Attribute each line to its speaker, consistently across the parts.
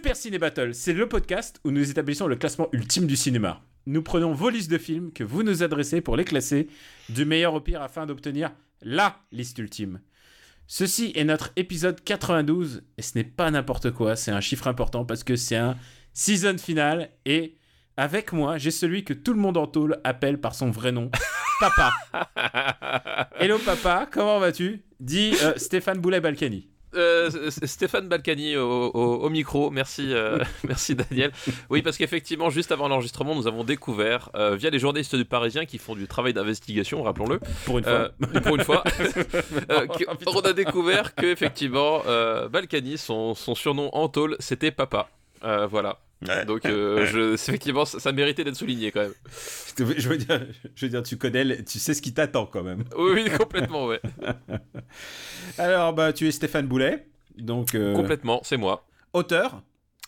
Speaker 1: Super Ciné Battle, c'est le podcast où nous établissons le classement ultime du cinéma. Nous prenons vos listes de films que vous nous adressez pour les classer du meilleur au pire afin d'obtenir LA liste ultime. Ceci est notre épisode 92 et ce n'est pas n'importe quoi, c'est un chiffre important parce que c'est un season final et avec moi, j'ai celui que tout le monde en tôle appelle par son vrai nom, Papa. Hello Papa, comment vas-tu? Dit euh, Stéphane Boulet-Balkany.
Speaker 2: Euh, Stéphane Balkany au, au- au micro, merci, euh, merci Daniel. Oui, parce qu'effectivement, juste avant l'enregistrement, nous avons découvert, euh, via les journalistes du Parisien qui font du travail d'investigation, rappelons-le,
Speaker 1: Pour une fois.
Speaker 2: pour une fois, on a découvert que effectivement, Balkany, son, son surnom en tôle, c'était Papa. Euh, Donc, euh, je, effectivement, ça, méritait d'être souligné quand même.
Speaker 1: Je veux dire, je veux dire, tu connais, tu sais ce qui t'attend quand même.
Speaker 2: Oui, complètement, ouais.
Speaker 1: Alors, bah, tu es Stéphane Boulet, donc euh,
Speaker 2: Complètement, c'est moi.
Speaker 1: auteur,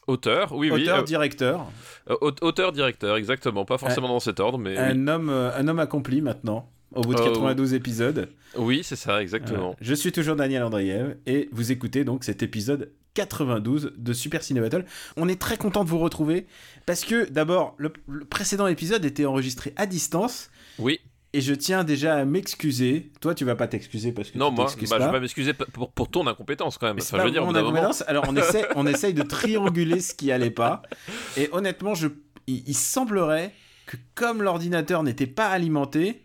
Speaker 2: Auteur, oui, oui.
Speaker 1: auteur,
Speaker 2: euh,
Speaker 1: directeur,
Speaker 2: euh, aut- Auteur-directeur, exactement. Pas forcément dans cet ordre, mais. oui.
Speaker 1: un homme, un homme accompli maintenant. Au bout de
Speaker 2: Euh,
Speaker 1: 92 épisodes.
Speaker 2: Oui, c'est ça, exactement.
Speaker 1: Voilà. Je suis toujours Daniel Andreev et vous écoutez donc cet épisode 92 de Super Ciné Battle. On est très content de vous retrouver parce que d'abord, le, le précédent épisode était enregistré à distance
Speaker 2: Oui.
Speaker 1: et je tiens déjà à m'excuser. Toi, tu vas pas t'excuser parce que
Speaker 2: Non,
Speaker 1: tu
Speaker 2: moi, bah, je
Speaker 1: pas.
Speaker 2: vais pas m'excuser pour, pour ton incompétence quand même. Enfin, je veux dire,
Speaker 1: mon
Speaker 2: moment-
Speaker 1: incompétence. Alors on essaie, on essaye de trianguler ce qui allait pas. Et honnêtement, je, il, il semblerait que comme l'ordinateur n'était pas alimenté,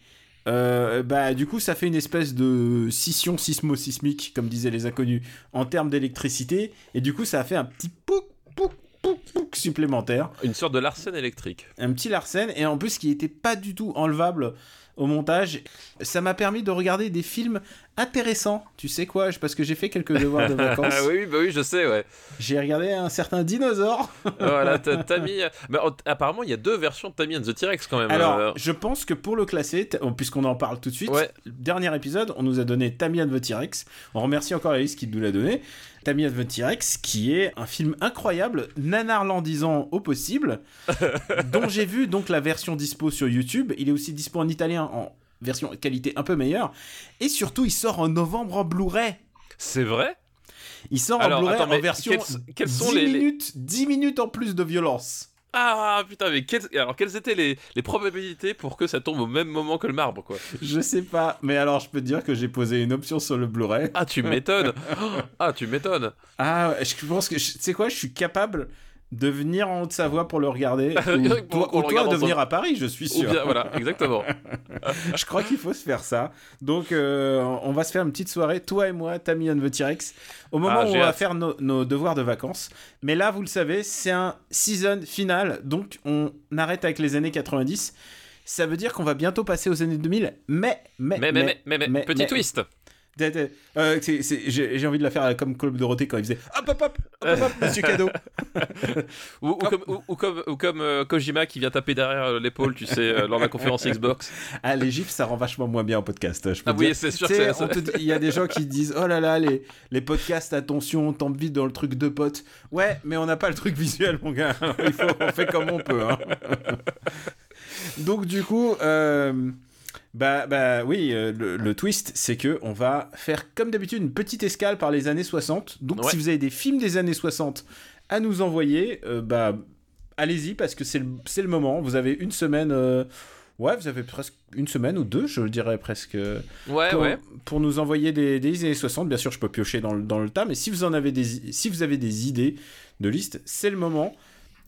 Speaker 1: euh, bah du coup ça fait une espèce de scission sismo-sismique, comme disaient les inconnus, en termes d'électricité. Et du coup ça a fait un petit pouc, pouc, pouc, pouc supplémentaire.
Speaker 2: Une sorte de Larsen électrique.
Speaker 1: Un petit Larsen, et en plus qui était pas du tout enlevable au montage. Ça m'a permis de regarder des films intéressants. Tu sais quoi? Parce que j'ai fait quelques devoirs de vacances.
Speaker 2: Oui, bah oui, je sais, ouais.
Speaker 1: J'ai regardé un certain dinosaure.
Speaker 2: voilà, mis. Mais apparemment, il y a deux versions de Tammy and the T-Rex quand même.
Speaker 1: Alors,
Speaker 2: euh,
Speaker 1: je pense que pour le classer, puisqu'on en parle tout de suite,
Speaker 2: Ouais.
Speaker 1: dernier épisode, on nous a donné Tammy and the T-Rex. On remercie encore Alice qui nous l'a donné. Tammy and the T-Rex, qui est un film incroyable, nanarlandisant au possible, dont j'ai vu donc la version dispo sur YouTube. Il est aussi dispo en italien en version qualité un peu meilleure. Et surtout, il sort en novembre en Blu-ray.
Speaker 2: C'est vrai?
Speaker 1: Il sort
Speaker 2: Alors,
Speaker 1: en Blu-ray en version
Speaker 2: quels- quels sont
Speaker 1: 10
Speaker 2: les- les-
Speaker 1: minutes, 10 minutes en plus de violence.
Speaker 2: Ah putain, mais quelles- alors quelles étaient les, les probabilités pour que ça tombe au même moment que le marbre, quoi?
Speaker 1: Je sais pas, mais alors je peux te dire que j'ai posé une option sur le Blu-ray.
Speaker 2: Ah, tu m'étonnes. Ah, tu m'étonnes.
Speaker 1: Ah, je pense que, tu sais quoi, je suis capable de venir en Haute-Savoie pour le regarder. ou
Speaker 2: Pour-
Speaker 1: toi, ou de venir à Paris, je suis
Speaker 2: Ou
Speaker 1: sûr.
Speaker 2: bien, voilà, exactement.
Speaker 1: Je crois qu'il faut se faire ça. Donc, euh, on va se faire une petite soirée, toi et moi, Tammy and the T-Rex, au moment
Speaker 2: Ah,
Speaker 1: où on va faire nos, nos devoirs de vacances. Mais là, vous le savez, c'est un season final, donc on arrête avec les années 90. Ça veut dire qu'on va bientôt passer aux années 2000, mais, mais,
Speaker 2: Mais, mais, mais, mais, mais,
Speaker 1: mais-
Speaker 2: petit twist
Speaker 1: euh, J'ai envie de la faire comme Club Dorothée quand il faisait hop hop hop hop monsieur cadeau.
Speaker 2: Ou, ou comme, ou, ou comme, ou comme euh, Kojima qui vient taper derrière euh, l'épaule, tu sais, euh, lors de la conférence Xbox.
Speaker 1: Ah les gifs ça rend vachement moins bien en podcast. Je peux
Speaker 2: Ah oui, c'est sûr
Speaker 1: il y a des gens qui disent oh là là les, les podcasts attention on tombe vite dans le truc de potes. Ouais mais on n'a pas le truc visuel mon gars. Il faut on fait comme on peut. hein. Donc du coup euh, bah bah oui euh, le, le twist c'est que on va faire comme d'habitude une petite escale par les années 60. Donc
Speaker 2: Ouais.
Speaker 1: si vous avez des films des années 60 à nous envoyer euh, bah allez-y parce que c'est le, le moment. Vous avez une semaine. euh, Ouais, vous avez presque une semaine ou deux, je dirais presque.
Speaker 2: Ouais,
Speaker 1: pour,
Speaker 2: ouais.
Speaker 1: pour nous envoyer des, des années 60. Bien sûr, je peux piocher dans le, dans le tas, mais si vous en avez des, si vous avez des idées de liste, c'est le moment.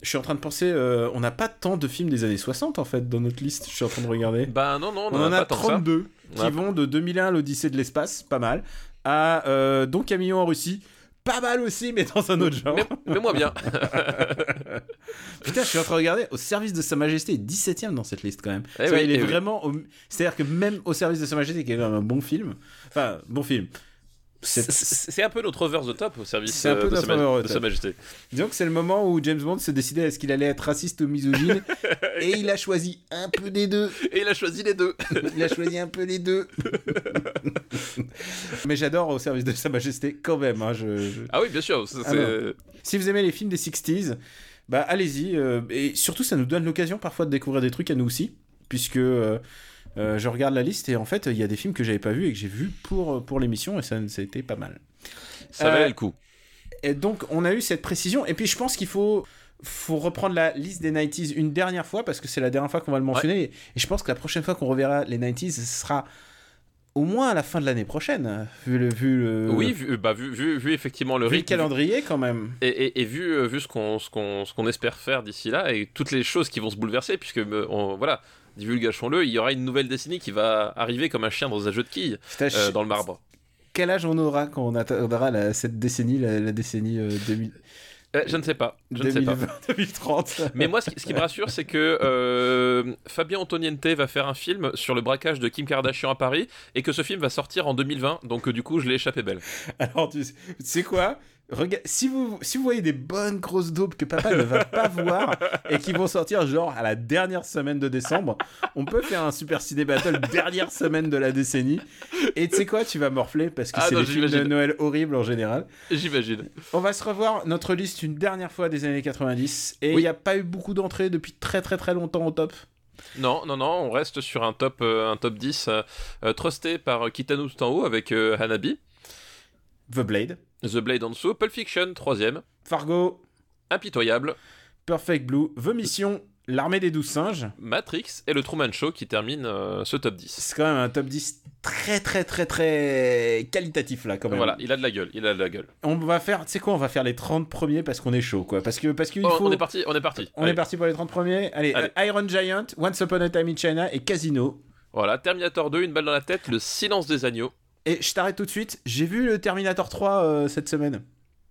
Speaker 1: Je suis en train de penser, euh, on n'a pas tant de films des années 60 en fait dans notre liste. Je suis en train de regarder.
Speaker 2: Bah non, non, on,
Speaker 1: on en
Speaker 2: a
Speaker 1: a
Speaker 2: pas tant que ça.
Speaker 1: 32 qui vont de 2001 à l'Odyssée de l'espace, pas mal, à euh, Don Camillon en Russie, pas mal aussi, mais dans un autre genre.
Speaker 2: Mais, mais moi bien.
Speaker 1: Putain, je suis en train de regarder. Au service de Sa Majesté, 17ème dans cette liste quand même.
Speaker 2: Eh
Speaker 1: il est
Speaker 2: eh oui.
Speaker 1: vraiment. au- C'est-à-dire que même au service de Sa Majesté, qui est quand même un bon film. Enfin, bon film.
Speaker 2: C'est un peu notre over the top au service
Speaker 1: un peu
Speaker 2: de, sa, de sa majesté.
Speaker 1: Disons que c'est le moment où James Bond se décidait est-ce qu'il allait être raciste ou misogyne et il a choisi un peu des deux.
Speaker 2: Et il a choisi les deux.
Speaker 1: il a choisi un peu les deux. Mais j'adore au service de sa majesté quand même. Hein, je,
Speaker 2: Ah oui, bien sûr.
Speaker 1: Ah si vous aimez les films des 60s, bah allez-y. Euh, et surtout, ça nous donne l'occasion parfois de découvrir des trucs à nous aussi. Puisque euh, euh, je regarde la liste et en fait, il y a des films que j'avais pas vus et que j'ai vus pour, pour l'émission et ça, ça a été pas mal.
Speaker 2: Ça valait le coup.
Speaker 1: Et donc, on a eu cette précision. Et puis, je pense qu'il faut faut reprendre la liste des 90s une dernière fois parce que c'est la dernière fois qu'on va le mentionner. Et je pense que la prochaine fois qu'on reverra les 90s, ce sera au moins à la fin de l'année prochaine, vu le, vu le...
Speaker 2: Oui, vu, bah, vu, vu, effectivement le
Speaker 1: vu le calendrier quand même.
Speaker 2: Et, et, vu, vu ce qu'on ce qu'on qu'on espère faire d'ici là et toutes les choses qui vont se bouleverser, puisque on, voilà, divulgachons-le, il y aura une nouvelle décennie qui va arriver comme un chien dans un jeu de quilles euh, dans le marbre.
Speaker 1: Quel âge on aura quand on attendra cette décennie, la, décennie 2000 euh,
Speaker 2: euh, je ne sais pas. Je ne sais pas.
Speaker 1: 2030.
Speaker 2: Mais moi, ce qui, me rassure, c'est que euh, Fabien Antoniente va faire un film sur le braquage de Kim Kardashian à Paris et que ce film va sortir en 2020. Donc, du coup, je l'ai échappé belle.
Speaker 1: Alors, tu sais quoi? Si vous, si vous voyez des bonnes grosses daubes que papa ne va pas voir et qui vont sortir genre à la dernière semaine de décembre, on peut faire un super ciné battle dernière semaine de la décennie. Et tu sais quoi, tu vas morfler parce que ah c'est des films de Noël horribles en général.
Speaker 2: J'imagine.
Speaker 1: On va se revoir notre liste une dernière fois des années 90 et il n'y a pas eu beaucoup d'entrées depuis très très très longtemps au top.
Speaker 2: Non, non, non, on reste sur un top, euh, un top 10 euh, euh, trusté par Kitano tout en haut avec Hanabi.
Speaker 1: The Blade.
Speaker 2: The Blade en dessous, Pulp Fiction, troisième.
Speaker 1: Fargo.
Speaker 2: Impitoyable.
Speaker 1: Perfect Blue, The Mission, L'armée des douze singes.
Speaker 2: Matrix et le Truman Show qui termine euh, ce top 10.
Speaker 1: C'est quand même un top 10 très très très très qualitatif là quand même.
Speaker 2: Voilà, il a de la gueule, il a de la gueule.
Speaker 1: On va faire, tu sais quoi, on va faire les 30 premiers parce qu'on est chaud quoi. Parce que parce qu'il
Speaker 2: oh,
Speaker 1: faut...
Speaker 2: On est parti, on est parti.
Speaker 1: On est parti pour les 30 premiers. Allez, Iron Giant, Once Upon a Time in China et Casino.
Speaker 2: Voilà, Terminator 2, une balle dans la tête, le silence des agneaux.
Speaker 1: Et je t'arrête tout de suite, j'ai vu le Terminator 3 euh, cette semaine.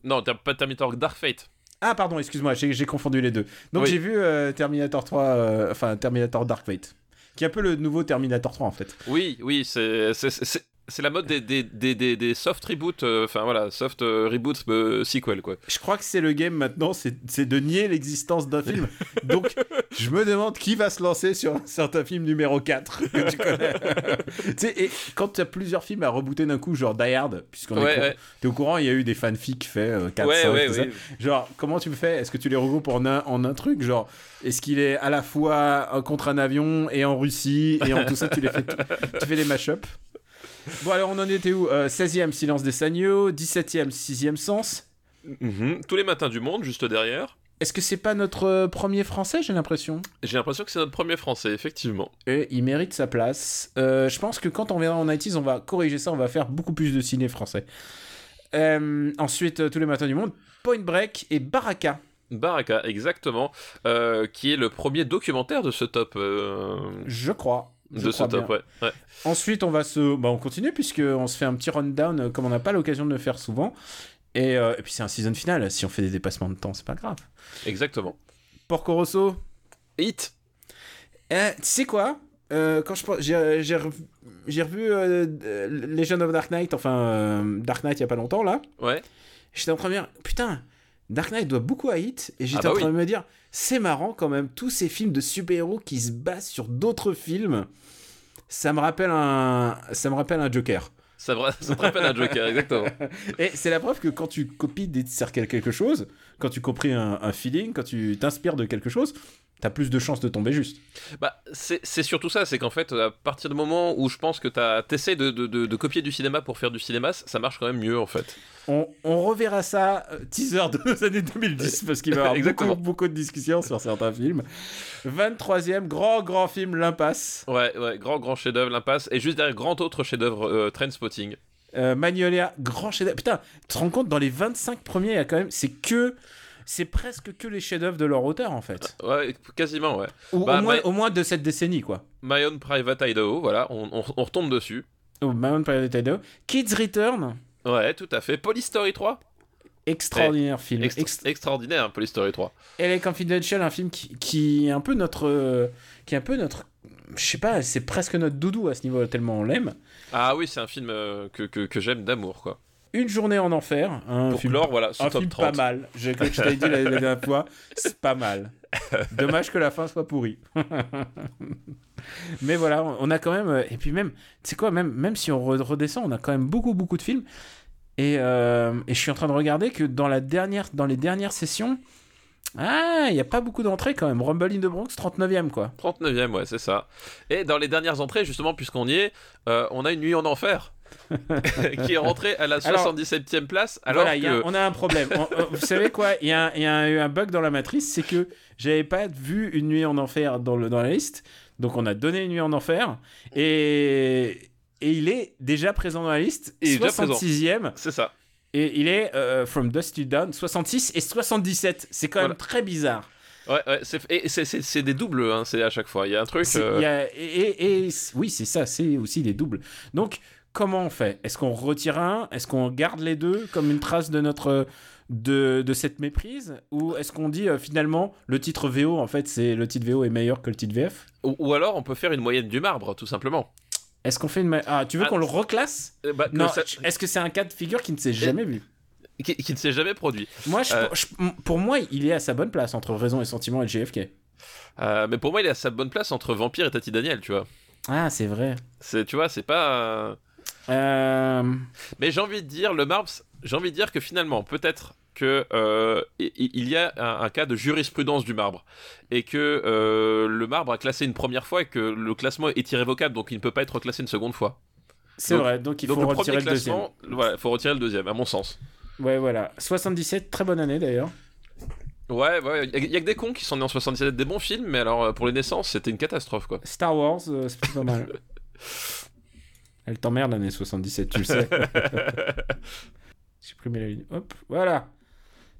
Speaker 2: Non, pas Terminator Dark Fate.
Speaker 1: Ah pardon, excuse-moi, j'ai confondu les deux. Donc j'ai vu euh, Terminator 3, euh, enfin Terminator Dark Fate, qui est un peu le nouveau Terminator 3 en fait.
Speaker 2: Oui, oui, c'est c'est la mode des, des, des, des, soft reboots, euh, enfin voilà, soft euh, reboots euh, sequel quoi.
Speaker 1: Je crois que c'est le game maintenant, c'est de nier l'existence d'un film. Donc je me demande qui va se lancer sur un certain film numéro 4 que tu connais. tu sais, et quand tu as plusieurs films à rebooter d'un coup, genre Die Hard, puisqu'on est, au courant, il y a eu des fanfics faits 4, 5, tout ça. Genre, comment tu me fais? Est-ce que tu les regroupes en un, en un truc? Genre, est-ce qu'il est à la fois contre un avion et en Russie et en tout ça, tu les fais, tu fais les mash-up Bon, alors on en était où? 16e, euh, Silence des Sagneaux. 17e, Sixième Sens.
Speaker 2: Mhm. Tous les matins du monde, juste derrière.
Speaker 1: Est-ce que c'est pas notre euh, premier français, j'ai l'impression?
Speaker 2: J'ai l'impression que c'est notre premier français, effectivement.
Speaker 1: Et il mérite sa place. Euh, je pense que quand on verra en IT, on va corriger ça, on va faire beaucoup plus de ciné français. ensuite, Tous les matins du monde, Point Break et Baraka.
Speaker 2: Baraka, exactement, qui est le premier documentaire de ce top.
Speaker 1: Je crois
Speaker 2: de ce top, ouais.
Speaker 1: Ensuite, on va se, bah, on continue puisqu'on se fait un petit rundown euh, comme on n'a pas l'occasion de le faire souvent. Et, euh, et puis c'est un season final. Si on fait des dépassements de temps, c'est pas grave.
Speaker 2: Exactement.
Speaker 1: Porco Rosso.
Speaker 2: Hit.
Speaker 1: Eh, tu sais quoi euh, quand je j'ai, j'ai, revu Legend of Dark Knight, enfin Dark Knight il y a pas longtemps là.
Speaker 2: Ouais.
Speaker 1: J'étais en première, putain, Dark Knight doit beaucoup à Hit et j'étais ah bah en train de me dire, c'est marrant quand même, tous ces films de super-héros qui se basent sur d'autres films, ça me rappelle un, ça me rappelle un Joker.
Speaker 2: Ça, ça te rappelle un Joker, exactement.
Speaker 1: Et c'est la preuve que quand tu copies des, quelque chose, quand tu compris un, un feeling, quand tu t'inspires de quelque chose, t'as plus de chances de tomber juste.
Speaker 2: Bah, c'est surtout ça, c'est qu'en fait, à partir du moment où je pense que t'essaies de, de, de, copier du cinéma pour faire du cinéma, ça marche quand même mieux en fait.
Speaker 1: On, on reverra ça, euh, teaser de nos années 2010, parce qu'il va y avoir beaucoup, beaucoup, de discussions sur certains films. 23e, grand, grand film, L'Impasse.
Speaker 2: Ouais, ouais, grand, grand chef-d'œuvre, L'Impasse. Et juste derrière, grand autre chef-d'œuvre, euh, Trainspotting.
Speaker 1: Euh, Magnolia, grand chef-d'œuvre. Putain, tu te rends compte, dans les 25 premiers, il y a quand même. C'est que c'est presque que les chefs-d'œuvre de leur auteur en fait.
Speaker 2: Ouais, quasiment, ouais.
Speaker 1: Ou bah, au, moins, de cette décennie, quoi.
Speaker 2: My Own Private Idaho, voilà, on, on, retombe dessus.
Speaker 1: Oh, My Own Private Idaho. Kids Return.
Speaker 2: Ouais, tout à fait. Polystory 3.
Speaker 1: Extraordinaire film.
Speaker 2: extraordinaire, hein, Polystory 3.
Speaker 1: est Confidential, un film qui, qui, est un peu notre. Euh, qui est un peu notre. Je sais pas, c'est presque notre doudou à ce niveau, tellement on l'aime.
Speaker 2: Ah oui, c'est un film euh, que, que, que j'aime d'amour, quoi.
Speaker 1: Une journée en enfer. Un
Speaker 2: Pour
Speaker 1: film,
Speaker 2: clore, voilà,
Speaker 1: un
Speaker 2: top
Speaker 1: film
Speaker 2: 30.
Speaker 1: pas mal. Je, comme je t'avais dit la, la dernière fois, c'est pas mal. Dommage que la fin soit pourrie. Mais voilà, on a quand même. euh, Et puis même, tu sais quoi, même, même si on re- redescend, on a quand même beaucoup, beaucoup de films. Et, euh, et je suis en train de regarder que dans, la dernière, dans les dernières sessions, ah, il n'y a pas beaucoup d'entrées quand même. Rumble in the Bronx, 39e quoi.
Speaker 2: 39e, ouais, c'est ça. Et dans les dernières entrées, justement, puisqu'on y est, euh, on a une nuit en enfer. qui est rentrée à la
Speaker 1: Alors,
Speaker 2: 77e place, alors
Speaker 1: voilà, y a- on a un problème. On- on- vous savez quoi Il y a, y eu un bug dans la matrice, c'est que j'avais pas vu une nuit en enfer dans, le, dans la liste. Donc on a donné une nuit en enfer. Et, et il est déjà présent dans la liste.
Speaker 2: Présent.
Speaker 1: 66e.
Speaker 2: C'est ça.
Speaker 1: Et il est euh, From Dust to Dawn 66 et 77. C'est quand même
Speaker 2: Voilà.
Speaker 1: très bizarre.
Speaker 2: Ouais, ouais, c'est, et des doubles, hein, c'est à chaque fois. Il y a un truc... Euh,
Speaker 1: il y a- et, et- et- oui, c'est ça, c'est aussi des doubles. Donc, comment on fait? Est-ce qu'on retire un? Est-ce qu'on garde les deux comme une trace de notre de, de cette méprise? Ou est-ce qu'on dit euh, finalement le titre VO en fait c'est le titre VO est meilleur que le titre VF
Speaker 2: Ou, ou alors, on peut faire une moyenne du marbre, tout simplement.
Speaker 1: Est-ce qu'on fait une ah tu veux
Speaker 2: Ah,
Speaker 1: qu'on le reclasse?
Speaker 2: Euh, bah,
Speaker 1: Non.
Speaker 2: ça-
Speaker 1: Est-ce que c'est un cas de figure qui ne s'est jamais vu?
Speaker 2: Qui, qui ne s'est jamais produit.
Speaker 1: Moi, je-
Speaker 2: Euh.
Speaker 1: je- pour moi, il est à sa bonne place entre raison et sentiment et JFK.
Speaker 2: Euh, mais pour moi, il est à sa bonne place entre Vampire et Tati Daniel, tu vois.
Speaker 1: Ah, c'est vrai.
Speaker 2: C'est, tu vois, c'est pas... euh, Mais j'ai envie de dire, le marbre, j'ai envie de dire que finalement, peut-être que euh, il y a un, un cas de jurisprudence du marbre et que euh, le marbre a classé une première fois et que le classement est irrévocable, donc il ne peut pas être reclassé une seconde fois.
Speaker 1: c'est vrai. Donc il
Speaker 2: donc
Speaker 1: faut
Speaker 2: le
Speaker 1: retirer le deuxième.
Speaker 2: voilà, il faut retirer le deuxième, à mon sens.
Speaker 1: Ouais, voilà. 77, très bonne année d'ailleurs.
Speaker 2: Ouais, ouais, il y, a que des cons qui sont nés en 77, des bons films, mais alors pour les naissances, c'était une catastrophe, quoi.
Speaker 1: Star Wars, euh, c'est pas mal. Elle t'emmerde l'année 77, tu le sais. Supprimer la ligne. Hop, voilà.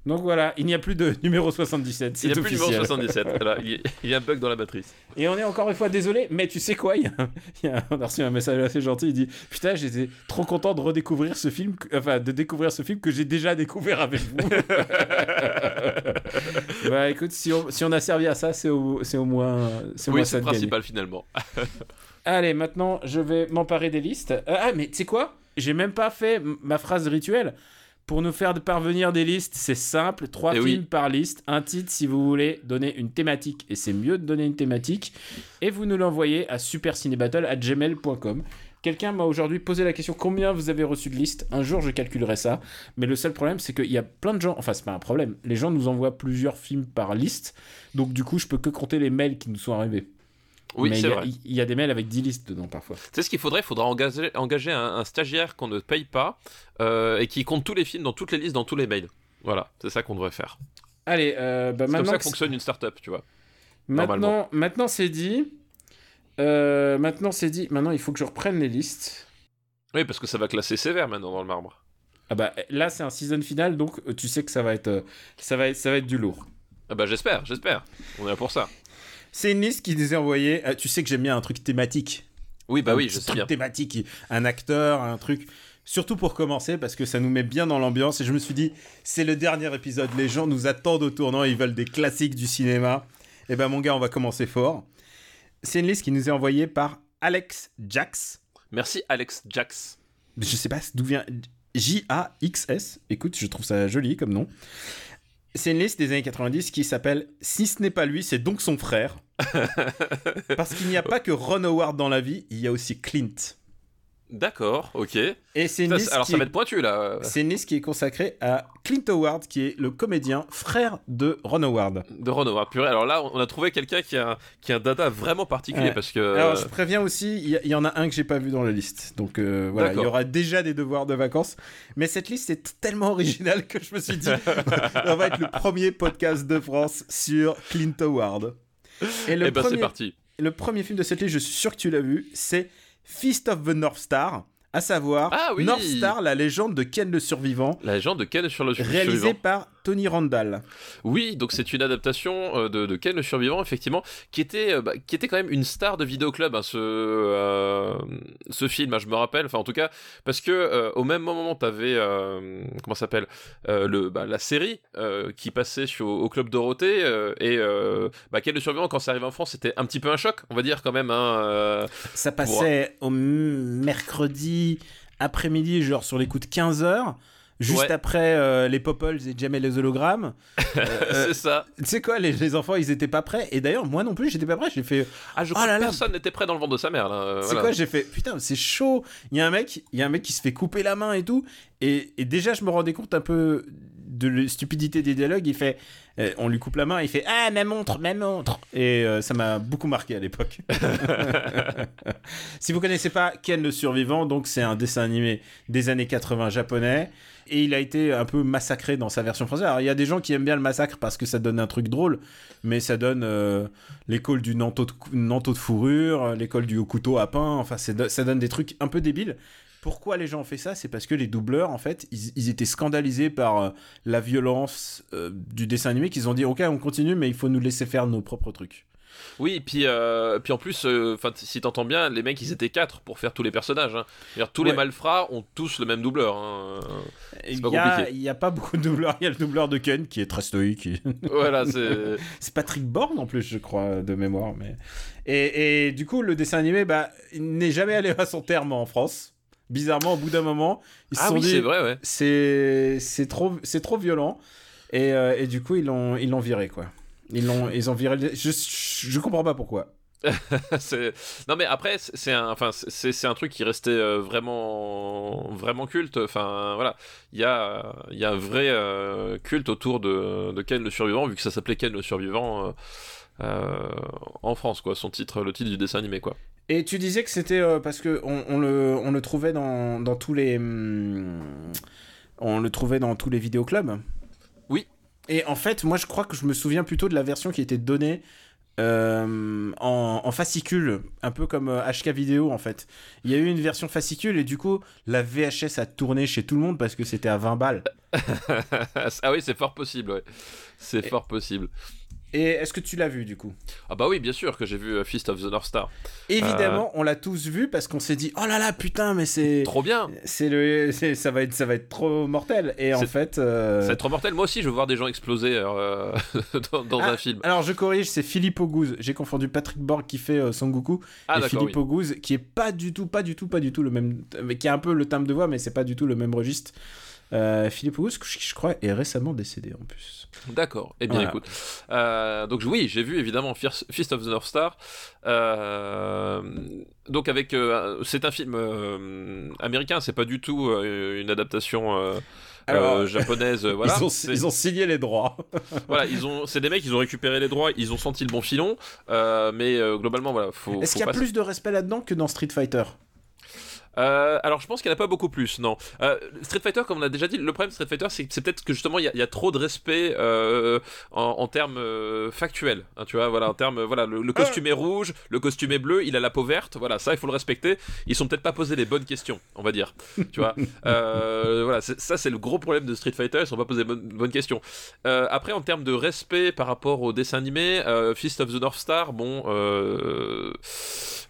Speaker 1: Donc voilà, il n'y a plus de numéro 77, c'est
Speaker 2: Il n'y a plus
Speaker 1: officiel.
Speaker 2: numéro 77, voilà, il, y a, un bug dans la matrice.
Speaker 1: Et on est encore une fois désolé, mais tu sais quoi il y a- il y a- On a reçu un message assez gentil, il dit Putain, j'étais trop content de redécouvrir ce film, que- enfin de découvrir ce film que j'ai déjà découvert avec vous. bah écoute, si on, si on a servi à ça, c'est au, au moins, c'est
Speaker 2: le
Speaker 1: de
Speaker 2: principal finalement.
Speaker 1: Allez, maintenant, je vais m'emparer des listes. Euh, ah, mais tu sais quoi? J'ai même pas fait ma phrase rituelle. Pour nous faire parvenir des listes, c'est simple. Trois
Speaker 2: Eh
Speaker 1: films
Speaker 2: oui.
Speaker 1: par liste, un titre si vous voulez donner une thématique. Et c'est mieux de donner une thématique. Et vous nous l'envoyez à supercinébattle.gmail.com. Quelqu'un m'a aujourd'hui posé la question combien vous avez reçu de listes? Un jour, je calculerai ça. Mais le seul problème, c'est qu'il y a plein de gens. Enfin, c'est pas un problème. Les gens nous envoient plusieurs films par liste. Donc, du coup, je peux que compter les mails qui nous sont arrivés.
Speaker 2: Oui, c'est
Speaker 1: il y a-
Speaker 2: vrai.
Speaker 1: Il y a des mails avec 10 listes dedans parfois.
Speaker 2: Sais ce qu'il faudrait? Il faudra engager, engager un, un stagiaire qu'on ne paye pas euh, et qui compte tous les films dans toutes les listes, dans tous les mails. Voilà, c'est ça qu'on devrait faire.
Speaker 1: Allez, euh, bah
Speaker 2: C'est comme ça
Speaker 1: que
Speaker 2: fonctionne une start-up, tu vois.
Speaker 1: maintenant, maintenant c'est dit. Euh, maintenant c'est dit. Maintenant il faut que je reprenne les listes.
Speaker 2: Oui, parce que ça va classer sévère maintenant dans le marbre.
Speaker 1: Ah bah là c'est un season final donc euh, tu sais que ça va être ça va être ça va être du lourd.
Speaker 2: Ah bah j'espère, j'espère. On est là pour ça.
Speaker 1: C'est une liste qui nous est envoyée. euh, tu sais que j'aime bien un truc thématique.
Speaker 2: Oui, bah
Speaker 1: Un
Speaker 2: oui, je sais
Speaker 1: truc
Speaker 2: bien.
Speaker 1: thématique, un acteur, un truc. Surtout pour commencer, parce que ça nous met bien dans l'ambiance. Et je me suis dit, c'est le dernier épisode. Les gens nous attendent au tournant. Ils veulent des classiques du cinéma. Et ben, mon gars, on va commencer fort. C'est une liste qui nous est envoyée par Alex Jax.
Speaker 2: Merci Alex Jax.
Speaker 1: Je sais pas d'où vient. J-A-X-S. Écoute, je trouve ça joli comme nom. C'est une liste des années 90 qui s'appelle Si ce n'est pas lui, c'est donc son frère. Parce qu'il n'y a pas que Ron Howard dans la vie, il y a aussi Clint.
Speaker 2: D'accord, ok.
Speaker 1: Et c'est une liste
Speaker 2: alors
Speaker 1: qui
Speaker 2: ça va être pointu là.
Speaker 1: C'est une liste qui est consacrée à Clint Howard, qui est le comédien frère de Ron Howard.
Speaker 2: De Ron Howard. Purée, alors là, on a trouvé quelqu'un qui a, qui a un data vraiment particulier
Speaker 1: Ouais.
Speaker 2: parce que.
Speaker 1: Alors, je préviens aussi, il y, en a un que j'ai pas vu dans la liste. Donc euh, voilà, il y aura déjà des devoirs de vacances. Mais cette liste est tellement originale que je me suis dit, on va être le premier podcast de France sur Clint Howard. Et le,
Speaker 2: Eh ben
Speaker 1: premier,
Speaker 2: parti.
Speaker 1: le premier film de cette liste, je suis sûr que tu l'as vu, c'est Feast of the North Star, à savoir
Speaker 2: Ah oui.
Speaker 1: North Star, la légende de Ken le survivant,
Speaker 2: La légende de Ken sur le
Speaker 1: réalisé
Speaker 2: survivant.
Speaker 1: par Tony Randall.
Speaker 2: Oui, donc c'est une adaptation euh, de, de Ken le survivant, effectivement, qui était, euh, bah, qui était quand même une star de vidéoclub, hein, ce, euh, ce film, hein, je me rappelle, enfin en tout cas, parce que euh, au même moment, t'avais, euh, comment ça s'appelle, le, bah, la série qui passait sur, au Club Dorothée, et bah, Ken le survivant, quand ça arrivait en France, c'était un petit peu un choc, on va dire quand même. Hein,
Speaker 1: Ça passait au mercredi après-midi, genre sur les coups de 15 heures. Juste
Speaker 2: Ouais.
Speaker 1: après euh, les Popples et Jamel les hologrammes. Euh,
Speaker 2: c'est ça.
Speaker 1: Tu sais quoi, les, les enfants, ils étaient pas prêts. Et d'ailleurs, moi non plus, j'étais pas prêt. J'ai fait.
Speaker 2: Ah, je
Speaker 1: Oh
Speaker 2: crois
Speaker 1: là
Speaker 2: que
Speaker 1: là.
Speaker 2: personne n'était prêt dans le ventre de sa mère là. euh,
Speaker 1: C'est
Speaker 2: voilà.
Speaker 1: quoi J'ai fait. Putain, c'est chaud. Il y a un mec, il y a un mec qui se fait couper la main et tout. Et, et déjà, je me rendais compte un peu de la stupidité des dialogues. Il fait. euh, on lui coupe la main. Il fait Ah, ma montre, ma montre. Et euh, ça m'a beaucoup marqué à l'époque. si vous connaissez pas Ken le survivant, donc c'est un dessin animé des années 80 japonais. Et il a été un peu massacré dans sa version française. Alors, il y a des gens qui aiment bien le massacre parce que ça donne un truc drôle, mais ça donne euh, l'école du nanto de, de fourrure, euh, l'école du au couteau à pain. Enfin, ça donne des trucs un peu débiles. Pourquoi les gens ont fait ça? C'est parce que les doubleurs, en fait, ils, étaient scandalisés par euh, la violence du dessin animé qu'ils ont dit Ok, on continue, mais il faut nous laisser faire nos propres trucs.
Speaker 2: Oui, et puis, euh, puis en plus, euh, 'fin, t- si t'entends bien, les mecs ils étaient quatre pour faire tous les personnages. hein. Tous les malfrats ont tous le même doubleur. hein.
Speaker 1: Il
Speaker 2: pas
Speaker 1: y a-
Speaker 2: compliqué.
Speaker 1: il y a pas beaucoup de doubleurs. Il y a le doubleur de Ken qui est très stoïque. et-
Speaker 2: voilà, c'est.
Speaker 1: C'est Patrick Borne en plus, je crois, de mémoire. Mais... Et, et du coup, le dessin animé bah, il n'est jamais allé à son terme en France. Bizarrement, au bout d'un moment, ils se
Speaker 2: Ah
Speaker 1: sont
Speaker 2: oui,
Speaker 1: dit
Speaker 2: c'est vrai, ouais.
Speaker 1: c'est c'est trop, c'est trop violent. Et, euh, et du coup, ils l'ont ils l'ont viré, quoi. Ils, l'ont, ils ont viré. le- Je, je comprends pas pourquoi.
Speaker 2: Non mais après c'est- un enfin c'est un truc qui restait euh, vraiment vraiment culte enfin voilà il y a il y a un vrai euh, culte autour de, de Ken le survivant vu que ça s'appelait Ken le survivant euh, en France quoi son titre le titre du dessin animé quoi
Speaker 1: Et tu disais que c'était parce que on, on le, on le trouvait dans, dans tous les. hum, on le trouvait dans tous les vidéoclubs. Et en fait, moi je crois que je me souviens plutôt de la version qui était donnée euh, en, en fascicule, un peu comme euh, HK vidéo en fait. Il y a eu une version fascicule et du coup la VHS a tourné chez tout le monde parce que c'était à 20 balles.
Speaker 2: ah oui c'est fort possible ouais c'est fort possible
Speaker 1: Et est-ce que tu l'as vu du coup?
Speaker 2: Ah bah oui bien sûr que j'ai vu euh, Fist of the North Star.
Speaker 1: Évidemment, on l'a tous vu parce qu'on s'est dit oh là là putain mais c'est
Speaker 2: trop bien.
Speaker 1: c'est le c'est- ça va être ça va être trop mortel. Et en fait euh,
Speaker 2: c'est trop mortel. Moi aussi je veux voir des gens exploser euh, dans, dans
Speaker 1: Ah,
Speaker 2: un film.
Speaker 1: Alors je corrige, c'est Philippe Auguste. J'ai confondu Patrick Borg qui fait euh, Son Goku
Speaker 2: ah
Speaker 1: et Philippe
Speaker 2: oui.
Speaker 1: Auguste qui est pas du tout, pas du tout, pas du tout le même, mais qui a un peu le timbre de voix, mais c'est pas du tout le même registre. Euh, Philippe Auguste, je, je crois, est récemment décédé en plus.
Speaker 2: D'accord. Eh bien,
Speaker 1: Voilà.
Speaker 2: écoute. Euh, donc oui, j'ai vu évidemment Fist of the North Star. Euh, donc avec, c'est un film américain. C'est pas du tout une adaptation
Speaker 1: Alors,
Speaker 2: japonaise. voilà.
Speaker 1: ils, ont,
Speaker 2: C'est-
Speaker 1: ils ont signé les droits.
Speaker 2: voilà, ils ont, c'est des mecs, ils ont récupéré les droits, ils ont senti le bon filon. mais globalement, voilà, faut.
Speaker 1: Est-ce qu'il y a
Speaker 2: pas-
Speaker 1: plus de respect là-dedans que dans Street Fighter?
Speaker 2: Euh, alors je pense qu'il n'y en a pas beaucoup plus, non. Euh, Street Fighter, comme on a déjà dit, le problème de Street Fighter, c'est peut-être que justement il y, a- il y a trop de respect euh, en, en termes factuels. hein, tu vois, voilà, en termes, voilà, le, le costume est rouge, le costume est bleu, il a la peau verte, voilà, ça il faut le respecter. Ils sont peut-être pas posés les bonnes questions, on va dire. Tu vois, voilà, ça c'est le gros problème de Street Fighter, ils sont pas posés les bonnes, bonnes questions. Après, en termes de respect par rapport au dessin animé, Fist of the North Star, bon,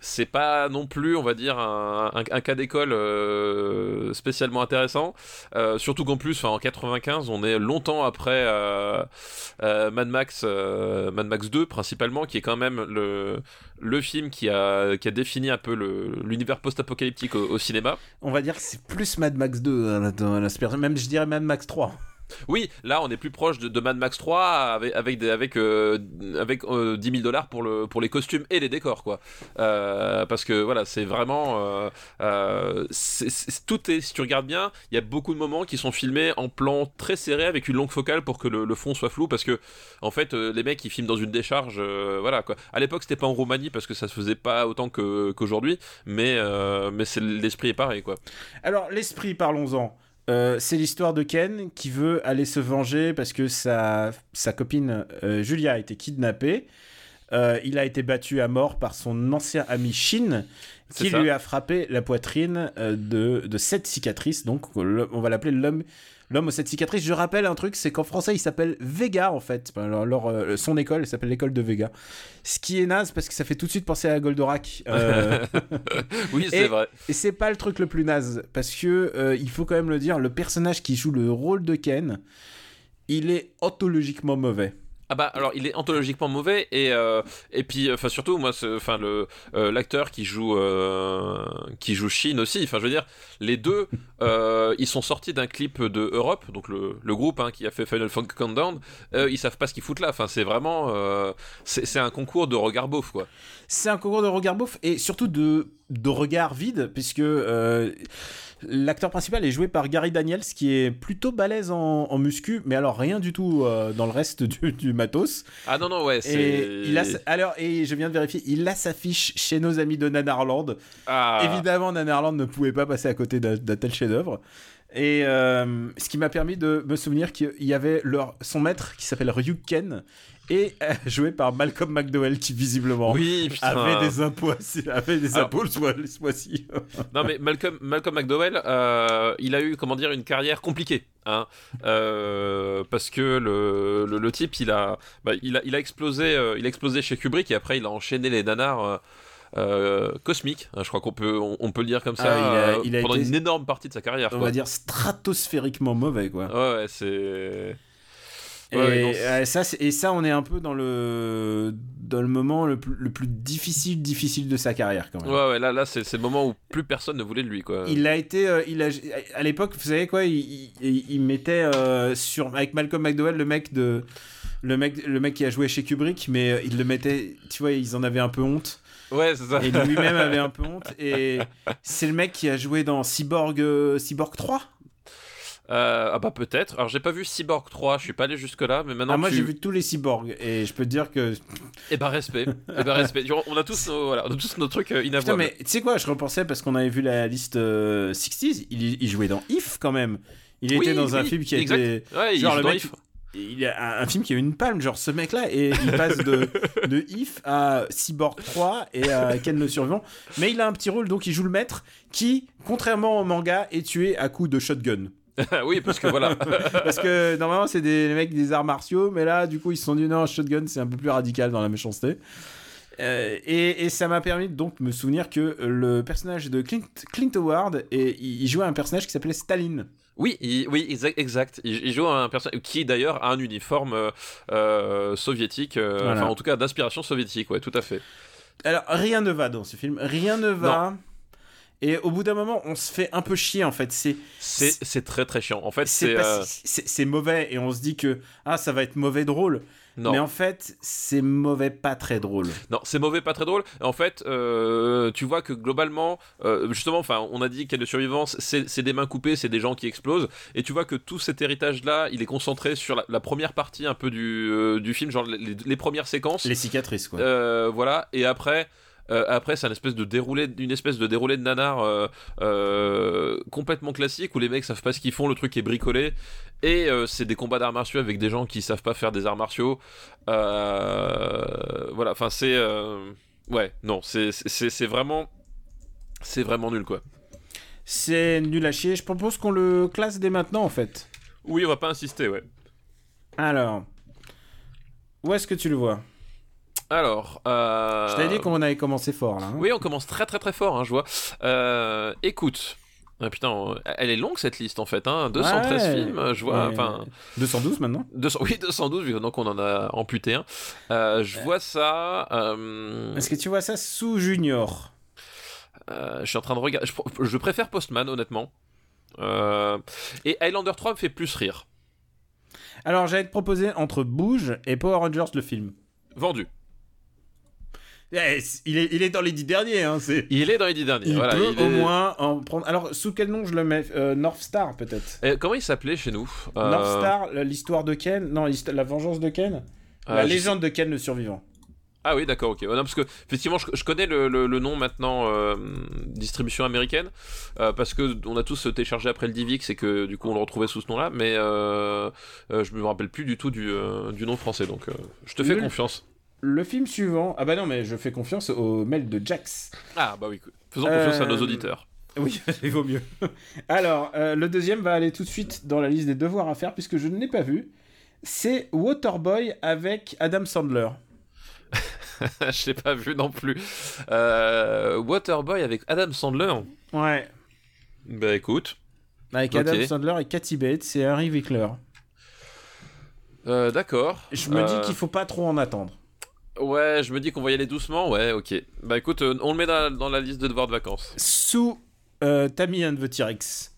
Speaker 2: c'est pas non plus, on va dire, un, un- un cas d'école euh, spécialement intéressant. Euh, surtout qu'en plus, en 95, on est longtemps après euh, Mad Max, Mad Max 2 principalement, qui est quand même le le film qui a qui a défini un peu l'univers post-apocalyptique au, cinéma.
Speaker 1: On va dire que c'est plus Mad Max 2, hein, même je dirais Mad Max 3.
Speaker 2: Oui, là, on est plus proche de, Mad Max 3 avec avec avec euh, avec euh, 10 000 dollars pour le pour les costumes et les décors, quoi. Euh, parce que voilà, c'est vraiment euh, euh, tout est si tu regardes bien, il y a beaucoup de moments qui sont filmés en plan très serré avec une longue focale pour que le, fond soit flou parce que en fait euh, les mecs ils filment dans une décharge, euh, voilà quoi. À l'époque c'était pas en Roumanie parce que ça se faisait pas autant qu'aujourd'hui, mais euh, mais l'esprit est pareil quoi.
Speaker 1: Alors, l'esprit, parlons-en. Euh, c'est l'histoire de Ken qui veut aller se venger parce que sa, sa copine euh, Julia a été kidnappée. Euh, il a été battu à mort par son ancien ami Shin qui lui a frappé la poitrine de, de sept cicatrices. Donc, on va l'appeler l'homme. L'homme aux sept cicatrices, je rappelle un truc, c'est qu'en français il s'appelle Vega en fait. Enfin, Alors, alors, euh, son école elle s'appelle l'école de Vega. Ce qui est naze parce que ça fait tout de suite penser à Goldorak. Euh,
Speaker 2: oui, c'est vrai.
Speaker 1: et c'est pas le truc le plus naze, parce que euh, il faut quand même le dire, le personnage qui joue le rôle de Ken, il est ontologiquement mauvais.
Speaker 2: Ah bah alors il est anthologiquement mauvais et euh, et puis enfin surtout moi enfin le euh, l'acteur qui joue euh, qui joue Shin aussi enfin je veux dire les deux ils sont sortis d'un clip de Europe donc le, le groupe hein, qui a fait Final Funk Countdown ils savent pas ce qu'ils foutent là enfin c'est vraiment c'est un concours de regard beauf quoi.
Speaker 1: C'est un concours de regard beauf et surtout de de regard vide puisque L'acteur principal est joué par Gary Daniels, qui est plutôt balèze en, muscu, mais alors rien du tout euh, dans le reste du, matos.
Speaker 2: Ah non, non, ouais,
Speaker 1: c'est. Il a, alors, et je viens de vérifier, il a sa fiche chez nos amis de Nanarland. Ah. Évidemment, Nanarland ne pouvait pas passer à côté d'un tel chef-d'œuvre. Et euh, ce qui m'a permis de me souvenir qu'il y avait leur, son maître qui s'appelle Ryuk Ken et euh, joué par Malcolm McDowell qui visiblement
Speaker 2: oui,
Speaker 1: avait des impôts avait des impôts ce mois-ci.
Speaker 2: non mais Malcolm Malcolm McDowell euh, il a eu comment dire une carrière compliquée hein, euh, parce que le, le, type il a, bah, il a il a explosé il a explosé chez Kubrick et après il a enchaîné les nanars cosmiques, hein, je crois qu'on peut on, peut le dire comme ça, ah, il a, pendant une énorme partie de sa carrière.
Speaker 1: On va dire stratosphériquement mauvais quoi.
Speaker 2: Ouais, ouais c'est
Speaker 1: et, euh, ça, et ça, on est un peu dans le, dans le moment le plus, le plus difficile, difficile de sa carrière quand même.
Speaker 2: Ouais, ouais là, là c'est le moment où plus personne ne voulait de lui. Quoi.
Speaker 1: Il a été. Euh, il a, à l'époque, vous savez quoi, il, il, mettait euh, sur, avec Malcolm McDowell le mec de. Le mec, le mec qui a joué chez Kubrick, mais il le mettait, tu vois, ils en avaient un peu honte.
Speaker 2: Ouais, c'est ça.
Speaker 1: Et lui-même avait un peu honte. Et c'est le mec qui a joué dans Cyborg, Cyborg 3
Speaker 2: euh, ah bah peut-être. Alors j'ai pas vu Cyborg 3, je suis pas allé jusque là, mais maintenant. Ah,
Speaker 1: moi j'ai vu tous les cyborgs et je peux te dire que.
Speaker 2: Eh bah respect. eh bah respect. On a tous nos, voilà, on a tous nos trucs euh, inavouables.
Speaker 1: mais tu sais quoi, je repensais parce qu'on avait vu la liste 60s, euh, il, jouait dans If quand même. Il était dans un film qui a été.
Speaker 2: Ouais, il genre le mec,
Speaker 1: il y a un, film qui a une palme, genre ce mec-là, et il passe de, de If à Cyborg 3 et à Ken le survivant. Mais il a un petit rôle, donc il joue le maître qui, contrairement au manga, est tué à coups de shotgun.
Speaker 2: oui, parce que voilà.
Speaker 1: parce que normalement, c'est des mecs des arts martiaux, mais là, du coup, ils se sont dit non, shotgun, c'est un peu plus radical dans la méchanceté. Euh, et, et, ça m'a permis donc de me souvenir que le personnage de Clint, Clint Howard, et, il jouait un personnage qui s'appelait Staline.
Speaker 2: Oui, oui, exact. Il, joue un personnage qui d'ailleurs a un uniforme euh, euh, soviétique, enfin en tout cas d'inspiration soviétique, ouais, tout à fait.
Speaker 1: Alors rien ne va dans ce film, rien ne va. Et au bout d'un moment, on se fait un peu chier en fait. C'est
Speaker 2: c'est très très chiant. En fait, c'est
Speaker 1: euh... mauvais et on se dit que ah ça va être mauvais drôle. Non. Mais en fait, c'est mauvais, pas très drôle.
Speaker 2: Non, c'est mauvais, pas très drôle. En fait, euh, tu vois que globalement, euh, justement, enfin, on a dit qu'il y a de survivance, c'est des mains coupées, c'est des gens qui explosent. Et tu vois que tout cet héritage-là, il est concentré sur la, première partie un peu du, euh, du film, genre les, les, premières séquences.
Speaker 1: Les cicatrices, quoi.
Speaker 2: Euh, voilà. Et après. Euh, après, c'est une espèce de déroulé, une espèce de déroulé de nanar euh, euh, complètement classique où les mecs savent pas ce qu'ils font, le truc est bricolé et c'est des combats d'arts martiaux avec des gens qui savent pas faire des arts martiaux. voilà, enfin c'est ouais, non, c'est c'est vraiment c'est vraiment nul quoi.
Speaker 1: C'est nul à chier. Je propose qu'on le classe dès maintenant en fait.
Speaker 2: Oui, on va pas insister, ouais.
Speaker 1: Alors, où est-ce que tu le vois?
Speaker 2: Alors, euh...
Speaker 1: je t'avais dit qu'on avait commencé fort là. Hein.
Speaker 2: oui, on commence très très très fort, hein, je vois. Euh, écoute, ah, putain, elle est longue cette liste en fait, hein 213 films, je vois. Enfin,
Speaker 1: 212 maintenant
Speaker 2: 200, Oui, 212, vu qu'on en a amputé un. Euh, je vois ça. Euh,
Speaker 1: Est-ce que tu vois ça sous Junior?
Speaker 2: Je suis en train de regarder. Je, je préfère Postman, honnêtement. Et Highlander 3 me fait plus rire.
Speaker 1: Alors, j'allais te proposer entre Bouge et Power Rangers le film.
Speaker 2: Vendu.
Speaker 1: Eh, il, est, il est dans les dix derniers. Hein,
Speaker 2: il est dans les dix derniers.
Speaker 1: Il
Speaker 2: voilà,
Speaker 1: peut au moins en prendre. Alors, sous quel nom je le mets euh, North Star, peut-être?
Speaker 2: Eh, Comment il s'appelait chez nous?
Speaker 1: Euh, North Star, l'histoire de Ken Non, la vengeance de Ken? Ah, La légende de Ken le survivant.
Speaker 2: Ah oui, d'accord, ok. non, parce que effectivement, je, connais le, le, nom maintenant euh, distribution américaine parce que on a tous téléchargé après le Divix et que du coup on le retrouvait sous ce nom-là, mais je me rappelle plus du tout du, du nom français, donc je te fais confiance
Speaker 1: le film suivant. Ah bah non, mais je fais confiance au mail de Jax.
Speaker 2: Ah bah oui, faisons confiance à nos euh, auditeurs.
Speaker 1: Oui, il vaut mieux. Alors, euh, le deuxième va aller tout de suite dans la liste des devoirs à faire puisque je ne l'ai pas vu. C'est Waterboy avec Adam Sandler.
Speaker 2: je l'ai pas vu non plus. Euh, Waterboy avec Adam Sandler.
Speaker 1: Ouais.
Speaker 2: Bah écoute.
Speaker 1: Avec Adam Sandler et Cathy Bates et Harry Wickler.
Speaker 2: Euh, D'accord.
Speaker 1: Je me dis qu'il faut pas trop en attendre.
Speaker 2: Ouais, je me dis qu'on va y aller doucement. Ouais, ok. Bah écoute, euh, on le met dans, dans la liste de devoirs de vacances.
Speaker 1: Sous euh, Tammy and the T-Rex.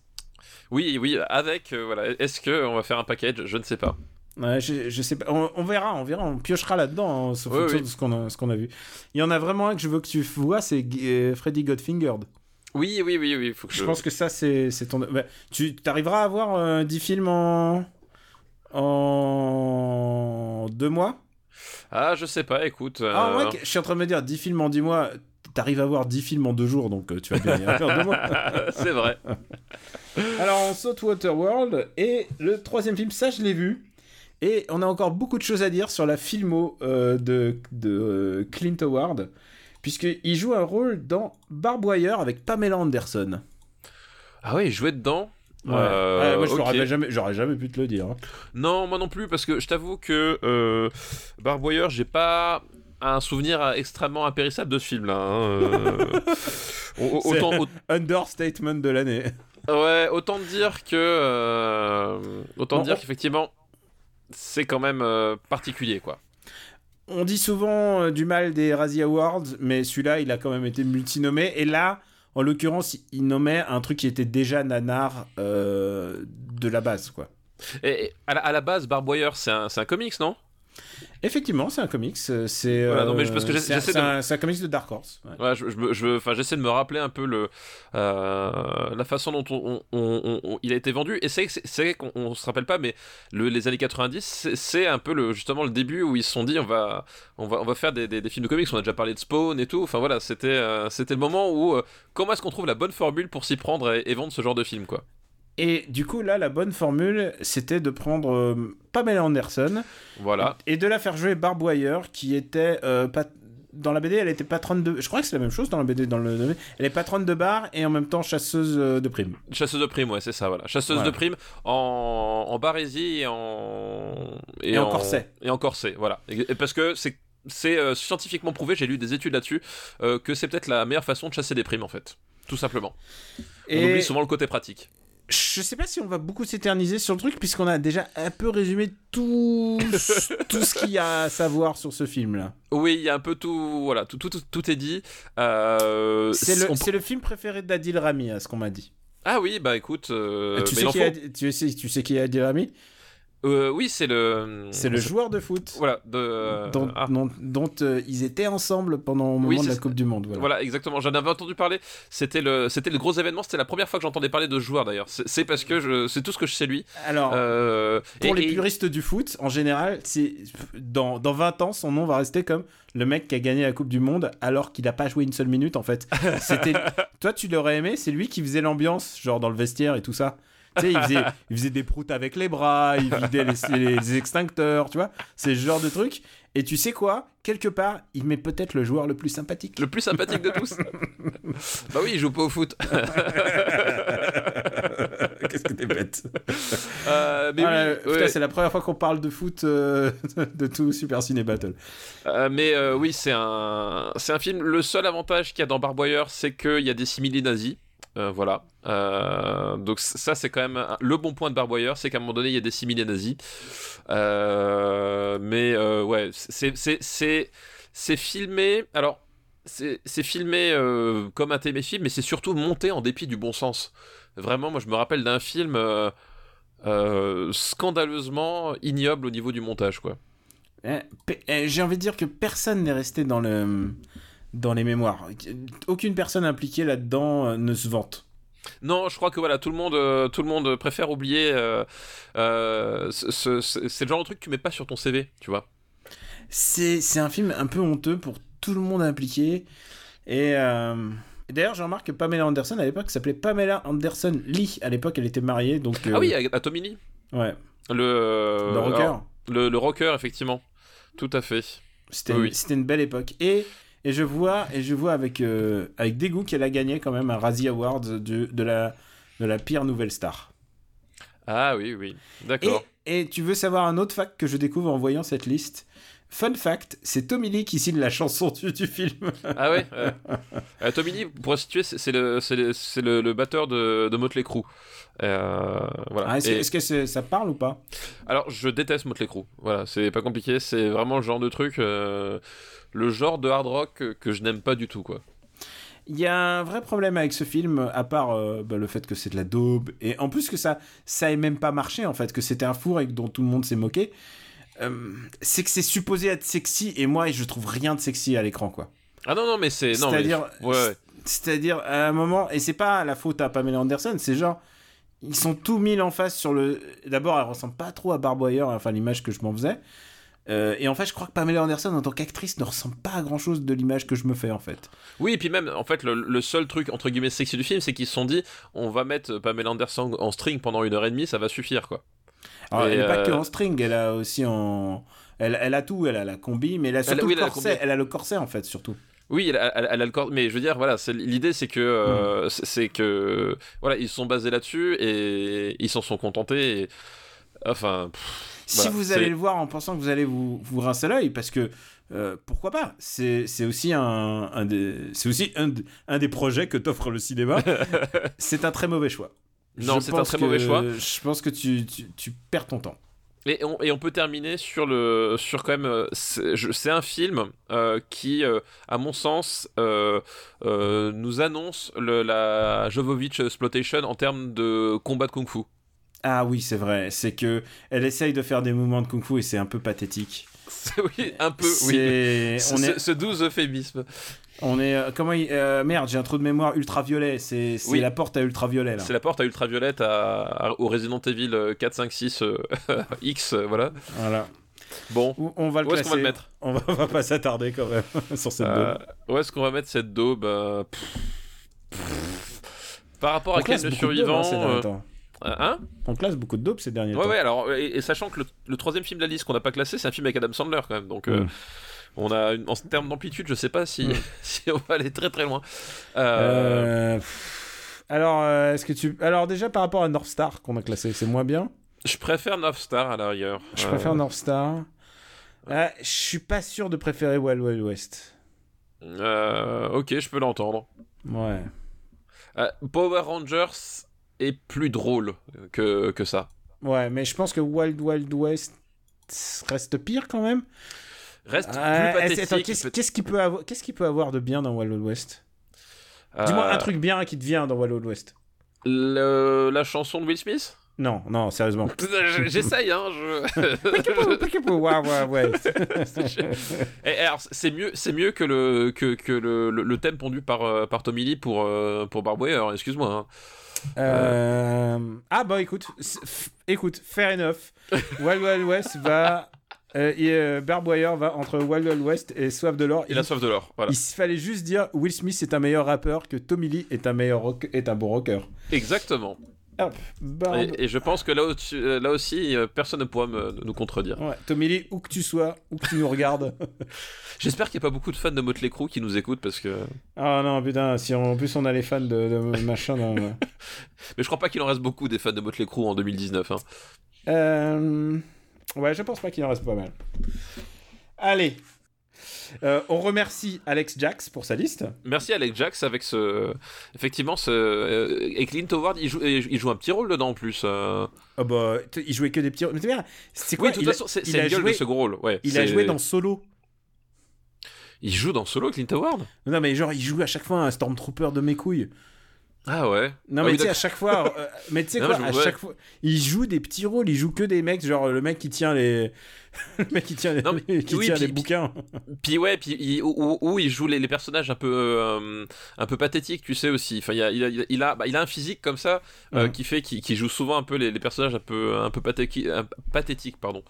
Speaker 2: Oui, oui, avec. euh, voilà. Est-ce que on va faire un package? Je ne sais pas.
Speaker 1: Ouais, je, je sais pas. On, on verra, on verra, on piochera là-dedans, hein, sauf
Speaker 2: oui.
Speaker 1: de ce qu'on a, ce qu'on a vu. Il y en a vraiment un que je veux que tu vois, c'est euh, Freddy Godfingered.
Speaker 2: Oui, oui, oui, oui. Faut que
Speaker 1: Je
Speaker 2: je.
Speaker 1: pense que ça, c'est c'est ton. bah, tu arriveras à avoir euh, 10 films en. en. deux mois?
Speaker 2: Ah, je sais pas. Écoute.
Speaker 1: Ah,
Speaker 2: euh,
Speaker 1: ouais, je suis en train de me dire 10 films en 10 mois. T'arrives à avoir 10 films en deux jours, donc euh, tu vas y arriver en deux mois.
Speaker 2: c'est vrai.
Speaker 1: Alors on saute Waterworld et le troisième film, ça je l'ai vu. Et on a encore beaucoup de choses à dire sur la filmo euh, de, de euh, Clint Howard, puisqu'il joue un rôle dans Barbwire avec Pamela Anderson.
Speaker 2: Ah oui, jouer dedans?
Speaker 1: Ouais.
Speaker 2: Euh,
Speaker 1: Ouais, moi je
Speaker 2: ok.
Speaker 1: l'aurais jamais, j'aurais jamais pu te le dire. hein.
Speaker 2: Non, moi non plus, parce que je t'avoue que euh, Barboyer, j'ai pas un souvenir extrêmement impérissable de ce film-là. hein, euh. Autant, au-
Speaker 1: Understatement de l'année.
Speaker 2: ouais, autant dire que, euh, autant
Speaker 1: Bon,
Speaker 2: dire
Speaker 1: on-
Speaker 2: qu'effectivement, c'est quand même euh, particulier, quoi.
Speaker 1: On dit souvent euh, du mal des Razzie Awards, mais celui-là il a quand même été multinommé. Et là, en l'occurrence, il nommait un truc qui était déjà nanar euh, de la base, quoi.
Speaker 2: Et, à, la, base, Barboyer, c'est un, un comics, non?
Speaker 1: Effectivement, c'est un comics. C'est
Speaker 2: Voilà,
Speaker 1: euh, un-
Speaker 2: de-
Speaker 1: comics de Dark Horse. ouais.
Speaker 2: Ouais, je, j'essaie de me rappeler un peu le, euh, la façon dont on, on- on- on- il a été vendu. Et c'est, qu'on on se rappelle pas, mais le- les années 90, c'est, un peu le, justement le début où ils se sont dit on va, on va, on va faire des, des- des films de comics. On a déjà parlé de Spawn et tout. Enfin voilà, c'était, euh, c'était le moment où euh, comment est-ce qu'on trouve la bonne formule pour s'y prendre et, et vendre ce genre de film, quoi.
Speaker 1: Et du coup, là, la bonne formule, c'était de prendre euh, Pamela Anderson
Speaker 2: Voilà.
Speaker 1: et de la faire jouer Barbwire, qui était euh, pas. Dans la BD, elle était patronne de. Je crois que c'est la même chose dans la BD. Dans le... Elle est patronne de bar et en même temps chasseuse euh, de primes.
Speaker 2: Chasseuse de primes, ouais, c'est ça, voilà. Chasseuse
Speaker 1: Voilà.
Speaker 2: de primes en, en barésie et en...
Speaker 1: Et en corset.
Speaker 2: Et en corset, voilà. Et- parce que c'est... Euh, scientifiquement prouvé, j'ai lu des études là-dessus, euh, que c'est peut-être la meilleure façon de chasser des primes en fait. Tout simplement. On
Speaker 1: Et
Speaker 2: oublie souvent le côté pratique.
Speaker 1: Je sais pas si on va beaucoup s'éterniser sur le truc, puisqu'on a déjà un peu résumé tout, tout ce qu'il y a à savoir sur ce film-là.
Speaker 2: Oui, il y a un peu tout, voilà, tout, tout, tout, tout est dit. Euh,
Speaker 1: C'est le,
Speaker 2: on-
Speaker 1: le film préféré d'Adil Rami, à ce qu'on m'a dit.
Speaker 2: Ah oui, bah écoute, euh,
Speaker 1: tu, sais
Speaker 2: faut.
Speaker 1: tu, sais, tu sais qui est Adil Rami?
Speaker 2: Euh, oui, c'est le.
Speaker 1: C'est le joueur de foot
Speaker 2: Voilà, de.
Speaker 1: dont,
Speaker 2: ah.
Speaker 1: dont- dont, euh, ils étaient ensemble pendant au moment
Speaker 2: Oui,
Speaker 1: de la Coupe du Monde. Voilà.
Speaker 2: Voilà, exactement. J'en avais entendu parler. C'était le, c'était le gros événement. C'était la première fois que j'entendais parler de ce joueur d'ailleurs. C'est c'est parce que je, c'est tout ce que je sais lui.
Speaker 1: Alors,
Speaker 2: Euh,
Speaker 1: pour
Speaker 2: et-
Speaker 1: les
Speaker 2: et-
Speaker 1: puristes du foot, en général, c'est dans, dans 20 ans, son nom va rester comme le mec qui a gagné la Coupe du Monde alors qu'il n'a pas joué une seule minute en fait. C'était toi tu l'aurais aimé, c'est lui qui faisait l'ambiance genre dans le vestiaire et tout ça? Tu sais, il faisait, il faisait des proutes avec les bras, il vidait les, les extincteurs, tu vois. C'est ce genre de truc. Et tu sais quoi? Quelque part, il met peut-être le joueur le plus sympathique.
Speaker 2: Le plus sympathique de tous. bah oui, il joue pas au foot.
Speaker 1: Qu'est-ce que t'es bête.
Speaker 2: Euh, mais
Speaker 1: Ah,
Speaker 2: oui, ouais.
Speaker 1: c'est la première fois qu'on parle de foot euh, de tout Super Ciné Battle.
Speaker 2: Euh, mais euh, oui, c'est un, c'est un film. Le seul avantage qu'il y a dans Barboyer, c'est qu'il y a des similés nazis. Euh, voilà. Euh, donc ça, c'est quand même le bon point de Barboyer, c'est qu'à un moment donné, il y a des similés nazis. Euh, mais ouais, c'est filmé. Alors. C'est filmé comme un téléfilm, mais c'est surtout monté en dépit du bon sens. Vraiment, moi je me rappelle d'un film scandaleusement ignoble au niveau du montage, quoi.
Speaker 1: Eh, eh, J'ai envie de dire que personne n'est resté dans, le, dans les mémoires. Aucune personne impliquée là-dedans euh, ne se vante.
Speaker 2: Non, je crois que voilà, tout le monde, euh, tout le monde préfère oublier. euh, euh, ce- ce- ce- c'est le genre de truc que tu mets pas sur ton CV, tu vois.
Speaker 1: C'est un film un peu honteux pour tout le monde impliqué. Et, euh, d'ailleurs, je remarque que Pamela Anderson à l'époque s'appelait Pamela Anderson Lee. À l'époque, elle était mariée, donc.
Speaker 2: Ah oui, à, à Tommy Lee.
Speaker 1: Ouais.
Speaker 2: Le,
Speaker 1: Le rocker.
Speaker 2: alors, le, le rocker, effectivement. Tout à fait.
Speaker 1: C'était
Speaker 2: Oui.
Speaker 1: c'était une belle époque. Et, et je vois, et je vois avec, euh, avec dégoût qu'elle a gagné quand même un Razzie Award de, de, la, de la pire nouvelle star.
Speaker 2: Ah oui, oui.
Speaker 1: Et,
Speaker 2: D'accord.
Speaker 1: et tu veux savoir un autre fact que je découvre en voyant cette liste? Fun fact, c'est Tommy Lee qui signe la chanson du, du film.
Speaker 2: Ah ouais, euh, Tommy Lee, pour situer, c'est le, le, le, le, batteur de, de Motley Crue. Euh, voilà.
Speaker 1: Ah, est-ce, que ça parle ou pas?
Speaker 2: Alors, je déteste Motley Crue. Voilà, c'est pas compliqué. C'est vraiment le genre de truc, euh, le genre de hard rock que je n'aime pas du tout, quoi.
Speaker 1: Il y a un vrai problème avec ce film, à part euh, bah, le fait que c'est de la daube, et en plus que ça, ça ait même pas marché, en fait, que c'était un four et dont tout le monde s'est moqué. Euh, c'est que c'est supposé être sexy, et moi, je trouve rien de sexy à l'écran, quoi.
Speaker 2: Ah non, non, mais c'est. C'est-à-dire.
Speaker 1: Ouais. C'est-à-dire, à un moment, et c'est pas la faute à Pamela Anderson, c'est genre. Ils sont tout mis en face sur le. D'abord, elle ressemble pas trop à Barboyer, enfin l'image que je m'en faisais. Euh, et en fait, je crois que Pamela Anderson, en tant qu'actrice, ne ressemble pas à grand chose de l'image que je me fais, en fait.
Speaker 2: Oui, et puis même, en fait, le, seul truc, entre guillemets, sexy du film, c'est qu'ils se sont dit, on va mettre Pamela Anderson en string pendant une heure et demie, ça va suffire, quoi.
Speaker 1: Alors, elle n'est pas que en string, elle a aussi en. Elle, elle, a tout, elle a la combi, mais elle a surtout le corset. Elle a le corset, en fait, surtout.
Speaker 2: Oui, elle, a le corset, mais je veux dire, voilà, l'idée c'est que euh, hmm. c'est que voilà, ils sont basés là-dessus et ils s'en sont contentés. Et, enfin,
Speaker 1: si vous allez le voir en pensant que vous allez vous, vous rincer l'œil, parce que euh, pourquoi pas C'est aussi, un, un des, aussi un, un, des projets que t'offre le cinéma. c'est un très mauvais choix.
Speaker 2: Non, c'est un très mauvais choix.
Speaker 1: Je pense que tu, tu, tu perds ton temps.
Speaker 2: Et on, et on, peut terminer sur le sur quand même euh, c'est un film euh, qui à mon sens nous annonce le, la Jovovich exploitation en termes de combat de kung-fu.
Speaker 1: Ah oui, c'est vrai. C'est que elle essaye de faire des mouvements de kung-fu et c'est un peu pathétique.
Speaker 2: oui, un peu. Oui. On ce, est... ce doux euphémisme.
Speaker 1: On est euh, comment il... Euh, merde, j'ai un trou de mémoire ultraviolet. C'est la porte à ultraviolet.
Speaker 2: C'est la porte à ultraviolet à... au Resident Evil 4, 5, 6 X, voilà.
Speaker 1: Voilà.
Speaker 2: Bon,
Speaker 1: on va le
Speaker 2: où est-ce qu'on va le mettre?
Speaker 1: On va, va, pas s'attarder quand même sur cette euh, daube.
Speaker 2: Où est-ce qu'on va mettre cette daube? Par rapport à quel le survivant
Speaker 1: euh, hein On classe beaucoup de dopes ces derniers
Speaker 2: ouais,
Speaker 1: temps.
Speaker 2: Ouais, alors, et, sachant que le, troisième film de la liste qu'on n'a pas classé, c'est un film avec Adam Sandler quand même. Donc, euh, mm. on a, en termes d'amplitude, je sais pas si, mm. si on va aller très très loin.
Speaker 1: Euh, alors, est-ce que tu. Alors, déjà, par rapport à North Star qu'on a classé, c'est moins bien?
Speaker 2: Je préfère North Star à l'arrière.
Speaker 1: Je préfère North Star. je suis pas sûr de préférer Wild Wild West.
Speaker 2: ok, je peux l'entendre.
Speaker 1: Ouais.
Speaker 2: Power Rangers est plus drôle que, que ça.
Speaker 1: Ouais, mais je pense que Wild Wild West reste pire quand même.
Speaker 2: Reste euh, plus pathétique.
Speaker 1: Qu'est-ce qu'il peut, avoir... Qu'est-ce peut avoir de bien dans Wild Wild West? Dis-moi un euh, truc bien qui te vient dans Wild Wild West.
Speaker 2: Le... La chanson de Will Smith?
Speaker 1: Non, non, sérieusement.
Speaker 2: J'essaye, hein. Et alors, c'est mieux, c'est mieux que le que, que le, le, thème pondu par euh, par Tommy Lee pour pour Barbway. Excuse-moi. Hein.
Speaker 1: Euh... Ah bah écoute, écoute, fair enough. Wild Wild West va euh, et, euh, va entre Wild Wild West et Soif de l'or.
Speaker 2: Il a soif de l'or. Voilà.
Speaker 1: Il fallait juste dire Will Smith est un meilleur rappeur que Tommy Lee est un meilleur rock, est un bon rocker.
Speaker 2: Exactement.
Speaker 1: Hop,
Speaker 2: et, et, je pense que là, euh, là aussi, euh, personne ne pourra me, nous contredire.
Speaker 1: Ouais, Tommy Lee, où que tu sois, où que tu nous regardes.
Speaker 2: J'espère qu'il n'y a pas beaucoup de fans de Motley Crue qui nous écoutent parce que.
Speaker 1: Ah non, putain, si en plus on a les fans de, de machin.
Speaker 2: Mais je crois pas qu'il en reste beaucoup des fans de Motley Crue en 2019. Hein.
Speaker 1: Euh... Ouais, je pense pas qu'il en reste pas mal. Allez, euh, on remercie Alex Jax pour sa liste.
Speaker 2: Merci Alex Jax avec ce. Effectivement, ce... Euh, et Clint Howard, il joue, il joue un petit rôle dedans en plus. Euh.
Speaker 1: Ah bah, il jouait que des petits rôles.
Speaker 2: C'est quoi? Oui, de toute façon, c'est une gueule de second rôle. Ouais,
Speaker 1: il a joué dans Solo.
Speaker 2: Il joue dans Solo, Clint Howard?
Speaker 1: Non, mais genre, il joue à chaque fois un Stormtrooper de mes couilles.
Speaker 2: Ah ouais.
Speaker 1: Non
Speaker 2: ah
Speaker 1: mais tu sais à chaque fois, mais tu sais quoi, à chaque fois, il joue des petits rôles, il joue que des mecs, genre le mec qui tient les, le mec qui tient les, qui tient les bouquins.
Speaker 2: Puis ouais, puis il, où, il joue les, personnages un peu euh, un peu pathétiques, tu sais aussi. Enfin, il a il a il a, bah, il a un physique comme ça euh, qui fait qu'il joue souvent un peu les, personnages un peu un peu pathétiques, pathétiques pardon.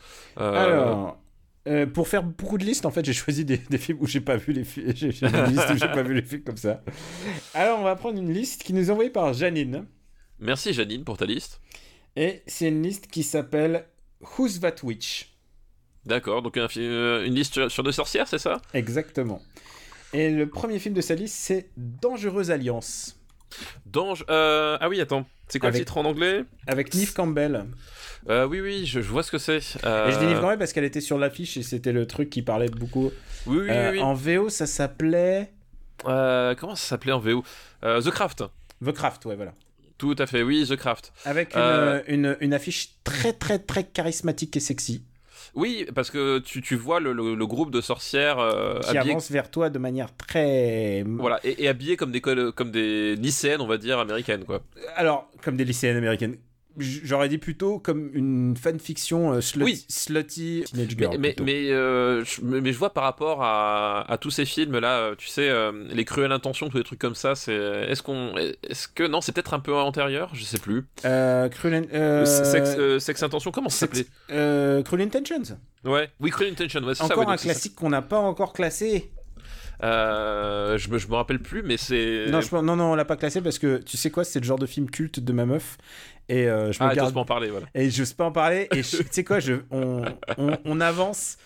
Speaker 1: Euh, pour faire beaucoup de listes, en fait, j'ai choisi des, films où j'ai pas vu les films. J'ai pas vu les films comme ça. Alors, on va prendre une liste qui nous est envoyée par Janine.
Speaker 2: Merci Janine pour ta liste.
Speaker 1: Et c'est une liste qui s'appelle Who's That Witch?
Speaker 2: D'accord, donc euh, une liste sur deux sorcières, c'est ça?
Speaker 1: Exactement. Et le premier film de sa liste, c'est Dangereuse Alliance.
Speaker 2: Dange. Euh, ah oui, attends. C'est quoi
Speaker 1: Avec-
Speaker 2: le titre en anglais
Speaker 1: Avec Neve Campbell.
Speaker 2: Euh, Oui, oui, je, je vois ce que c'est. Euh,
Speaker 1: Et je dis Neve Campbell parce qu'elle était sur l'affiche et c'était le truc qui parlait beaucoup.
Speaker 2: Oui, oui,
Speaker 1: Euh,
Speaker 2: oui. oui.
Speaker 1: En VO, ça s'appelait
Speaker 2: Euh, comment ça s'appelait en VO Euh, The Craft.
Speaker 1: The Craft, ouais, voilà.
Speaker 2: Tout à fait, oui, The Craft.
Speaker 1: Avec une,
Speaker 2: Euh,
Speaker 1: une, une affiche très, très, très charismatique et sexy
Speaker 2: Oui, parce que tu, tu vois le, le- le groupe de sorcières euh,
Speaker 1: qui
Speaker 2: habillées,
Speaker 1: avance vers toi de manière très.
Speaker 2: voilà, et, et habillées comme des, comme des lycéennes, on va dire, américaines, quoi.
Speaker 1: Alors, comme des lycéennes américaines. J'aurais dit plutôt comme une fanfiction euh, slut-
Speaker 2: Oui.
Speaker 1: slutty teenage
Speaker 2: Mais,
Speaker 1: girl.
Speaker 2: mais,
Speaker 1: plutôt.
Speaker 2: mais, euh, je, mais je vois par rapport à, à tous ces films là, euh, tu sais, euh, les cruelles intentions, tous les trucs comme ça, c'est est-ce qu'on, est-ce que non, c'est peut-être un peu antérieur, je sais plus.
Speaker 1: Cruel,
Speaker 2: Sex, Sex intention, comment ça s'appelait?
Speaker 1: Cruel Intentions.
Speaker 2: Ouais, oui, Cruel Intention, ouais, c'est ça.
Speaker 1: Encore
Speaker 2: ouais,
Speaker 1: un classique qu'on n'a pas encore classé.
Speaker 2: Euh, je me, je me rappelle plus, mais c'est.
Speaker 1: Non, je- non, non, on l'a pas classé parce que tu sais quoi, c'est le genre de film culte de ma meuf. Et euh, je me
Speaker 2: Ah,
Speaker 1: garde
Speaker 2: pas en parler, voilà.
Speaker 1: Et je sais pas en parler. Et tu sais quoi, je, on, on, on avance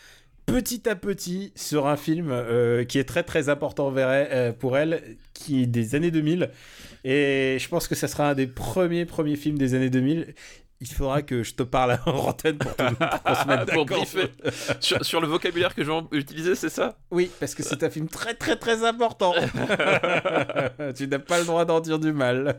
Speaker 1: petit à petit sur un film euh, qui est très très important vers elle- pour elle, qui est des années 2000. Et je pense que ça sera un des premiers premiers films des années 2000. Il faudra que je te parle en antenne pour, te- pour se d'accord.
Speaker 2: sur, sur le vocabulaire que je vais utiliser, c'est ça?
Speaker 1: Oui, parce que c'est un film très très très important. tu n'as pas le droit d'en dire du mal.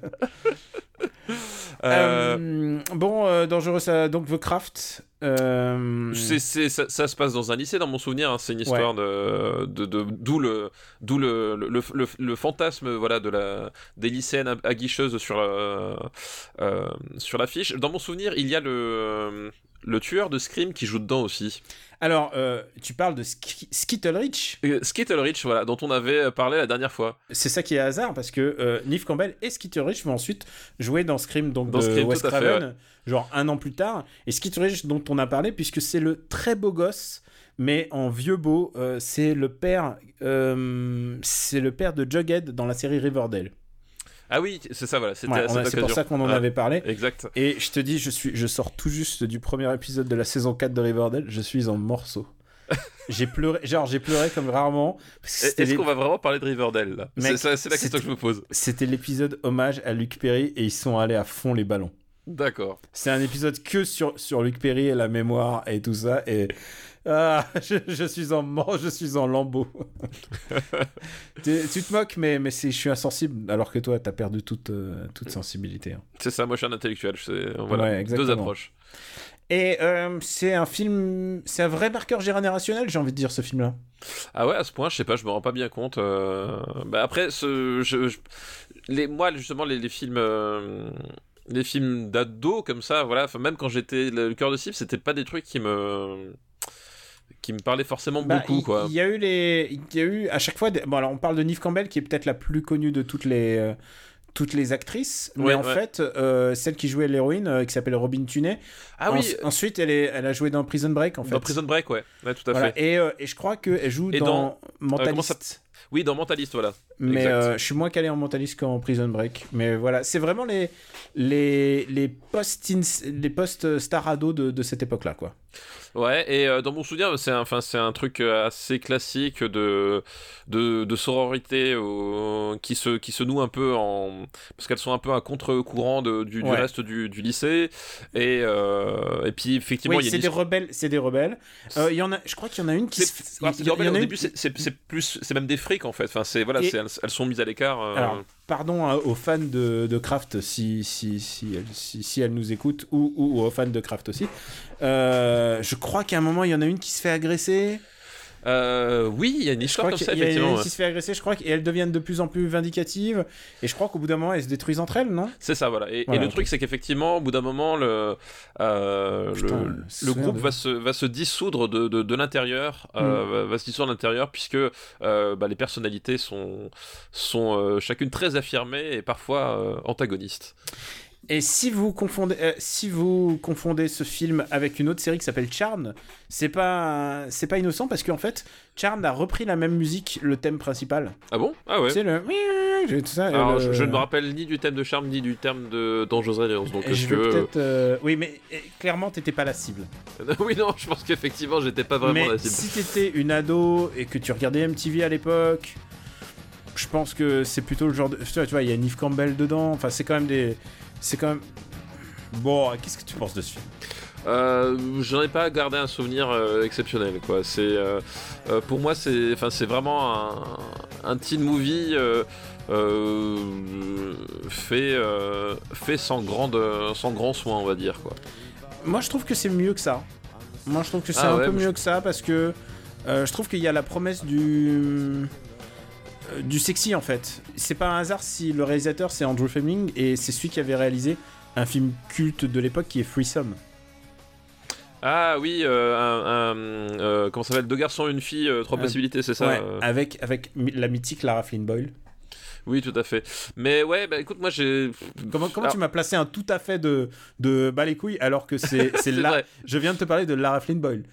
Speaker 2: Euh,
Speaker 1: bon, euh, dangereux, ça, donc The Craft. euh,
Speaker 2: C'est, c'est- ça, ça se passe dans un lycée, dans mon souvenir. hein, c'est une histoire de, de, de- d'où le, d'où le, le, le, le fantasme, voilà, de la des lycéennes aguicheuses sur la, euh, sur l'affiche. Dans mon souvenir, il y a le le tueur de Scream qui joue dedans aussi.
Speaker 1: Alors, euh, tu parles de Sk- Skittle Rich.
Speaker 2: Euh, Skittle Rich, voilà, dont on avait parlé la dernière fois.
Speaker 1: C'est ça qui est hasard parce que euh, Neve Campbell et Skittle Rich vont ensuite jouer dans Scream, donc
Speaker 2: Dans
Speaker 1: de
Speaker 2: Scream,
Speaker 1: Wes
Speaker 2: fait,
Speaker 1: genre un an plus tard. Et Skittle Rich, dont on a parlé, puisque c'est le très beau gosse, mais en vieux beau, euh, c'est le père, euh, c'est le père de Jughead dans la série Riverdale.
Speaker 2: Ah oui, c'est ça, voilà. C'était
Speaker 1: Ouais, c'est pour ça qu'on en avait parlé.
Speaker 2: Exact.
Speaker 1: Et je te dis, je, suis, je sors tout juste du premier épisode de la saison 4 de Riverdale, je suis en morceaux. j'ai pleuré, genre j'ai pleuré comme rarement.
Speaker 2: Est-ce
Speaker 1: les-
Speaker 2: qu'on va vraiment parler de Riverdale C'est la question que je me pose.
Speaker 1: C'était l'épisode hommage à Luc Perry et ils sont allés à fond les ballons.
Speaker 2: D'accord.
Speaker 1: C'est un épisode que sur, sur Luc Perry et la mémoire et tout ça. Et ah, je, je suis en mort, je suis en lambeau. tu, tu te moques, mais, mais je suis insensible, alors que toi, t'as perdu toute, euh, toute sensibilité. hein.
Speaker 2: C'est ça, moi je suis un intellectuel. c'est- Voilà,
Speaker 1: Ouais,
Speaker 2: deux approches.
Speaker 1: Et euh, c'est un film, c'est un vrai marqueur générationnel, j'ai envie de dire, ce film-là.
Speaker 2: Ah ouais, à ce point, je sais pas, je me rends pas bien compte. euh, Bah après, ce... je... je- Les... moi justement, les, les films. euh, Les films d'ado comme ça, voilà, enfin, même quand j'étais le cœur de cible, c'était pas des trucs qui me qui me parlaient forcément
Speaker 1: Bah,
Speaker 2: beaucoup
Speaker 1: il,
Speaker 2: quoi.
Speaker 1: il y a eu les, il y a eu à chaque fois. des- Bon, alors on parle de Neve Campbell qui est peut-être la plus connue de toutes les euh, toutes les actrices, mais en
Speaker 2: ouais.
Speaker 1: fait, euh, celle qui jouait l'héroïne, euh, qui s'appelle Robin Tunney.
Speaker 2: Ah oui,
Speaker 1: en- ensuite, elle est, elle a joué dans Prison Break en fait.
Speaker 2: dans Prison Break, ouais, ouais, tout à
Speaker 1: Voilà.
Speaker 2: fait.
Speaker 1: Et, et je crois qu'elle joue
Speaker 2: Et
Speaker 1: dans,
Speaker 2: dans-
Speaker 1: Mentalist.
Speaker 2: Oui, dans Mentalist, voilà.
Speaker 1: mais euh, je suis moins calé en Mentalist qu'en Prison Break. Mais voilà, c'est vraiment les les les post les post de, de cette époque-là, quoi.
Speaker 2: Ouais, et euh, dans mon souvenir, c'est un, un truc euh, assez classique de, de, de sororité euh, qui, se, qui se noue un peu en. Parce qu'elles sont un peu à contre-courant du, du
Speaker 1: Ouais.
Speaker 2: reste du, du lycée. Et, et puis, effectivement,
Speaker 1: Oui,
Speaker 2: il y a
Speaker 1: des rebelles, c'est des rebelles. Il y en a, je crois qu'il y en a une qui. Se- il y en a
Speaker 2: au
Speaker 1: une
Speaker 2: début, c'est- c'est c'est plus, c'est même des en fait. Enfin, c'est voilà,
Speaker 1: Et-
Speaker 2: elles, elles sont mises à l'écart. euh,
Speaker 1: Alors, pardon hein, aux fans de, de Kraft si, si, si, elles, si, si elles nous écoutent ou, ou aux fans de Kraft aussi. Euh, je crois qu'à un moment, il y en a une qui se fait agresser.
Speaker 2: Euh, oui, il y a une histoire comme ça, effectivement.
Speaker 1: qui se fait agresser, je crois, et elles deviennent de plus en plus vindicatives. Et je crois qu'au bout d'un moment, elles se détruisent entre elles, non?
Speaker 2: C'est ça, voilà. Et, le truc, c'est qu'effectivement, au bout d'un moment, le, euh,
Speaker 1: Putain,
Speaker 2: le, groupe
Speaker 1: de-
Speaker 2: va se, va se dissoudre de, de, de l'intérieur, euh,
Speaker 1: Mm.
Speaker 2: va, va se dissoudre de l'intérieur, puisque bah, les personnalités sont, sont chacune très affirmées et parfois antagonistes.
Speaker 1: Et si vous confondez, euh, si vous confondez ce film avec une autre série qui s'appelle Charmed, c'est pas, c'est pas innocent parce qu'en fait, Charmed a repris la même musique, le thème principal.
Speaker 2: Ah bon? Ah ouais.
Speaker 1: C'est le, tout ça.
Speaker 2: Alors,
Speaker 1: le-
Speaker 2: je, je ne me rappelle ni du thème de Charme, ni du thème de Dangerous Alliance, donc
Speaker 1: je vais
Speaker 2: que...
Speaker 1: peut-être. euh, Oui, mais euh, clairement, t'étais pas la cible.
Speaker 2: oui, non, je pense qu'effectivement, j'étais pas vraiment
Speaker 1: mais
Speaker 2: la cible.
Speaker 1: si t'étais une ado et que tu regardais MTV à l'époque, je pense que c'est plutôt le genre de. Tu vois, il y a Neve Campbell dedans. Enfin, c'est quand même des. C'est quand même. Bon, qu'est-ce que tu penses de ce film
Speaker 2: euh, J'en ai pas gardé un souvenir euh, exceptionnel, quoi. C'est euh, pour moi, c'est, vraiment un, un, teen movie fait, fait sans grande, sans grand soin, on va dire, quoi.
Speaker 1: Moi, je trouve que c'est mieux que ça. Moi, je trouve que c'est ah un peu mieux que ça parce que je trouve qu'il y a la promesse du du sexy en fait. C'est pas un hasard si le réalisateur c'est Andrew Fleming et c'est celui qui avait réalisé un film culte de l'époque qui est Threesome.
Speaker 2: Ah oui, euh, un, euh, comment ça s'appelle? Deux garçons, une fille, euh, trois possibilités, c'est ça
Speaker 1: avec, avec la mythique Lara Flynn Boyle.
Speaker 2: Oui, tout à fait. Mais ouais, bah écoute, moi j'ai.
Speaker 1: Comment, comment tu m'as placé un tout à fait de, de bas les couilles alors que c'est là. Je viens de te parler de Lara Flynn Boyle.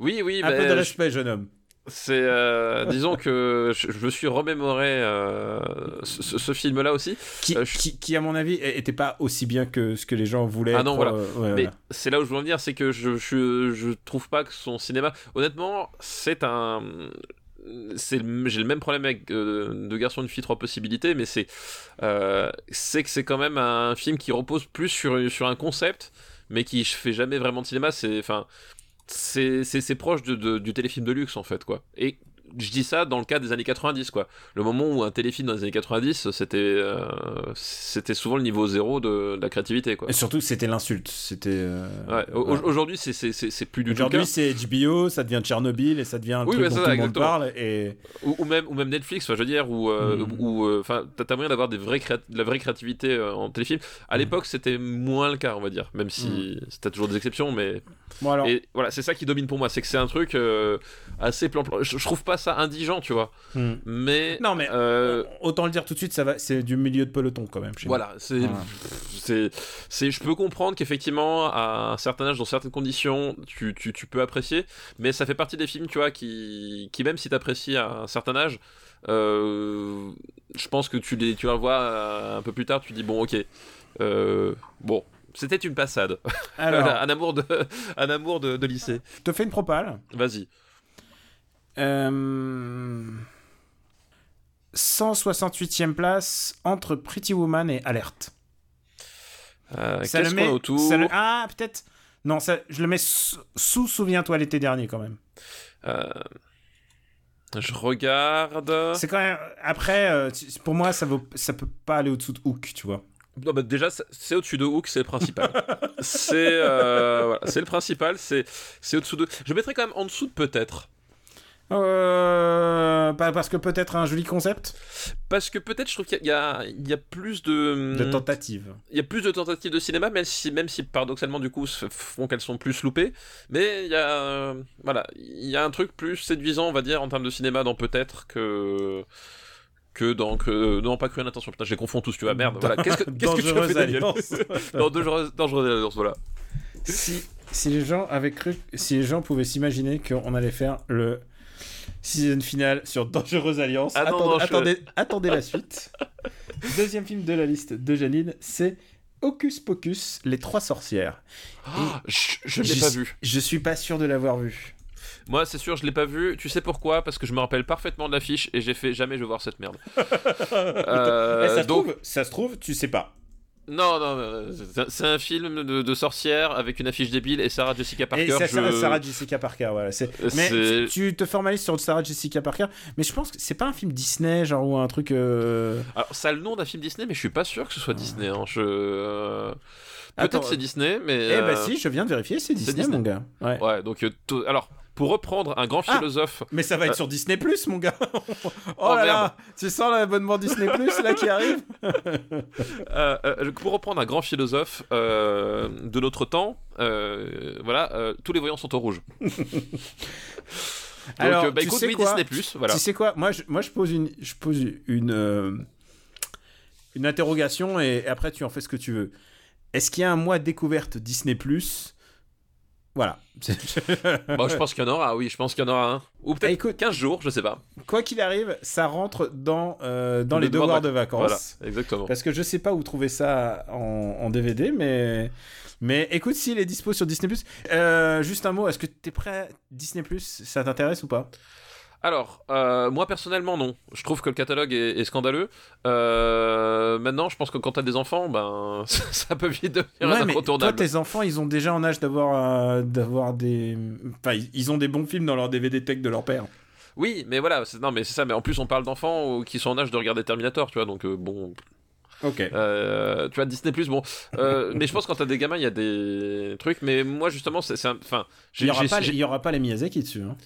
Speaker 2: Oui, oui.
Speaker 1: Un peu de respect, jeune homme.
Speaker 2: C'est, euh, disons que je, me suis remémoré euh, ce, film-là aussi,
Speaker 1: euh, qui, qui, à mon avis, était pas aussi bien que ce que les gens voulaient.
Speaker 2: Ah non, voilà. Mais c'est là où je veux en venir, c'est que je, je, je, trouve pas que son cinéma, honnêtement, c'est un, c'est j'ai le même problème avec deux garçons une fille trois possibilités, mais c'est, c'est que c'est quand même un film qui repose plus sur sur un concept, mais qui fait jamais vraiment de cinéma. C'est, enfin c'est proche de, du téléfilm de luxe en fait quoi. Et je dis ça dans le cas des années 90 quoi. Le moment où un téléfilm dans les années 90 c'était euh, c'était souvent le niveau zéro de, la créativité quoi.
Speaker 1: Et surtout c'était l'insulte, c'était. Euh,
Speaker 2: ouais. Aujourd'hui c'est plus du tout.
Speaker 1: Aujourd'hui c'est HBO, ça devient Tchernobyl et ça devient un truc dont tout le monde parle et.
Speaker 2: Ou, même ou même Netflix, je veux dire où euh, hmm. enfin t'as moyen d'avoir des vrais de la vraie créativité en téléfilm. À hmm. l'époque c'était moins le cas on va dire, même si c'était toujours des exceptions mais. Bon, alors... Et voilà c'est ça qui domine pour moi, c'est que c'est un truc assez plan... Je, je trouve pas ça indigent, tu vois. Hmm. Mais
Speaker 1: non, mais euh, autant le dire tout de suite, ça va, c'est du milieu de peloton quand même.
Speaker 2: voilà, c'est, c'est, c'est, je peux comprendre qu'effectivement à un certain âge, dans certaines conditions, tu, tu, tu, peux apprécier, mais ça fait partie des films, tu vois, qui, qui même si t'apprécies à un certain âge, euh, je pense que tu les, tu vas voir euh, un peu plus tard, tu dis bon, ok, bon, c'était une passade. Alors, un amour de, un amour de, de lycée.
Speaker 1: Je te fais une propale.
Speaker 2: Vas-y.
Speaker 1: 168e euh, place entre Pretty Woman et Alerte.
Speaker 2: Euh, Qu'est-ce qu'on autour
Speaker 1: Ah, peut-être. Non, ça, je le mets sous, Souviens-toi l'été dernier quand même.
Speaker 2: Euh, je regarde.
Speaker 1: C'est quand même. Après, euh, pour moi, ça, vaut... ça peut pas aller au-dessous de Hook, tu vois.
Speaker 2: Non, bah déjà, c'est au-dessus de Hook, c'est le principal. c'est voilà, c'est le principal, c'est au-dessous de. Je mettrais quand même en dessous de peut-être.
Speaker 1: Euh, parce que peut-être un joli concept
Speaker 2: Parce que peut-être je trouve qu'il y, a, il y a plus de...
Speaker 1: De tentatives.
Speaker 2: Il y a plus de tentatives de cinéma, même si, même si paradoxalement du coup font qu'elles sont plus loupées. Mais il y a... voilà, il y a un truc plus séduisant, on va dire, en termes de cinéma dans peut-être que que dans que non pas cru attention putain j'ai confonds tous tu vois merde voilà qu'est-ce que que tu as fait alliance non dangereuse dangereuse alliance voilà
Speaker 1: si si les gens avaient cru si les gens pouvaient s'imaginer qu'on allait faire le season finale sur Dangereuse Alliance. Ah attendez, attendez, la suite. Deuxième film de la liste de Janine, c'est Hocus Pocus, Les Trois Sorcières.
Speaker 2: Ah, je ne l'ai pas vu.
Speaker 1: Je suis pas sûr de l'avoir vu.
Speaker 2: Moi, c'est sûr, je l'ai pas vu. Tu sais pourquoi? Parce que je me rappelle parfaitement de l'affiche et j'ai fait jamais je vais voir cette merde.
Speaker 1: Euh, ça, donc... trouve, ça se trouve, tu sais pas.
Speaker 2: Non, non, c'est un film de, de, sorcière avec une affiche débile et Sarah Jessica Parker. Et
Speaker 1: Sarah Jessica Parker, voilà. Mais tu, te formalises sur Sarah Jessica Parker, mais je pense que c'est pas un film Disney, genre ou un truc. Euh,
Speaker 2: Alors, ça a le nom d'un film Disney, mais je suis pas sûr que ce soit Disney. Hein. Je. Euh, peut-être c'est Disney, mais.
Speaker 1: Eh ben si, je viens de vérifier, c'est Disney, Disney, mon gars.
Speaker 2: Ouais, ouais donc. Alors, pour reprendre un grand ah, philosophe.
Speaker 1: mais ça va être euh, sur Disney Plus, mon gars. oh, oh, là là, tu sens l'abonnement Disney Plus là qui arrive.
Speaker 2: Euh, euh, pour reprendre un grand philosophe de notre temps, voilà, tous les voyants sont au rouge. Donc,
Speaker 1: Alors, bah,
Speaker 2: écoute,
Speaker 1: oui,
Speaker 2: Disney Plus, voilà.
Speaker 1: Tu sais quoi Moi, je, moi, je pose une, je pose une, une interrogation et après tu en fais ce que tu veux. Est-ce qu'il y a un mois découverte Disney Plus voilà.
Speaker 2: bon, je pense qu'il y en aura, oui, je pense qu'il y en aura un. Ou peut-être 15 jours, je sais pas.
Speaker 1: Quoi qu'il arrive, ça rentre dans, euh, dans les devoirs de vacances.
Speaker 2: Voilà, exactement.
Speaker 1: Parce que je sais pas où trouver ça en, DVD, mais. Mais écoute, s'il est dispo sur Disney, euh, juste un mot, est-ce que tu es prêt Disney Ça t'intéresse ou pas?
Speaker 2: Alors, euh, moi personnellement, non. Je trouve que le catalogue est, est scandaleux. Euh, maintenant, je pense que quand t'as des enfants, ben, ça peut vite devenir
Speaker 1: Ouais,
Speaker 2: un
Speaker 1: mais toi,
Speaker 2: incontournable.
Speaker 1: tes enfants, ils ont déjà en âge d'avoir euh, d'avoir des. Enfin, ils- ont des bons films dans leur DVD tech de leur père.
Speaker 2: Oui, mais voilà, c'est- non, mais c'est ça. Mais en plus, on parle d'enfants qui sont en âge de regarder Terminator, tu vois. Donc, bon,
Speaker 1: Ok.
Speaker 2: Euh, tu vois Disney Plus bon euh, mais je pense que quand t'as des gamins il y a des trucs mais moi justement c'est enfin
Speaker 1: Il
Speaker 2: j'ai-
Speaker 1: y aura pas, aura les Miyazaki dessus. hein.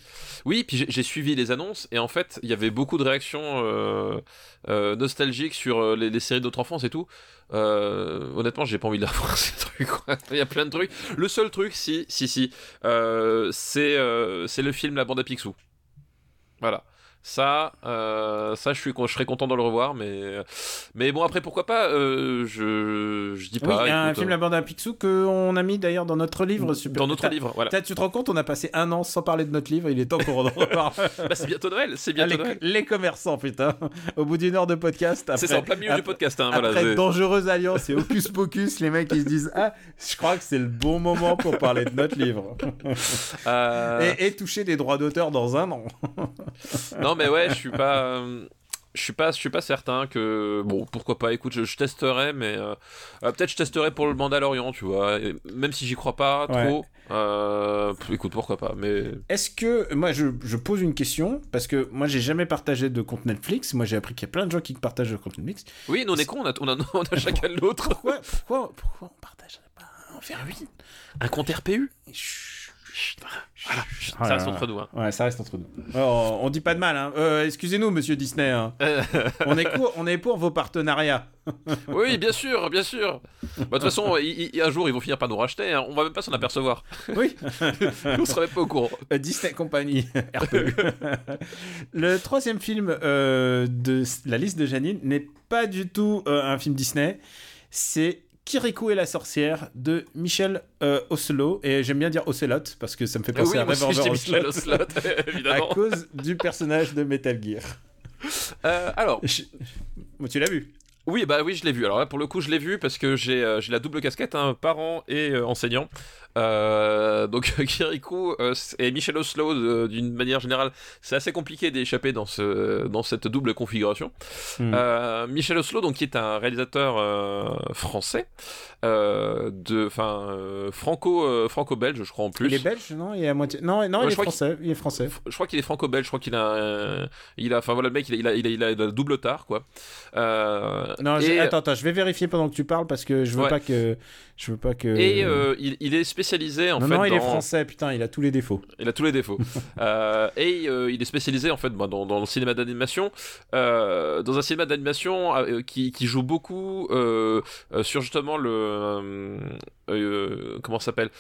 Speaker 2: oui puis j'ai- suivi les annonces et en fait il y avait beaucoup de réactions euh, euh, nostalgiques sur les, les séries d'autres enfance et tout honnêtement j'ai pas envie de la voir ces trucs il y a plein de trucs le seul truc si si si c'est c'est le film La bande à Picsou voilà ça, euh, ça, je suis, je serais content de le revoir, mais, mais bon après pourquoi pas, euh, je, je dis
Speaker 1: Oui,
Speaker 2: pas.
Speaker 1: il y a un
Speaker 2: écoute,
Speaker 1: film La Bande à Picsou qu'on a mis d'ailleurs dans notre livre. Super...
Speaker 2: dans notre livre, voilà.
Speaker 1: Tu te rends compte, on a passé un an sans parler de notre livre. Il est temps qu'on en reparle.
Speaker 2: Bah, c'est bientôt Noël, c'est
Speaker 1: Ah,
Speaker 2: bientôt
Speaker 1: les,
Speaker 2: Noël.
Speaker 1: les commerçants, putain. Au bout d'une heure de podcast.
Speaker 2: C'est ça, en plein milieu
Speaker 1: après-
Speaker 2: du podcast. Hein,
Speaker 1: Après
Speaker 2: voilà,
Speaker 1: Dangereuse Alliance et Hocus Pocus, les mecs ils se disent Ah, je crois que c'est le bon moment pour parler de notre livre.
Speaker 2: Euh,
Speaker 1: Et, et toucher des droits d'auteur dans un an.
Speaker 2: Non, mais ouais, je suis pas. euh, Je suis pas, je suis pas certain que bon, pourquoi pas. Écoute, je, je testerai, mais euh, euh, peut-être je testerai pour le Mandalorian, tu vois. et même si j'y crois pas
Speaker 1: Ouais.
Speaker 2: trop. euh, écoute, pourquoi pas. Mais
Speaker 1: Est-ce que, moi je, je pose une question, parce que moi j'ai jamais partagé de compte Netflix, moi j'ai appris qu'il y a plein de gens qui partagent de compte Netflix.
Speaker 2: oui, nous on est cons, on a, on a, on a chacun l'autre.
Speaker 1: Pourquoi, pourquoi, pourquoi on partagerait pas un
Speaker 2: Un compte RPU.
Speaker 1: Voilà,
Speaker 2: Ça reste entre nous. Hein.
Speaker 1: Ouais, ça reste entre nous. Oh, on dit pas de mal, hein. Euh, excusez-nous, monsieur Disney. hein. On, est pour, on est pour vos partenariats.
Speaker 2: oui, bien sûr, bien sûr. Bah, De toute façon, un jour ils vont finir par nous racheter. On va même pas s'en apercevoir.
Speaker 1: Oui.
Speaker 2: on sera même pas au courant.
Speaker 1: Euh, Disney Company, RPU. le troisième film euh, de la liste de Janine n'est pas du tout euh, un film Disney. C'est Kirikou et la sorcière de Michel euh, Oslo. Et j'aime bien dire Ocelot parce que ça me fait
Speaker 2: Ah
Speaker 1: penser
Speaker 2: oui,
Speaker 1: à Revolver
Speaker 2: Michel
Speaker 1: Ocelot.
Speaker 2: Ocelot,
Speaker 1: à
Speaker 2: évidemment.
Speaker 1: cause du personnage de Metal Gear.
Speaker 2: Euh, alors,
Speaker 1: Je- Bon, tu l'as vu?
Speaker 2: Oui, bah oui, je l'ai vu. Alors là, pour le coup, je l'ai vu parce que j'ai euh, la double casquette, hein, parent et euh, enseignant. Euh, donc Kirikou euh, et Michel Oslo, euh, d'une manière générale, c'est assez compliqué d'échapper dans, ce, dans cette double configuration.
Speaker 1: Hmm.
Speaker 2: Michel Oslo, donc qui est un réalisateur français, de, enfin franco franco-belge, je crois en plus.
Speaker 1: Il est belge, non? Il est à moitié. Non, non
Speaker 2: Ouais,
Speaker 1: il, est français, il est français.
Speaker 2: je crois qu'il est franco-belge, je crois qu'il a, il a, enfin voilà, le mec, il a, il a, il a, il a la double tard, quoi.
Speaker 1: Non,
Speaker 2: et-
Speaker 1: attends, attends, je vais vérifier pendant que tu parles parce que je veux
Speaker 2: Ouais.
Speaker 1: pas que. Je veux pas que.
Speaker 2: Et euh, il, il est spécialisé en
Speaker 1: non,
Speaker 2: fait.
Speaker 1: non, il est français, putain, il a tous les défauts.
Speaker 2: Il a tous les défauts. Euh, et euh, il est spécialisé en fait bah, dans, dans le cinéma d'animation, dans un cinéma d'animation qui, qui joue beaucoup sur justement le comment ça s'appelle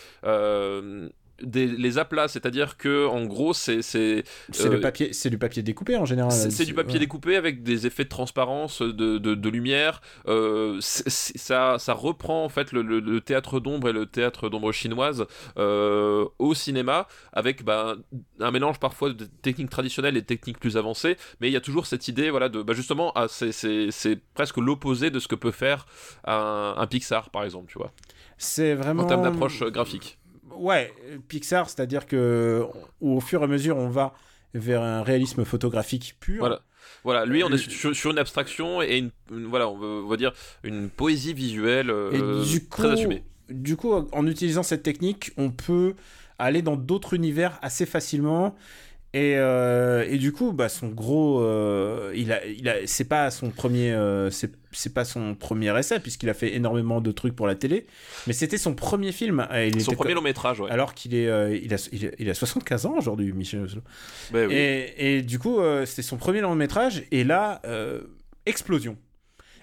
Speaker 2: des, les aplats, c'est-à-dire que en gros c'est c'est
Speaker 1: C'est
Speaker 2: Euh,
Speaker 1: le papier, c'est du papier découpé en général.
Speaker 2: c'est du papier
Speaker 1: ouais.
Speaker 2: découpé avec des effets de transparence, de, de, de lumière. Euh, ça, ça reprend en fait le, le- le théâtre d'ombre et le théâtre d'ombre chinoise euh, au cinéma, avec bah, un mélange parfois de techniques traditionnelles et de techniques plus avancées. Mais il y a toujours cette idée, voilà, de bah, justement, ah, c'est- presque l'opposé de ce que peut faire un, un Pixar, par exemple, tu vois,
Speaker 1: C'est vraiment.
Speaker 2: en termes d'approche graphique.
Speaker 1: Ouais, Pixar, c'est-à-dire que au fur et à mesure, on va vers un réalisme photographique pur.
Speaker 2: Voilà. Voilà, lui, on est sur, sur une abstraction et une, une- voilà, on on va dire une poésie visuelle euh,
Speaker 1: Et du coup,
Speaker 2: très assumée.
Speaker 1: du coup, en utilisant cette technique, on peut aller dans d'autres univers assez facilement. Et, euh, et du coup, bah, son gros, euh, il a, il a, c'est pas son premier, euh, c'est, c'est pas son premier essai puisqu'il a fait énormément de trucs pour la télé, mais c'était son premier film. Il
Speaker 2: Son premier long métrage, ouais.
Speaker 1: Alors qu'il est, euh, il, a, il, a, il a 75 ans aujourd'hui, Michel Oslo.
Speaker 2: Ben oui.
Speaker 1: Et, et du coup, euh, c'était son premier long métrage, et là, euh, explosion.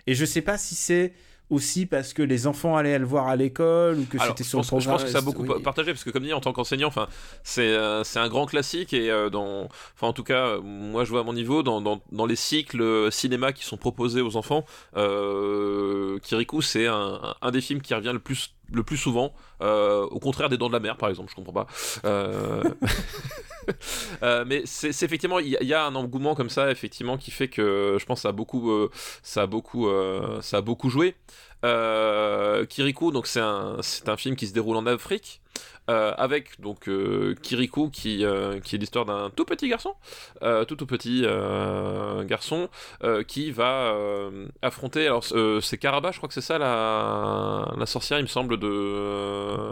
Speaker 1: Et je sais pas si c'est aussi parce que les enfants allaient le voir à l'école ou que c'était
Speaker 2: je
Speaker 1: sur le
Speaker 2: pense, je
Speaker 1: programme.
Speaker 2: pense que ça a beaucoup
Speaker 1: Oui.
Speaker 2: partagé parce que comme dit en tant qu'enseignant, enfin c'est euh, c'est un grand classique et euh, dans, enfin en tout cas moi je vois à mon niveau dans, dans, dans les cycles euh, cinéma qui sont proposés aux enfants, euh, Kirikou c'est un, un, un des films qui revient le plus le plus souvent, euh, au contraire des Dents de la Mer par exemple, je comprends pas. Euh... Euh, mais c'est effectivement il y, a- un engouement comme ça effectivement qui fait que je pense que ça a beaucoup ça a beaucoup ça a beaucoup joué. Kirikou donc c'est un c'est un film qui se déroule en Afrique. Avec donc Kirikou qui, qui est l'histoire d'un tout petit garçon, tout tout petit garçon qui va affronter, alors c'est Karaba, je crois que c'est ça la, la sorcière, il me semble, de,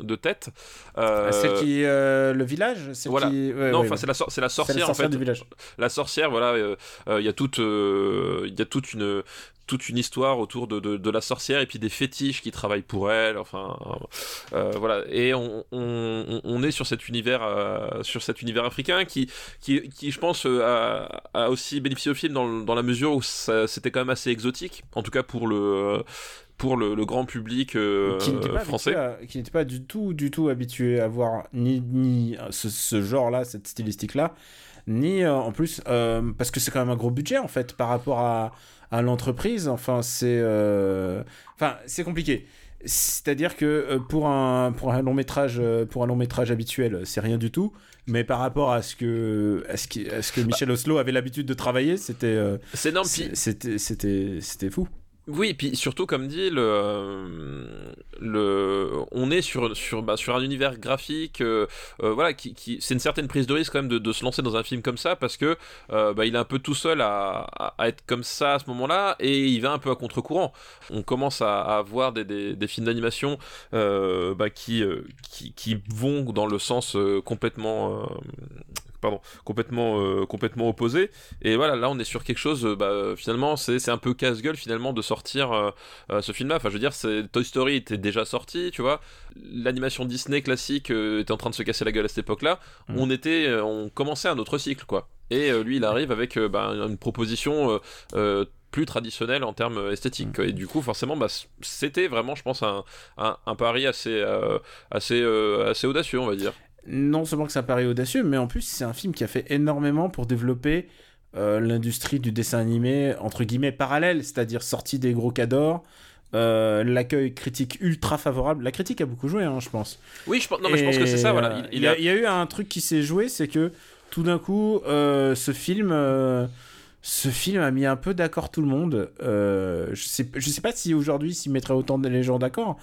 Speaker 2: de tête.
Speaker 1: celle qui le village
Speaker 2: voilà. non, enfin c'est la, c'est la sorcière, en fait.
Speaker 1: Du village.
Speaker 2: La sorcière, voilà, il y a toute, il y a toute une toute une histoire autour de, de, la sorcière et puis des fétiches qui travaillent pour elle. Enfin, euh, voilà. Et on, on, on, est sur cet univers, euh, sur cet univers africain qui, qui, qui je pense, euh, a, a, aussi bénéficié au film dans, dans la mesure où c'était quand même assez exotique, en tout cas pour le pour le, le grand public qui français.
Speaker 1: qui n'était pas du tout, du tout habitué à voir ni, ni ce, ce genre-là, cette stylistique-là, ni en plus, parce que c'est quand même un gros budget en fait par rapport à à l'entreprise. Enfin, c'est euh, enfin, c'est compliqué. C'est-à-dire que euh, pour un, pour un long métrage euh, pour un long métrage habituel, c'est rien du tout. Mais par rapport à ce que à ce, qui, ce que Michel Oslo avait l'habitude de travailler, c'était
Speaker 2: c'est énorme.
Speaker 1: C'était c'était c'était fou.
Speaker 2: Oui, puis surtout, comme dit, le, le, on est sur, sur, bah, sur un univers graphique, euh, euh, voilà, qui, qui c'est une certaine prise de risque quand même de, de, se lancer dans un film comme ça, parce que euh, bah, il est un peu tout seul à, à, être comme ça à ce moment-là, et il va un peu à contre-courant. On commence à, à voir des, des, des films d'animation bah, qui, qui, qui, vont dans le sens complètement pardon, complètement, euh, complètement opposé. Et voilà, là on est sur quelque chose, euh, bah, finalement, c'est un peu casse-gueule finalement de sortir euh, ce film-là. Enfin, je veux dire, Toy Story était déjà sorti, tu vois. L'animation Disney classique était en train de se casser la gueule à cette époque-là. Mm. On était, on commençait un autre cycle, quoi. Et lui, il arrive avec bah, une proposition plus traditionnelle en termes esthétiques. Mm. Et du coup, forcément, bah, c'était vraiment, je pense, un, un, un pari assez, assez, assez audacieux, on va dire
Speaker 1: non seulement que ça paraît audacieux, mais en plus c'est un film qui a fait énormément pour développer euh, l'industrie du dessin animé entre guillemets parallèle, c'est-à-dire sortie des gros cadors. Euh, l'accueil critique ultra favorable. La critique a beaucoup joué, hein, je pense.
Speaker 2: Oui, je, non, mais je pense que c'est ça. Voilà.
Speaker 1: Il, y a... eu un truc qui s'est joué, c'est que tout d'un coup, euh, ce film, ce film a mis un peu d'accord tout le monde. je sais, je sais pas si aujourd'hui s'il mettrait autant de les gens d'accord,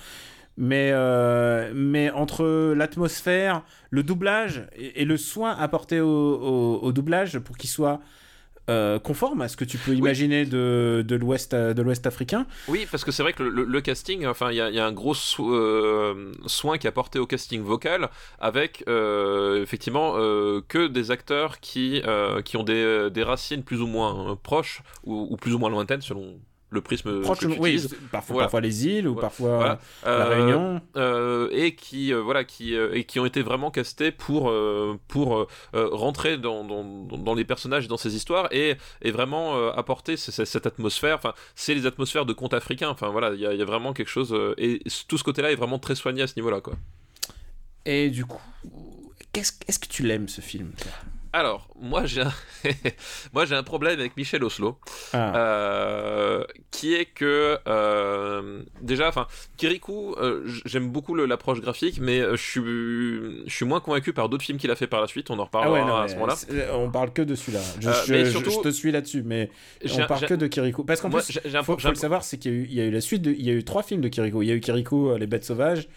Speaker 1: mais, euh, mais entre l'atmosphère, le doublage et, le soin apporté au, au, doublage pour qu'il soit euh, conforme à ce que tu peux imaginer de, de l'Ouest de l'Ouest africain.
Speaker 2: Oui, parce que c'est vrai que le, casting, enfin, il y, y, a un gros euh, soin qui est apporté au casting vocal avec effectivement que des acteurs qui, qui ont des, des, racines plus ou moins proches ou, ou plus ou moins lointaines selon le prisme
Speaker 1: oui, parfois, parfois, les îles ou parfois la euh, Réunion.
Speaker 2: euh, et qui euh, voilà qui et qui ont été vraiment castés pour pour rentrer dans, dans, dans, les personnages dans ces histoires et, et vraiment apporter cette atmosphère. Enfin c'est les atmosphères de contes africains. Enfin voilà il y, y, a vraiment quelque chose et tout ce côté là est vraiment très soigné à ce niveau là quoi.
Speaker 1: Et du coup qu'est-ce est-ce que tu l'aimes ce film
Speaker 2: alors, moi j'ai un... moi j'ai un problème avec Michel Oslo, ah. euh, qui est que euh, déjà, enfin, Kirikou, euh, j'aime beaucoup l'approche graphique, mais je suis, je suis moins convaincu par d'autres films qu'il a fait par la suite. On en reparlera ah à ce moment-là.
Speaker 1: On parle que de celui-là. Je, te suis là-dessus, mais on parle que de Kirikou. Parce qu'en plus, il faut, le savoir, c'est qu'il y, a eu la suite. il y a eu trois films de Kirikou. Il y a eu Kirikou, les bêtes sauvages,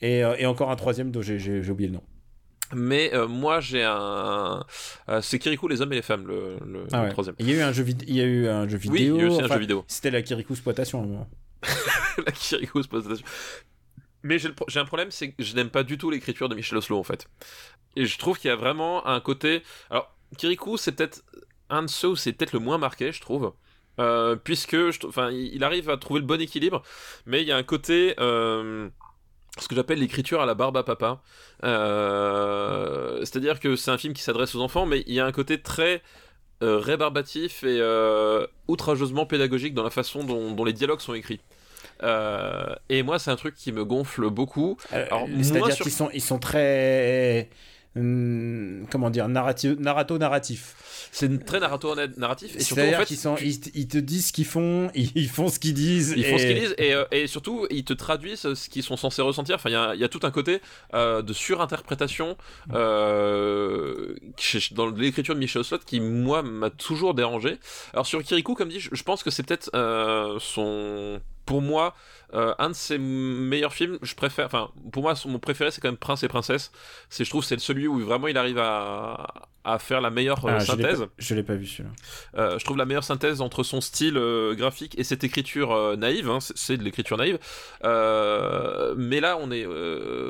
Speaker 1: et, et encore un troisième dont j'ai oublié le nom.
Speaker 2: Mais euh, moi j'ai un. Euh, c'est Kirikou les hommes et les femmes le, le,
Speaker 1: ah
Speaker 2: troisième.
Speaker 1: Il y a eu un jeu, il y a eu un jeu vidéo.
Speaker 2: Oui, il y a aussi un jeu vidéo.
Speaker 1: C'était la Kirikou exploitation.
Speaker 2: la Kirikou exploitation. Mais j'ai un problème, c'est que je n'aime pas du tout l'écriture de Michel Oslo en fait. Et je trouve qu'il y a vraiment un côté. Alors Kirikou c'est peut-être un de ceux où c'est peut-être le moins marqué, je trouve. Euh, puisque, enfin, il arrive à trouver le bon équilibre, mais il y a un côté ce que j'appelle l'écriture à la barbe à papa. Euh, c'est-à-dire que c'est un film qui s'adresse aux enfants, mais il y a un côté très euh, rébarbatif et euh, outrageusement pédagogique dans la façon dont, les dialogues sont écrits. et moi, c'est un truc qui me gonfle beaucoup.
Speaker 1: C'est-à-dire qu'ils sont, ils sont très comment dire, narrato-narratif.
Speaker 2: C'est très narrato-narratif.
Speaker 1: Et surtout, en fait, sont, ils, te disent ce qu'ils font, ils font ce qu'ils disent.
Speaker 2: Ils font ce qu'ils disent, et, euh, et, surtout, ils te traduisent ce qu'ils sont censés ressentir. Enfin, il y, y a, tout un côté euh, de surinterprétation euh, dans l'écriture de Michel Slot qui, moi, m'a toujours dérangé. Alors, sur Kirikou, comme dit, je, je pense que c'est peut-être son pour moi, euh, un de ses meilleurs films, je préfère, enfin, pour moi, mon préféré, c'est quand même Prince et Princesse. C'est, je trouve, c'est celui où vraiment il arrive à, à faire la meilleure euh,
Speaker 1: Ah,
Speaker 2: synthèse.
Speaker 1: Je l'ai pas vu celui-là.
Speaker 2: Euh, je trouve la meilleure synthèse entre son style graphique et cette écriture naïve. hein, c'est- de l'écriture naïve. Mais là, on est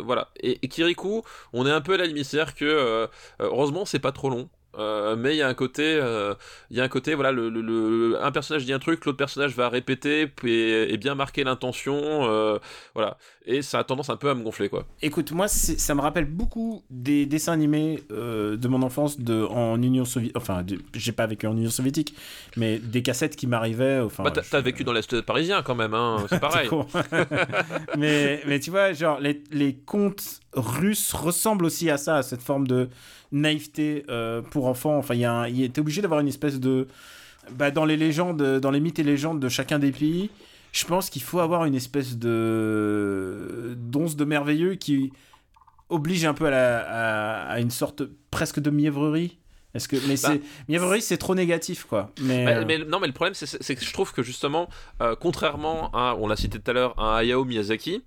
Speaker 2: voilà. Et, et Kirikou, on est un peu à la limite, c'est-à-dire que heureusement, c'est pas trop long. Euh, mais il y a un côté, euh, il y a un côté, voilà, le, le- le- un personnage dit un truc, l'autre personnage va répéter et, et bien marquer l'intention, euh, voilà. Et ça a tendance un peu à me gonfler, quoi.
Speaker 1: Écoute, moi, ça me rappelle beaucoup des dessins animés de mon enfance de, en Union soviétique. Enfin, j'ai pas vécu en Union soviétique, mais des cassettes qui m'arrivaient. Enfin,
Speaker 2: bah, t'as, vécu dans l'est parisien quand même, hein, c'est pareil.
Speaker 1: Mais, mais tu vois, genre, les, les contes russes ressemblent aussi à ça, à cette forme de naïveté euh, pour enfants. Enfin, il y a un- obligé d'avoir une espèce de. Bah, dans les légendes, dans les mythes et légendes de chacun des pays, je pense qu'il faut avoir une espèce de d'once de merveilleux qui oblige un peu à, la- à- à une sorte presque de mièvrerie. Est-ce que mais
Speaker 2: Bah,
Speaker 1: c'est mièvrerie c'est trop négatif quoi. Mais,
Speaker 2: Bah,
Speaker 1: euh,
Speaker 2: mais non, mais le problème, c'est- que je trouve que justement, euh, contrairement à, on l'a cité tout à l'heure, à Hayao Miyazaki,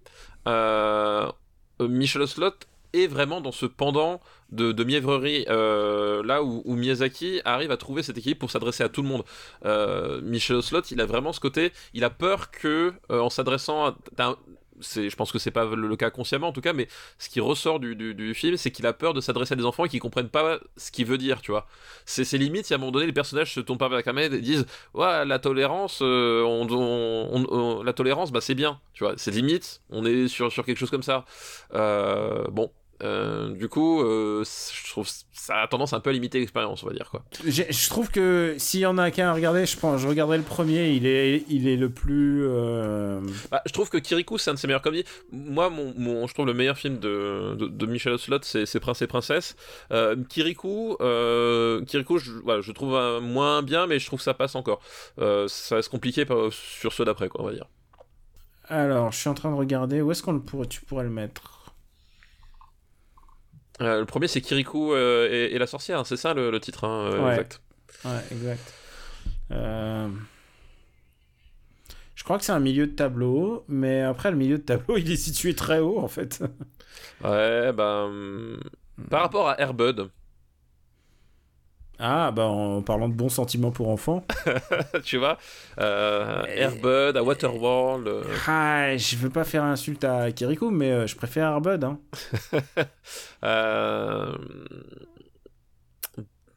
Speaker 2: euh, Michel Oslot est vraiment dans ce pendant de, de mièvrerie, euh, là où, Miyazaki arrive à trouver cet équilibre pour s'adresser à tout le monde. Euh, Michel Oslot, il a vraiment ce côté, il a peur que, euh, en s'adressant à... c'est, je pense que c'est pas le, cas consciemment en tout cas, mais ce qui ressort du, film, c'est qu'il a peur de s'adresser à des enfants qu'ils comprennent pas ce qu'il veut dire, tu vois. C'est, c'est limite si à un moment donné les personnages se tournent pas vers la caméra et disent ouais la tolérance, on, la tolérance, bah c'est bien, tu vois. C'est limite, on est sur sur quelque chose comme ça. Bon. Euh, du coup, euh, je trouve ça a tendance un peu à limiter l'expérience, on va dire quoi.
Speaker 1: Je trouve que s'il y en a qu'un à regarder, je pense, je regarderai le premier. Il est, il est le plus. euh,
Speaker 2: Bah, je trouve que Kirikou c'est un de ses meilleurs comédies. Moi, mon, mon- je trouve le meilleur film de, de, de Michel Oslot, c'est Prince et Princesse. Kirikou, Kirikou, je, voilà, je trouve moins bien, mais je trouve que ça passe encore. Ça reste compliqué par- sur ceux d'après, quoi, on va dire.
Speaker 1: Alors, je suis en train de regarder. Où est-ce qu'on le pourrait, tu pourrais le mettre?
Speaker 2: Euh, le premier, c'est Kirikou euh, et, et la sorcière, c'est ça le, le titre, hein, euh,
Speaker 1: Ouais.
Speaker 2: exact.
Speaker 1: Ouais, exact. Je crois que c'est un milieu de tableau, mais après le milieu de tableau, il est situé très haut en fait.
Speaker 2: Ouais, bah. Par rapport à Airbud,
Speaker 1: Ah, bah en parlant de bons sentiments pour enfants.
Speaker 2: tu vois, euh, Airbud, à Waterworld. euh,
Speaker 1: Ah, je veux pas faire insulte à Kirikou, mais euh, je préfère Arbud. Hein.
Speaker 2: euh,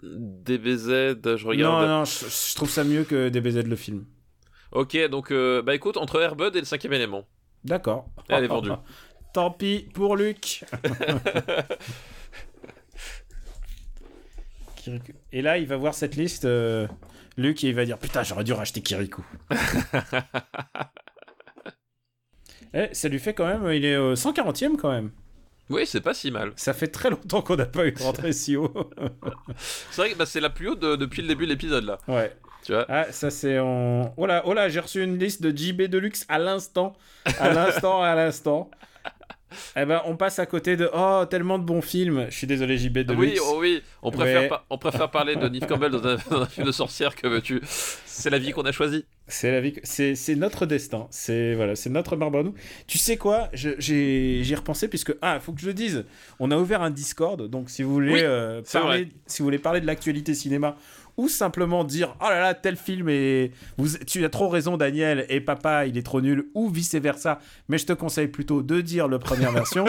Speaker 2: DBZ, je regarde.
Speaker 1: Non, non, je, je trouve ça mieux que DBZ le film.
Speaker 2: Ok, donc bah écoute, entre Airbud et le cinquième élément.
Speaker 1: D'accord.
Speaker 2: Elle est vendue.
Speaker 1: Tant pis pour Luc. Kirikou. Et là, il va voir cette liste, euh, Luc, et il va dire Putain, j'aurais dû racheter Kirikou. Eh, ça lui fait quand même, il est au 140e quand même.
Speaker 2: Oui, c'est pas si mal.
Speaker 1: Ça fait très longtemps qu'on n'a pas eu de rentrée si haut.
Speaker 2: C'est vrai que bah, c'est la plus haute de- depuis le début de l'épisode là.
Speaker 1: ouais.
Speaker 2: Tu vois.
Speaker 1: Ah, ça c'est en. Oh là, oh là, j'ai reçu une liste de JB Deluxe à l'instant. À l'instant, à l'instant. Eh ben, on passe à côté de. Oh, tellement de bons films. Je suis désolé, JB Deluxe.
Speaker 2: Oui, oh oui, on préfère,
Speaker 1: Mais-
Speaker 2: on préfère parler de Neve Campbell dans un, dans un film de sorcière que veux-tu. C'est la vie qu'on a choisie.
Speaker 1: C'est la vie, c'est c'est notre destin. C'est voilà, c'est notre marbre à nous. Tu sais quoi? J'ai j'y ai repensé puisque ah, faut que je le dise. On a ouvert un Discord, donc si vous voulez
Speaker 2: Oui,
Speaker 1: euh, parler, si vous voulez parler de l'actualité cinéma ou simplement dire oh là là tel film et vous, tu as trop raison Daniel et papa il est trop nul ou vice versa. Mais je te conseille plutôt de dire la première version.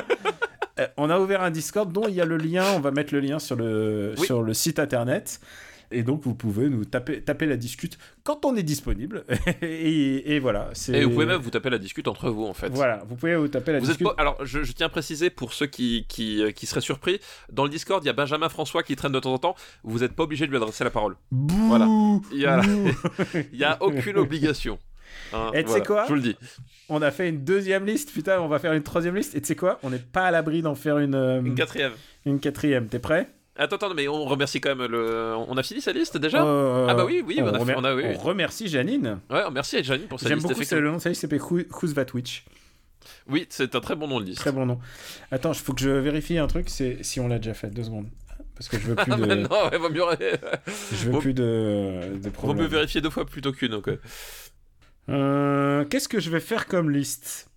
Speaker 1: Euh, on a ouvert un Discord dont il y a le lien. On va mettre le lien sur le
Speaker 2: Oui.
Speaker 1: sur le site internet. Et donc, vous pouvez nous taper, taper la discute quand on est disponible. et, et voilà.
Speaker 2: Et vous pouvez même vous taper la discute entre vous en fait.
Speaker 1: Voilà, vous pouvez vous taper la
Speaker 2: Vous êtes
Speaker 1: discute.
Speaker 2: pas- alors, je, je tiens à préciser pour ceux qui, qui, euh, qui seraient surpris, dans le Discord, il y a Benjamin François qui traîne de temps en temps. Vous n'êtes pas obligé de lui adresser la parole.
Speaker 1: Bouh
Speaker 2: Voilà. Il y a, aucune obligation. Hein,
Speaker 1: Et tu sais
Speaker 2: voilà,
Speaker 1: quoi
Speaker 2: Je vous le dis.
Speaker 1: On a fait une deuxième liste, putain, on va faire une troisième liste. Et tu sais quoi? On n'est pas à l'abri d'en faire une, euh,
Speaker 2: Une quatrième.
Speaker 1: une quatrième. T'es prêt?
Speaker 2: Attends, attends, mais on remercie quand même le. On a fini sa liste déjà
Speaker 1: Euh,
Speaker 2: Ah bah oui, oui, on a
Speaker 1: remer-
Speaker 2: on a- oui, oui.
Speaker 1: on remercie Janine.
Speaker 2: Ouais, merci à Janine pour sa
Speaker 1: J'aime
Speaker 2: liste.
Speaker 1: beaucoup ce
Speaker 2: effectivement.
Speaker 1: le nom de sa liste, s'appelle Who- Who's That Witch.
Speaker 2: Oui, c'est un très bon nom de liste.
Speaker 1: Très bon nom. Attends, il faut que je vérifie un truc, c'est si on l'a déjà fait. Deux secondes. Parce que je veux plus de,
Speaker 2: maintenant, ouais, vaut mieux,
Speaker 1: je veux plus de, de
Speaker 2: vaut mieux
Speaker 1: problèmes.
Speaker 2: vérifier deux fois plutôt qu'une. donc, euh.
Speaker 1: Euh, Qu'est-ce que je vais faire comme liste?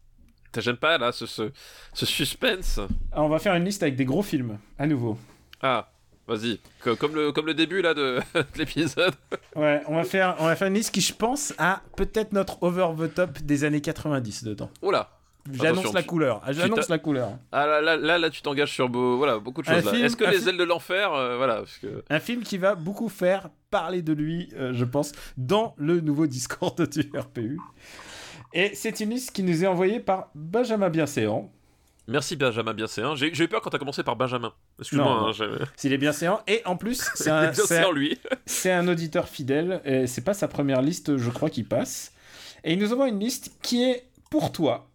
Speaker 2: J'aime pas là ce, ce, ce suspense.
Speaker 1: Ah, On va faire une liste avec des gros films, à nouveau.
Speaker 2: Ah, vas-y. Co- Comme le, comme le début là de, de l'épisode.
Speaker 1: Ouais, on va faire, on va faire une liste qui, je pense, a peut-être notre over the top des années 90 dedans.
Speaker 2: Oula.
Speaker 1: J'annonce la
Speaker 2: tu-
Speaker 1: couleur. Ah, J'annonce la couleur.
Speaker 2: Ah là là, là, là, tu t'engages sur beau, voilà, beaucoup de choses
Speaker 1: film-
Speaker 2: Est-ce que les
Speaker 1: film-
Speaker 2: ailes de l'enfer, euh, voilà, parce que
Speaker 1: Un film qui va beaucoup faire parler de lui, euh, je pense, dans le nouveau Discord du RPU. Et c'est une liste qui nous est envoyée par Benjamin Bienséant.
Speaker 2: Merci Benjamin Bienséant. J'ai j'ai eu peur quand t'as commencé par Benjamin. Excuse-moi. Hein,
Speaker 1: S'il est bienséant. Et en plus, c'est un,
Speaker 2: Bienséant lui.
Speaker 1: c'est un auditeur fidèle. C'est pas sa première liste, je crois, qui passe. Et il nous envoie une liste qui est pour toi.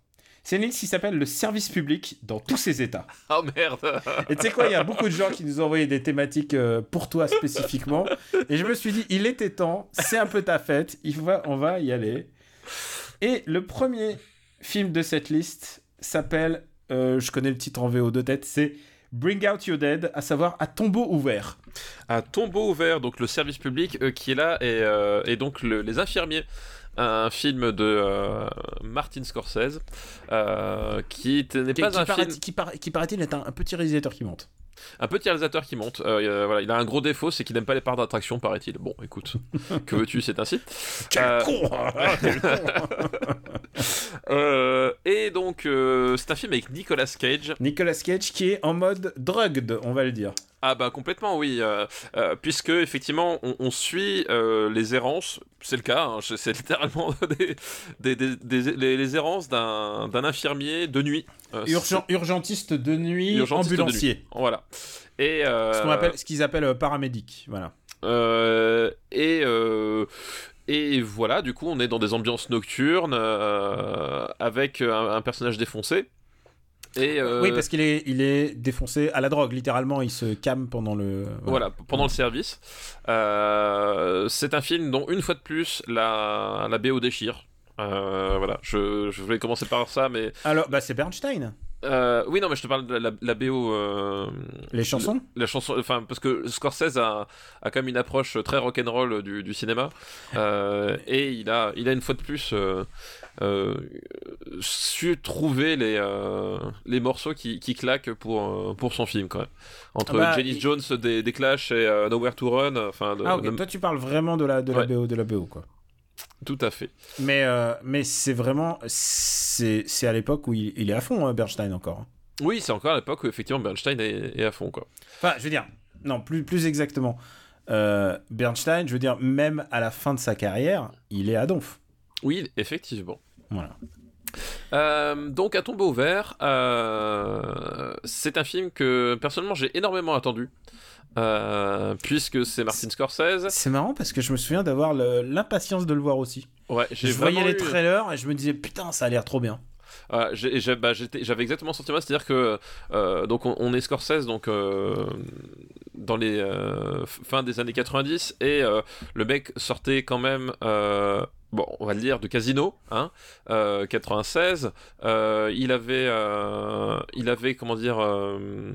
Speaker 1: C'est une liste qui s'appelle le service public dans tous ses états.
Speaker 2: Oh merde.
Speaker 1: Et tu sais quoi, il y a beaucoup de gens qui nous ont envoyé des thématiques euh, pour toi spécifiquement. Et je me suis dit, il était temps, c'est un peu ta fête, il va, on va y aller. Et le premier film de cette liste s'appelle, euh, je connais le titre en VO de tête, c'est Bring Out Your Dead, à savoir à tombeau ouvert.
Speaker 2: Un tombeau ouvert, donc le service public euh, qui est là et, euh, et donc le- les infirmiers. Un film de euh, Martin Scorsese euh, qui est- n'est pas
Speaker 1: qui
Speaker 2: un
Speaker 1: paraît-
Speaker 2: film.
Speaker 1: qui paraît-il est un, un petit réalisateur qui monte.
Speaker 2: Un petit réalisateur qui monte. Euh, euh, voilà, il a un gros défaut, c'est qu'il n'aime pas les parts d'attraction, paraît-il. Bon, écoute, que veux-tu, c'est ainsi.
Speaker 1: Quel
Speaker 2: Euh,
Speaker 1: con quel con
Speaker 2: Euh, et donc, euh, c'est un film avec Nicolas Cage.
Speaker 1: Nicolas Cage qui est en mode drugged, on va le dire.
Speaker 2: Ah bah complètement oui, euh, euh, puisque effectivement on, on suit euh, les errances, c'est le cas, hein, c'est littéralement des, des, des- des- les, les errances d'un infirmier de nuit.
Speaker 1: Urgent, urgentiste de nuit,
Speaker 2: de
Speaker 1: ambulancier.
Speaker 2: nuit. Voilà. Et
Speaker 1: Ce qu'on appelle, qu'ils appellent paramédic, voilà.
Speaker 2: Et, et voilà, du coup, on est dans des ambiances nocturnes avec un, un personnage défoncé. Et euh,
Speaker 1: Oui, parce qu'il est, il est défoncé à la drogue, littéralement, il se calme pendant le.
Speaker 2: voilà, pendant le service. Euh, c'est un film dont, une fois de plus, la, la BO déchire. Euh, voilà, je, je voulais commencer par ça, mais
Speaker 1: Alors, bah, c'est Bernstein.
Speaker 2: euh, oui, non, mais je te parle de la, la BO. euh,
Speaker 1: Les chansons
Speaker 2: la chanson, enfin, parce que Scorsese a, a quand même une approche très rock'n'roll du, du cinéma, euh, et il a, il a une fois de plus su trouver les, euh, les morceaux qui, qui claquent pour, euh, pour son film, quand même. Entre
Speaker 1: Ah bah, il-
Speaker 2: Jones des, des Clash et euh, Nowhere to Run, enfin,
Speaker 1: Ah, ok.
Speaker 2: de-
Speaker 1: Toi, tu parles vraiment de la, de la
Speaker 2: Ouais.
Speaker 1: BO, de la BO, quoi.
Speaker 2: tout à fait.
Speaker 1: Mais, euh, mais c'est vraiment. C'est à l'époque où il, il est à fond, hein, Bernstein, encore. hein.
Speaker 2: Oui, c'est encore à l'époque où effectivement Bernstein est, est à fond, quoi.
Speaker 1: Enfin, je veux dire, non, plus, plus exactement. Euh, Bernstein, je veux dire, même à la fin de sa carrière, il est à donf.
Speaker 2: Oui, effectivement.
Speaker 1: Voilà.
Speaker 2: Euh, donc à tombeau ouvert, euh, c'est un film que personnellement j'ai énormément attendu. euh, puisque c'est Martin Scorsese.
Speaker 1: C'est marrant parce que je me souviens d'avoir le- l'impatience de le voir aussi.
Speaker 2: Ouais, j'ai
Speaker 1: Je voyais les
Speaker 2: eu-
Speaker 1: trailers et je me disais, putain, ça a l'air trop bien.
Speaker 2: Bah, j'avais exactement ce sentiment, c'est-à-dire que euh, donc on, on est Scorsese donc euh, dans les euh, f- fin des années 90 et le mec sortait quand même bon on va le dire de Casino hein euh, 96 euh, il avait euh, il avait comment dire euh,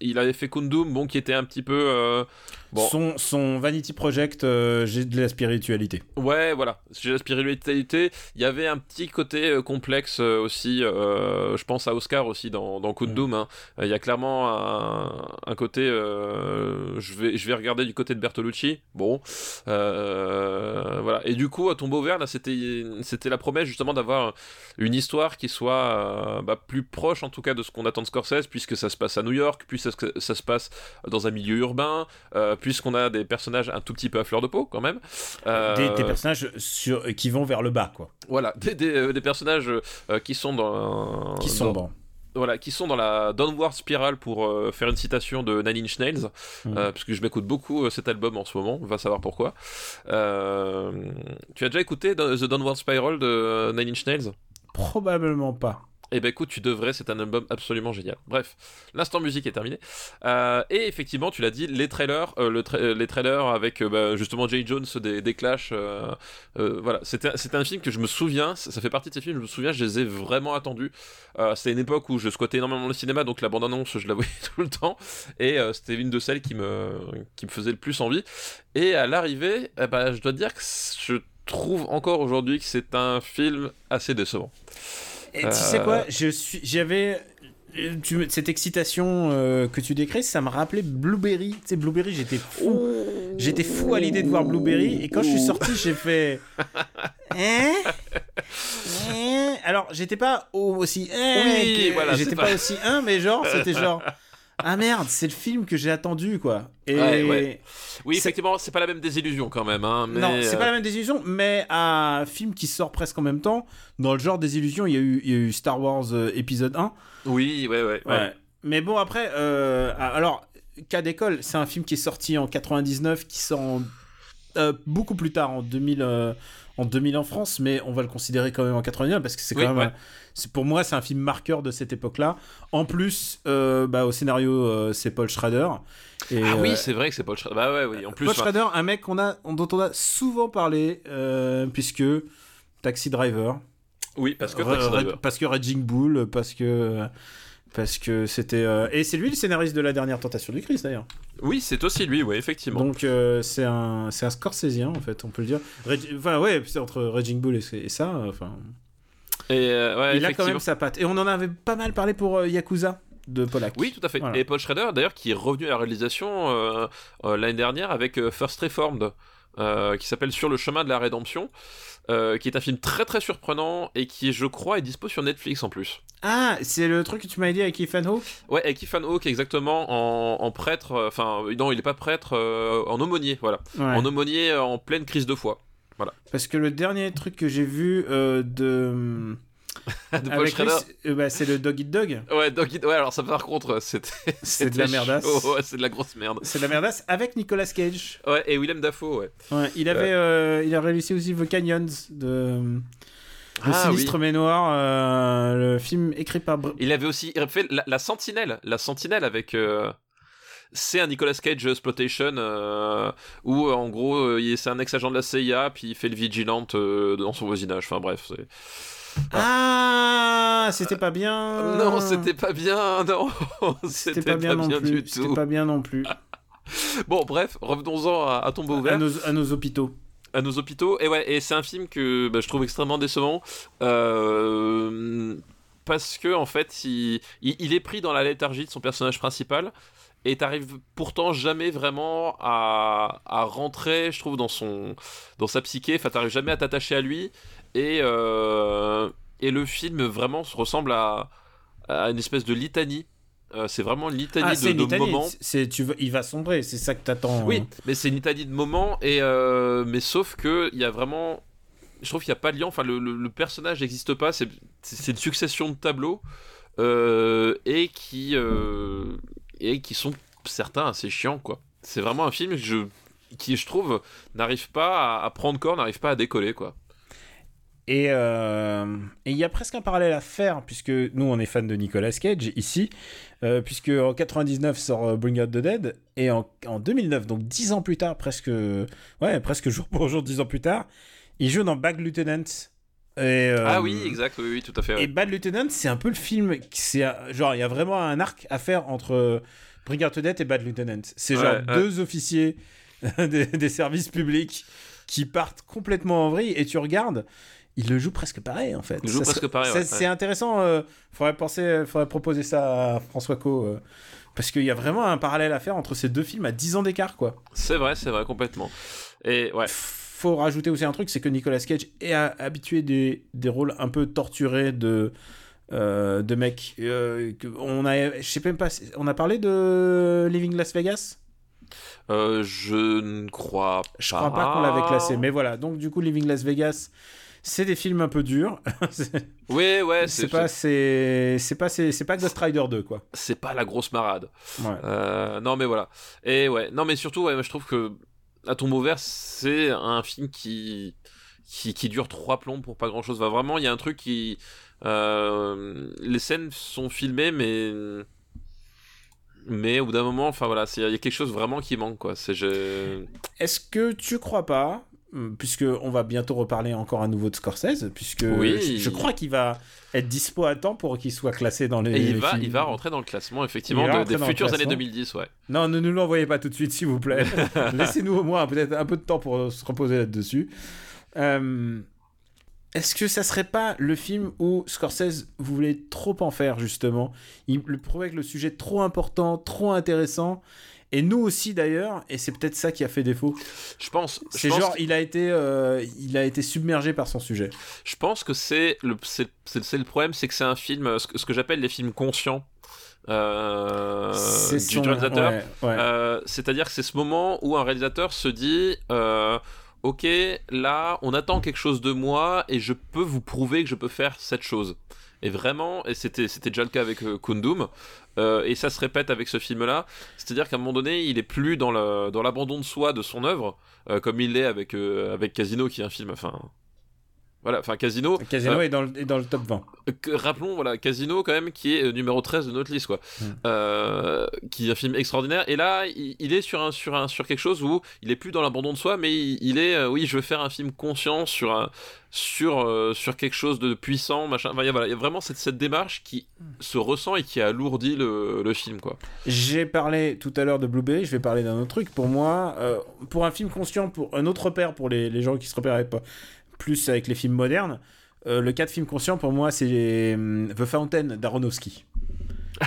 Speaker 2: il avait fait Kundum bon qui était un petit peu euh, bon
Speaker 1: Son, son Vanity Project, euh, j'ai de la spiritualité.
Speaker 2: Ouais, voilà. J'ai la spiritualité. Il y avait un petit côté euh, complexe euh, aussi. je pense à Oscar aussi dans, dans Coup de Doom. hein. Il y a clairement un, un côté. je, vais, je vais regarder du côté de Bertolucci. Bon. Voilà. Et du coup, à Tombeau Vert, là, c'était c'était la promesse justement d'avoir une histoire qui soit bah, plus proche en tout cas de ce qu'on attend de Scorsese, puisque ça se passe à New York, puis ça, se- ça se passe dans un milieu urbain, euh, puisqu'on a des personnages un tout petit peu à fleur de peau quand même. Euh,
Speaker 1: Des, des personnages sur, qui vont vers le bas, quoi.
Speaker 2: voilà, des, des, euh, des personnages euh, qui sont dans
Speaker 1: Qui sont
Speaker 2: dans- voilà, qui sont dans la downward spiral pour euh, faire une citation de Nine Inch Nails, euh, parce que je m'écoute beaucoup euh, cet album en ce moment, on va savoir pourquoi. Euh, tu as déjà écouté The Downward Spiral de euh, Nine Inch Nails?
Speaker 1: Probablement pas.
Speaker 2: Eh ben écoute, tu devrais, c'est un album absolument génial. Bref, l'instant musique est terminé. Euh, et effectivement, tu l'as dit, les trailers, euh, euh, les trailers avec bah, justement Jay Jones des, des Clash, voilà, c'était un film que je me souviens, ça, fait partie de ces films, je me souviens, je les ai vraiment attendus. C'était une époque où je squattais énormément le cinéma, donc la bande-annonce, je la voyais tout le temps, et c'était une de celles qui me, qui me faisait le plus envie. Et à l'arrivée, eh ben, je dois dire que je trouve encore aujourd'hui que c'est un film assez décevant.
Speaker 1: Et tu sais quoi, je suis, j'avais cette excitation euh, que tu décris, ça me rappelait Blueberry. Tu sais, Blueberry, j'étais fou. J'étais fou à l'idée de voir Blueberry. Et quand je suis sorti, j'ai fait. Hein? Hein? Alors, j'étais pas aussi. Hein
Speaker 2: oui, voilà,
Speaker 1: j'étais pas... aussi un, mais genre, c'était genre. Ah merde, c'est le film que j'ai attendu, quoi.
Speaker 2: Et Oui, effectivement, c'est pas la même désillusion quand même. Hein,
Speaker 1: mais... Non, c'est pas la même désillusion, mais un film qui sort presque en même temps, dans le genre désillusion, il y a eu, il y a eu Star Wars euh, épisode 1.
Speaker 2: Oui, ouais, ouais. ouais.
Speaker 1: Mais bon, après, euh, alors, Cas d'école, c'est un film qui est sorti en 99, qui sort euh, beaucoup plus tard, en 2000, en 2000 en France, mais on va le considérer quand même en 99 parce que c'est quand même pour moi, c'est un film marqueur de cette époque-là. En plus, euh, bah, au scénario, euh, c'est Paul Schrader.
Speaker 2: Et, ah oui, euh, c'est vrai que c'est Paul Schrader. Bah ouais, oui. En plus,
Speaker 1: Paul Schrader, un mec qu'on a, dont on a souvent parlé, puisque Taxi Driver.
Speaker 2: Oui, parce que Taxi
Speaker 1: Driver. Parce que Raging Bull, parce que parce que c'était et c'est lui le scénariste de la dernière tentation du Christ d'ailleurs.
Speaker 2: Oui, c'est aussi lui, oui, effectivement.
Speaker 1: Donc c'est un c'est un Scorsésien en fait, on peut le dire. enfin ouais, c'est entre Raging Bull et, et ça, enfin.
Speaker 2: Et euh,
Speaker 1: il a quand même sa patte. Et on en avait pas mal parlé pour euh, Yakuza de Polak.
Speaker 2: Oui, tout à fait. Et Paul Schrader, d'ailleurs, qui est revenu à la réalisation euh, l'année dernière avec First Reformed, qui s'appelle Sur le chemin de la rédemption, qui est un film très très surprenant et qui, je crois, est dispo sur Netflix en plus.
Speaker 1: Ah, c'est le truc que tu m'as dit avec Ethan Hawke?
Speaker 2: Ouais, avec Ethan Hawke, exactement, en, en prêtre, enfin, non, il est pas prêtre, en aumônier, voilà. En aumônier en pleine crise de foi. Voilà.
Speaker 1: Parce que le dernier truc que j'ai vu euh, de.
Speaker 2: de Paul Schrader
Speaker 1: euh, bah, c'est le Dog Eat Dog.
Speaker 2: Ouais, Dog Eat Ouais, alors ça par contre, c'était.
Speaker 1: C'est de la merdasse.
Speaker 2: Ouais, c'est de la grosse merde.
Speaker 1: C'est de la merdasse avec Nicolas Cage.
Speaker 2: Ouais, et Willem Dafoe, ouais.
Speaker 1: Ouais, il avait. Euh, il a réussi aussi The Canyons de. Le ah, Sinistre mais Noir, le film écrit par.
Speaker 2: Il avait aussi fait la, Sentinelle, la Sentinelle avec c'est un Nicolas Cage exploitation euh, où euh, en gros euh, c'est un ex-agent de la CIA puis il fait le vigilante dans son voisinage. Enfin bref, c'est.
Speaker 1: Ah, c'était pas bien.
Speaker 2: Non, c'était pas bien. Non,
Speaker 1: c'était pas bien, non plus. C'était pas bien non plus.
Speaker 2: bon, bref, revenons-en à, tombeau ouvert.
Speaker 1: À nos, à nos, hôpitaux.
Speaker 2: À nos hôpitaux. Et ouais, et c'est un film que bah, je trouve extrêmement décevant. parce que en fait, il, il, est pris dans la léthargie de son personnage principal et t'arrives pourtant jamais vraiment à, à, rentrer, je trouve, dans son dans sa psyché. Enfin, t'arrives jamais à t'attacher à lui. Et euh, et le film vraiment se ressemble à, à une espèce de litanie. Euh, c'est vraiment une litanie ah, de, de moments.
Speaker 1: C'est tu il va sombrer, c'est ça que t'attends.
Speaker 2: Oui, mais c'est une litanie de moments et euh, mais sauf que il y a vraiment je trouve qu'il n'y a pas de lien. Enfin, le, le, personnage n'existe pas. C'est une succession de tableaux et qui et qui sont certains assez chiants quoi. C'est vraiment un film que je, qui je trouve n'arrive pas à, prendre corps, n'arrive pas à décoller quoi.
Speaker 1: Euh, et il y a presque un parallèle à faire, puisque nous on est fans de Nicolas Cage ici, euh, puisque en 99 sort euh, Bring Out the Dead, et en, en 2009, donc 10 ans plus tard, presque, ouais, presque jour pour jour, 10 ans plus tard, il joue dans Bad Lieutenant. Et,
Speaker 2: ah oui, exact, oui, oui tout à fait.
Speaker 1: Et Bad Lieutenant, c'est un peu le film, c'est genre il y a vraiment un arc à faire entre Brigade Dead et Bad Lieutenant. C'est genre deux officiers des, services publics qui partent complètement en vrille et tu regardes, ils le jouent presque pareil en fait.
Speaker 2: Ils jouent presque pareil.
Speaker 1: C'est intéressant. Euh, faudrait penser, faudrait proposer ça à François Co. Euh, parce qu'il y a vraiment un parallèle à faire entre ces deux films à 10 ans d'écart quoi.
Speaker 2: C'est vrai, c'est vrai complètement. Et ouais.
Speaker 1: Faut rajouter aussi un truc, c'est que Nicolas Cage est habitué des, des rôles un peu torturés de euh, de mecs. Euh, on a, je sais même pas, on a parlé de Living Las Vegas?
Speaker 2: Euh, je ne crois pas.
Speaker 1: Je crois pas qu'on l'avait classé, mais voilà. Donc du coup, Living Las Vegas, c'est des films un peu durs.
Speaker 2: oui, ouais.
Speaker 1: C'est pas, c'est, c'est pas, c'est, pas Ghost Rider 2 quoi.
Speaker 2: C'est pas la grosse marade. non, mais voilà. Et ouais, non, mais surtout, ouais, je trouve que À tombeau vert, c'est un film qui, qui, dure trois plombs pour pas grand chose. Va vraiment, il y a un truc qui euh, les scènes sont filmées, mais mais au bout d'un moment, enfin voilà, il y a quelque chose vraiment qui manque quoi. C'est
Speaker 1: Est-ce que tu crois pas, puisque on va bientôt reparler encore à nouveau de Scorsese, puisque oui. je, crois qu'il va être dispo à temps pour qu'il soit classé dans les.
Speaker 2: Et
Speaker 1: il
Speaker 2: va, il va rentrer dans le classement effectivement des futures années 2010, ouais.
Speaker 1: Non, ne nous l'envoyez pas tout de suite, s'il vous plaît. Laissez-nous au moins peut-être un peu de temps pour se reposer là-dessus. Euh, Est-ce que ça serait pas le film où Scorsese voulait trop en faire, justement? Il trouvait que le sujet trop important, trop intéressant. Et nous aussi d'ailleurs, et c'est peut-être ça qui a fait défaut.
Speaker 2: Je pense.
Speaker 1: C'est genre,
Speaker 2: que-
Speaker 1: il a été, euh, il a été submergé par son sujet.
Speaker 2: Je pense que c'est le, c'est, le problème, c'est que c'est un film, ce que, j'appelle les films conscients euh, du
Speaker 1: son-
Speaker 2: réalisateur.
Speaker 1: ouais, ouais.
Speaker 2: Euh, C'est-à-dire que c'est ce moment où un réalisateur se dit Ok, là, on attend quelque chose de moi et je peux vous prouver que je peux faire cette chose. Et vraiment, et c'était déjà le cas avec euh, Kundum, euh, et ça se répète avec ce film-là. C'est-à-dire qu'à un moment donné, il est plus dans l'abandon de soi de son œuvre, euh, comme il l'est avec avec Casino, qui est un film, enfin. Voilà, enfin Casino.
Speaker 1: Casino
Speaker 2: euh,
Speaker 1: est, dans le, est dans le top 20.
Speaker 2: que- rappelons voilà Casino quand même qui est euh, numéro 13 de notre liste quoi
Speaker 1: Mm.
Speaker 2: Euh, qui est un film extraordinaire et là il, il est sur un sur un sur quelque chose où il est plus dans l'abandon de soi mais il, il est oui je veux faire un film conscient sur un sur sur quelque chose de puissant machin Enfin, il y a, voilà il y a vraiment cette, cette démarche qui se ressent et qui alourdit le, le film quoi
Speaker 1: J'ai parlé tout à l'heure de Blueberry, je vais parler d'un autre truc. Pour moi, pour un film conscient, pour un autre repère pour les, les gens qui se repèrent pas plus avec les films modernes, euh, le cas de film conscient pour moi, c'est hum, The Fountain d'Aronofsky.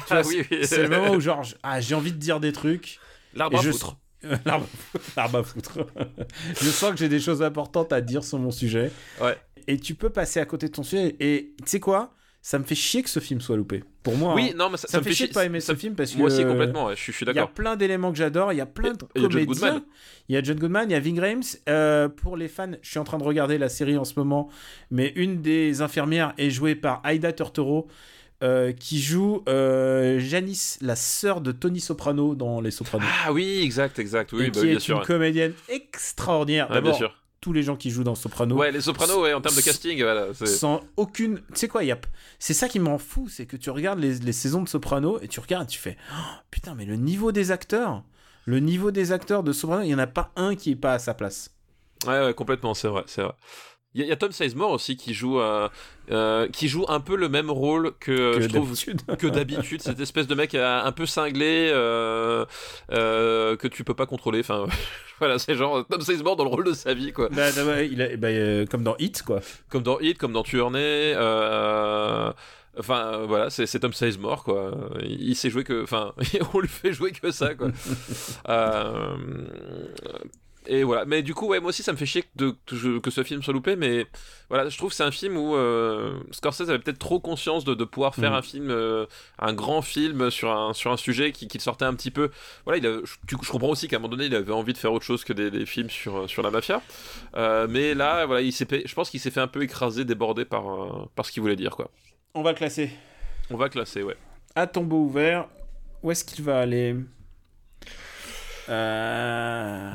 Speaker 2: Ah oui, oui.
Speaker 1: C'est le moment où genre, ah, j'ai envie de dire des trucs.
Speaker 2: l'arbre à
Speaker 1: je-
Speaker 2: foutre
Speaker 1: L'arbre l'arbre à foutre. je sens que j'ai des choses importantes à dire sur mon sujet.
Speaker 2: Ouais.
Speaker 1: Et tu peux passer à côté de ton sujet. Et tu sais quoi? Ça me fait chier que ce film soit loupé. Pour moi.
Speaker 2: oui
Speaker 1: hein.
Speaker 2: non mais ça,
Speaker 1: ça, me fait chier de pas aimer
Speaker 2: ça-
Speaker 1: ce film parce
Speaker 2: moi
Speaker 1: que.
Speaker 2: aussi complètement je suis, suis
Speaker 1: Il y a
Speaker 2: d'accord
Speaker 1: plein d'éléments que j'adore, il y a plein de
Speaker 2: John
Speaker 1: comédiens. Il y a John Goodman, il y a Ving Rhames. Euh, pour les fans, je suis en train de regarder la série en ce moment, mais une des infirmières est jouée par Aida Turturro, euh, qui joue euh, Janice, la sœur de Tony Soprano dans Les Sopranos.
Speaker 2: ah oui exact exact oui
Speaker 1: et
Speaker 2: bah
Speaker 1: qui
Speaker 2: oui, bien
Speaker 1: est
Speaker 2: sûr
Speaker 1: une comédienne extraordinaire.
Speaker 2: Bien
Speaker 1: D'abord,
Speaker 2: sûr
Speaker 1: tous les gens qui jouent dans Soprano
Speaker 2: ouais les Sopranos ouais en termes de casting voilà
Speaker 1: sans aucune. Tu sais quoi, il y a... c'est ça qui m'en fout, c'est que tu regardes les, les saisons de Soprano et tu regardes, tu fais Oh, putain, mais le niveau des acteurs, le niveau des acteurs de Soprano, il y en a pas un qui est pas à sa place.
Speaker 2: Ouais, ouais, complètement, c'est vrai, c'est vrai. Il y, a- il y a Tom Sizemore aussi qui joue, euh, euh, qui joue un peu le même rôle que,
Speaker 1: Que
Speaker 2: je trouve
Speaker 1: d'habitude.
Speaker 2: que d'habitude, cette espèce de mec euh, un peu cinglé euh, que tu peux pas contrôler. Enfin, voilà, c'est genre Tom Sizemore dans le rôle de sa vie, quoi.
Speaker 1: Bah, bah, ouais, il a- bah, comme dans Hit, quoi.
Speaker 2: Comme dans Hit, comme dans Tuernay. Euh, Enfin, voilà, c'est c'est Tom Sizemore, quoi. Il, il sait jouer que. Enfin, on lui fait jouer que ça, quoi. Euh, et voilà. Mais du coup, ouais, moi aussi, ça me fait chier que, de- que, je- que ce film soit loupé, mais voilà, je trouve que c'est un film où euh, Scorsese avait peut-être trop conscience de, de pouvoir faire
Speaker 1: Mhm.
Speaker 2: un film, euh, un grand film sur un, sur un sujet qui, qui sortait un petit peu. Voilà, il a- je, comprends aussi qu'à un moment donné, il avait envie de faire autre chose que des, des films sur, sur la mafia. Euh, mais là, voilà, il je pense qu'il s'est fait un peu écraser, déborder par, euh, par ce qu'il voulait dire, quoi.
Speaker 1: On va classer.
Speaker 2: On va classer, ouais.
Speaker 1: À tombeau ouvert, où est-ce qu'il va aller? Euh,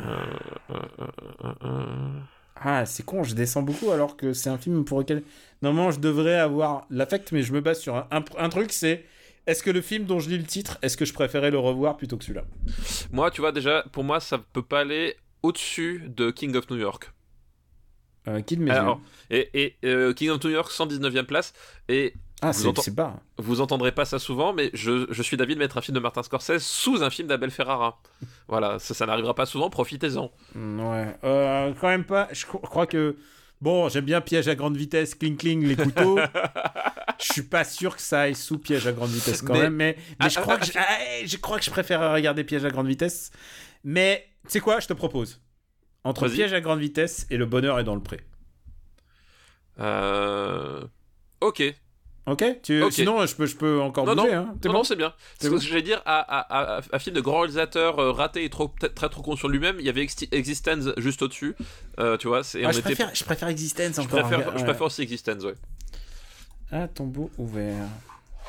Speaker 1: Ah, c'est con, je descends beaucoup alors que c'est un film pour lequel normalement je devrais avoir l'affect, mais je me base sur un, un- un truc, c'est est-ce que le film dont je lis le titre, est-ce que je préférais le revoir plutôt que celui-là?
Speaker 2: Moi, tu vois, déjà, pour moi, ça peut pas aller au-dessus de King of New York.
Speaker 1: euh, Kid
Speaker 2: Alors, et, et, euh, King of New York, 119e place. Et
Speaker 1: Ah,
Speaker 2: vous entend-
Speaker 1: pas.
Speaker 2: vous entendrez pas ça souvent, mais je, je suis d'avis de mettre un film de Martin Scorsese sous un film d'Abel Ferrara. voilà, ça, ça n'arrivera pas souvent, profitez-en.
Speaker 1: Mm, Ouais, euh, quand même pas. Je cro- crois que. Bon, j'aime bien piège à grande vitesse, cling cling, les couteaux. Je suis pas sûr que ça aille sous piège à grande vitesse quand
Speaker 2: Mais-
Speaker 1: même, mais, mais je,
Speaker 2: Ah,
Speaker 1: crois
Speaker 2: ah,
Speaker 1: que je, ah, je crois que je préfère regarder piège à grande vitesse. Mais tu sais quoi, je te propose. Entre piège à grande vitesse et le bonheur est dans le pré.
Speaker 2: Euh... Ok.
Speaker 1: Ok, tu...
Speaker 2: Ok.
Speaker 1: Sinon, je peux, je peux encore
Speaker 2: Non,
Speaker 1: bouger.
Speaker 2: non,
Speaker 1: hein.
Speaker 2: Non,
Speaker 1: bon
Speaker 2: non, c'est bien.
Speaker 1: C'est bon
Speaker 2: ce que j'allais dire, à, à- à- un film de grand réalisateur euh, raté et trop, très trop conscient de lui-même, il y avait Exi- Existence juste au-dessus. Euh, tu vois, c'est,
Speaker 1: Ah,
Speaker 2: on
Speaker 1: je,
Speaker 2: était-
Speaker 1: préfère, je préfère Existence
Speaker 2: je
Speaker 1: encore.
Speaker 2: préfère, je préfère aussi Existence, ouais.
Speaker 1: Ah, tombeau ouvert.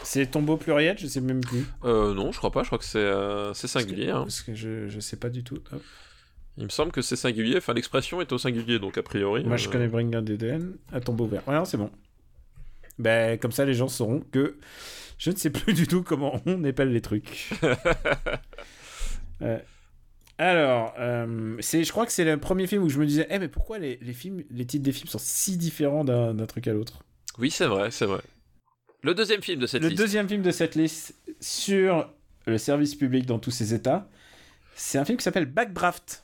Speaker 1: C'est tombeau pluriel, je sais même plus.
Speaker 2: Euh, non, je crois pas, je crois que c'est, euh, c'est singulier. hein.
Speaker 1: Parce que je, je sais pas du tout. Hop.
Speaker 2: Il me semble que c'est singulier, enfin l'expression est au singulier, donc a priori.
Speaker 1: Moi, je connais Bring Down DDN à tombeau ouvert. Ouais, non, c'est bon. Ben, comme ça, les gens sauront que je ne sais plus du tout comment on épelle les trucs. Euh, alors, euh, c'est, je crois que c'est le premier film où je me disais, eh, mais pourquoi les, les films, les titres des films sont si différents d'un, d'un truc à l'autre?
Speaker 2: Oui, c'est vrai, c'est vrai. Le deuxième film de cette
Speaker 1: Le
Speaker 2: liste.
Speaker 1: deuxième film de cette liste sur le service public dans tous ses états, c'est un film qui s'appelle Backdraft.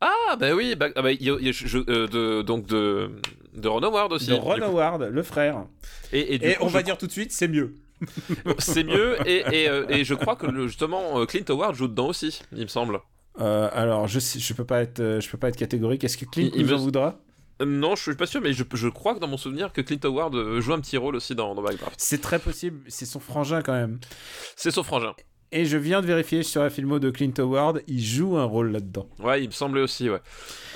Speaker 2: Ah, bah oui, bah, ah bah, y a, y a, je, euh, de, donc de, de Ron Howard aussi.
Speaker 1: De Ron Howard, le frère.
Speaker 2: Et, et,
Speaker 1: et
Speaker 2: coup,
Speaker 1: on va dire tout de suite, c'est mieux.
Speaker 2: c'est mieux, et, et, euh, je crois que le, justement Clint Howard joue dedans aussi, il me semble.
Speaker 1: Euh, alors, je, je peux pas être, je peux pas être catégorique. Est-ce que Clint il, nous me... en voudra?
Speaker 2: Non, je suis pas sûr, mais je, je, crois que dans mon souvenir que Clint Howard joue un petit rôle aussi dans, dans Backdraft.
Speaker 1: C'est très possible, c'est son frangin quand même.
Speaker 2: C'est son frangin.
Speaker 1: Et je viens de vérifier sur la filmo de Clint Howard, il joue un rôle là-dedans.
Speaker 2: Ouais, il me semblait aussi, ouais.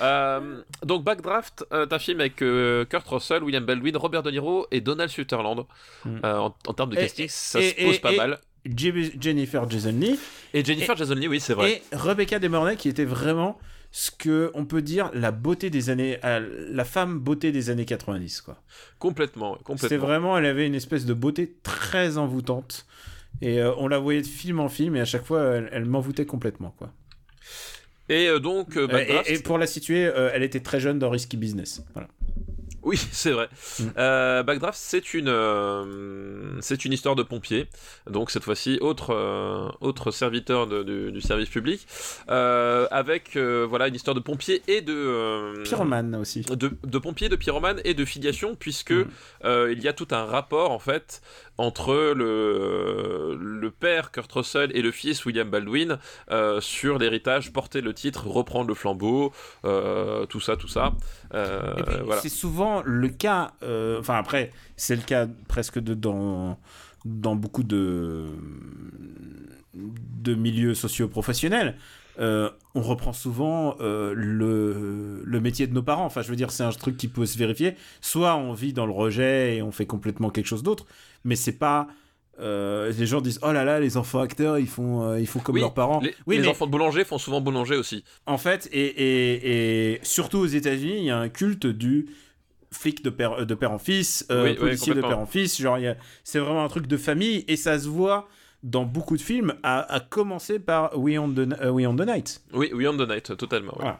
Speaker 2: Euh, donc Backdraft, euh, un film avec euh, Kurt Russell, William Baldwin, Robert De Niro et Donald Sutherland. Mm. en, en, termes de casting, et, ça et, se pose et, pas mal.
Speaker 1: Jennifer Jason Lee.
Speaker 2: Et Jennifer Jason Lee, oui, c'est vrai.
Speaker 1: Et Rebecca De Mornay, qui était vraiment ce que on peut dire la beauté des années la femme beauté des années 90 quoi
Speaker 2: complètement complètement
Speaker 1: c'était vraiment elle avait une espèce de beauté très envoûtante et euh, on la voyait de film en film et à chaque fois elle, elle m'envoûtait complètement quoi
Speaker 2: et euh, donc euh,
Speaker 1: Backdraft... et, et, pour la situer elle était très jeune dans Risky Business voilà
Speaker 2: oui, c'est vrai. Mm. Euh, Backdraft, c'est une, euh, c'est une histoire de pompier. Donc cette fois-ci, autre, euh, autre serviteur de, du service public, avec voilà une histoire de pompier et de
Speaker 1: pyromane aussi.
Speaker 2: De, de pompier, de pyromane et de filiation, puisque mm. il y a tout un rapport en fait entre le, le père Kurt Russell et le fils William Baldwin euh, sur l'héritage, porter le titre, reprendre le flambeau, euh, tout ça, tout ça. Euh, voilà.
Speaker 1: C'est souvent le cas, euh, enfin après, c'est le cas presque de, dans, dans beaucoup de, de milieux socio-professionnels. Euh, on reprend souvent euh, le, le, métier de nos parents. Enfin, je veux dire, c'est un truc qui peut se vérifier. Soit on vit dans le rejet et on fait complètement quelque chose d'autre, mais c'est pas. Euh, les gens disent oh là là les enfants acteurs ils font euh, ils font comme
Speaker 2: oui,
Speaker 1: leurs parents
Speaker 2: les,
Speaker 1: oui
Speaker 2: les
Speaker 1: mais...
Speaker 2: enfants de boulanger font souvent boulanger aussi
Speaker 1: en fait et, et, et surtout aux États-Unis il y a un culte du flic de père de père en fils euh,
Speaker 2: oui,
Speaker 1: policier de père en fils genre c'est vraiment un truc de famille et ça se voit dans beaucoup de films, à, à commencer par We on, the, uh, We on the Night.
Speaker 2: Oui, We on the Night, totalement. Ouais. Voilà.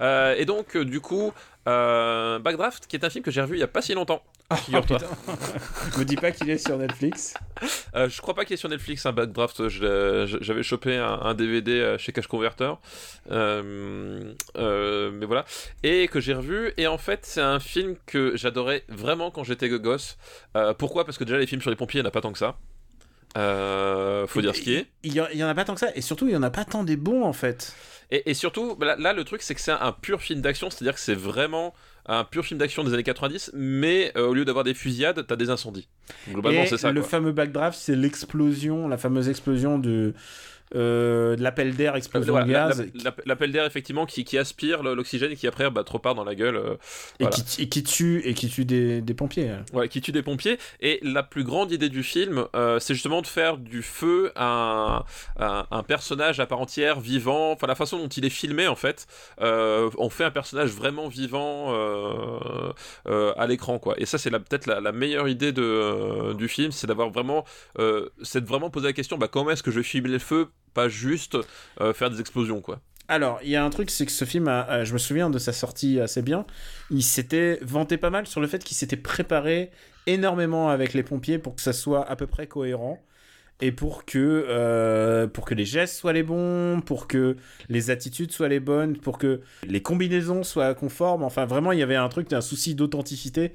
Speaker 2: Euh, et donc, euh, du coup, euh, Backdraft, qui est un film que j'ai revu il y a pas si longtemps.
Speaker 1: Ah, figure-toi. Me dis pas qu'il est sur Netflix.
Speaker 2: Euh, je crois pas qu'il est sur Netflix, un Backdraft. J'avais chopé un, un, DVD chez Cash Converter. Euh, euh, mais voilà. Et que j'ai revu. Et en fait, c'est un film que j'adorais vraiment quand j'étais gosse. pourquoi? Parce que déjà, les films sur les pompiers, il n'y en a pas tant que ça. Euh, faut dire ce qui est.
Speaker 1: Il y, y, en a pas tant que ça, et surtout il y en a pas tant des bons en fait.
Speaker 2: Et, et surtout, là, là, le truc c'est que c'est un pur film d'action, c'est-à-dire que c'est vraiment un pur film d'action des années 90, mais euh, au lieu d'avoir des fusillades, t'as des incendies. Globalement, c'est ça.
Speaker 1: Le
Speaker 2: quoi.
Speaker 1: fameux backdraft, c'est l'explosion, la fameuse explosion de. Euh, l'appel d'air, explosion
Speaker 2: voilà,
Speaker 1: de gaz.
Speaker 2: L'appel d'air, effectivement, qui, qui aspire l'oxygène et qui après bah, trop part dans la gueule. Euh,
Speaker 1: et, voilà. qui, et, qui, tue, et qui tue des, des pompiers.
Speaker 2: Ouais, qui tue des pompiers. Et la plus grande idée du film, euh, c'est justement de faire du feu un, un, un, personnage à part entière, vivant. Enfin, la façon dont il est filmé, en fait, on fait un personnage vraiment vivant à l'écran, quoi. Et ça, c'est peut-être la, la, meilleure idée de, du film, c'est d'avoir vraiment, c'est de vraiment poser la question, bah, comment est-ce que je vais filmer le feu pas juste euh, faire des explosions quoi.
Speaker 1: Alors, il y a un truc, c'est que ce film, je me souviens de sa sortie assez bien, il s'était vanté pas mal sur le fait qu'il s'était préparé énormément avec les pompiers pour que ça soit à peu près cohérent et pour que, euh, pour que les gestes soient les bons, pour que les attitudes soient les bonnes, pour que les combinaisons soient conformes. Enfin, vraiment, il y avait un truc, un souci d'authenticité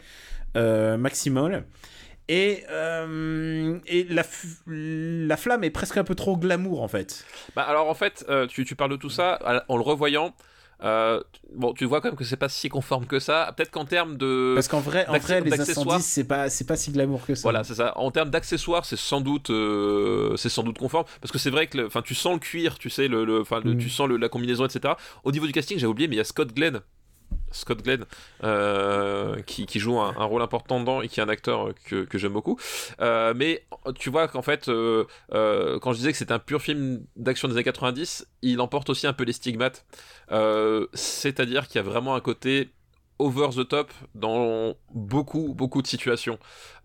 Speaker 1: euh. Et, euh, et la, la, flamme est presque un peu trop glamour en fait.
Speaker 2: Bah alors en fait, euh, tu, tu, parles de tout ça en le revoyant. Euh, bon, tu vois quand même que c'est pas si conforme que ça. Peut-être qu'en termes de
Speaker 1: parce qu'en vrai, en vrai, les incendies c'est pas c'est pas si glamour que ça.
Speaker 2: Voilà, c'est ça. En termes d'accessoires, c'est sans doute euh, c'est sans doute conforme parce que c'est vrai que enfin tu sens le cuir, tu sais le enfin mm. tu sens le, la combinaison etc. Au niveau du casting, j'ai oublié, mais il y a Scott Glenn Scott Glenn, euh, qui, qui, joue un, un, rôle important dedans et qui est un acteur que, que j'aime beaucoup. Euh, mais tu vois qu'en fait, euh, quand je disais que c'est un pur film d'action des années 90, il emporte aussi un peu les stigmates. C'est-à-dire qu'il y a vraiment un côté over the top dans beaucoup beaucoup de situations.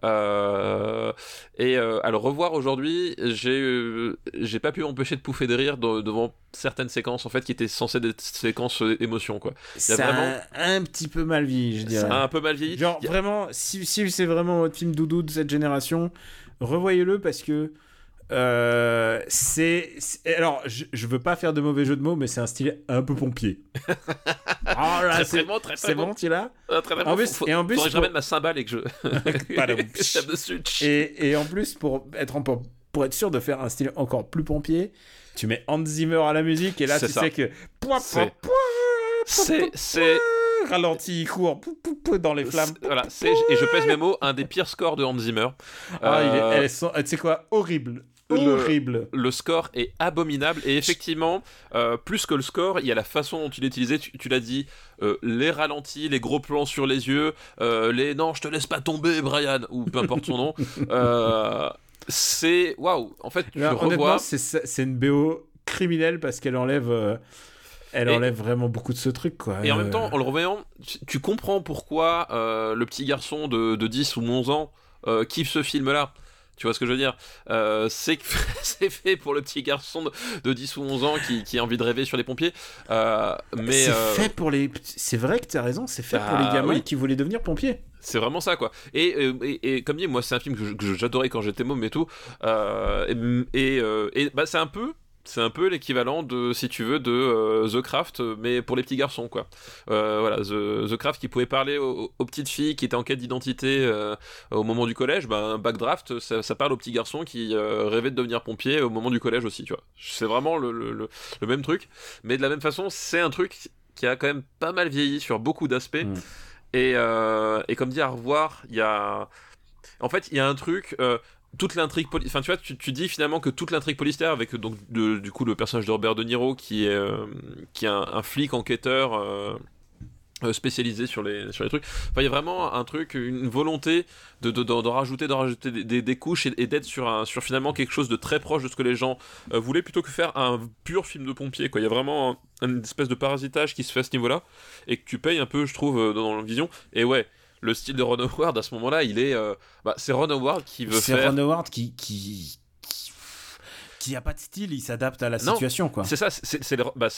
Speaker 2: Euh, et euh, à le revoir aujourd'hui j'ai euh, j'ai pas pu m'empêcher de pouffer de rire de, devant certaines séquences en fait qui étaient censées être séquences émotions quoi.
Speaker 1: Ça vraiment... a un petit peu mal vieilli je dirais.
Speaker 2: Ça a un peu mal vieilli.
Speaker 1: Genre a... vraiment si, si c'est vraiment votre film doudou de cette génération revoyez-le parce que Euh, c'est alors je, je, veux pas faire de mauvais jeu de mots mais c'est un style un peu pompier.
Speaker 2: oh là c'est bon très
Speaker 1: c'est bon, tu l'as.
Speaker 2: Ah, très, très en plus, et en plus pour... je ramène ma cymbale et que je.
Speaker 1: Et, et en plus pour être en, pour être sûr de faire un style encore plus pompier, tu mets Hans Zimmer à la musique et là tu sais que
Speaker 2: c'est c'est
Speaker 1: ralenti, il court dans les flammes.
Speaker 2: Voilà, et je pèse mes mots, un des pires scores de Hans Zimmer.
Speaker 1: Ah, il est, tu sais quoi, horrible. Horrible.
Speaker 2: Le, score est abominable et effectivement, euh, plus que le score, il y a la façon dont il est utilisé. Tu, l'as dit, euh, les ralentis, les gros plans sur les yeux, euh, les non, je te laisse pas tomber, Brian, ou peu importe son nom. c'est waouh. En fait, tu revois.
Speaker 1: C'est une BO criminelle parce qu'elle enlève elle enlève vraiment beaucoup de ce truc, quoi.
Speaker 2: Et en même temps, en le revoyant, tu, comprends pourquoi le petit garçon de, 10 ou 11 ans kiffe ce film-là. Tu vois ce que je veux dire? Euh, C'est fait pour le petit garçon de, 10 ou 11 ans qui, a envie de rêver sur les pompiers. mais
Speaker 1: c'est fait pour les. C'est vrai que tu as raison, c'est fait pour les ah gamins qui voulaient devenir pompiers.
Speaker 2: C'est vraiment ça, quoi. Et, et, comme dit, moi, c'est un film que j'adorais quand j'étais môme et tout. et, et bah, c'est un peu c'est un peu l'équivalent de, si tu veux, de euh, The Craft, mais pour les petits garçons, quoi. Euh, voilà, The, Craft qui pouvait parler aux, petites filles qui étaient en quête d'identité euh, au moment du collège, ben, Backdraft, ça, ça, parle aux petits garçons qui rêvaient de devenir pompiers au moment du collège aussi, tu vois. C'est vraiment le, le, le, même truc, mais de la même façon, c'est un truc qui a quand même pas mal vieilli sur beaucoup d'aspects. Mm. Et, et, comme dit à revoir, il y a. En fait, il y a un truc toute l'intrigue enfin tu vois tu, dis finalement que toute l'intrigue policière avec donc du coup le personnage de Robert De Niro qui est euh, qui est un, flic enquêteur euh, euh, spécialisé sur les sur les trucs. Enfin il y a vraiment un truc une volonté de, de, de, rajouter de rajouter des, des, couches et, d'être sur un sur finalement quelque chose de très proche de ce que les gens voulaient plutôt que faire un pur film de pompier quoi. Il y a vraiment une espèce de parasitage qui se fait à ce niveau là et que tu payes un peu je trouve dans la vision. Et ouais le style de Ron Howard à ce moment-là, il est, euh, bah, c'est Ron Howard qui veut faire.
Speaker 1: C'est Ron Howard qui qui qui a pas de style, il s'adapte à la situation, quoi.
Speaker 2: C'est ça, c'est bah,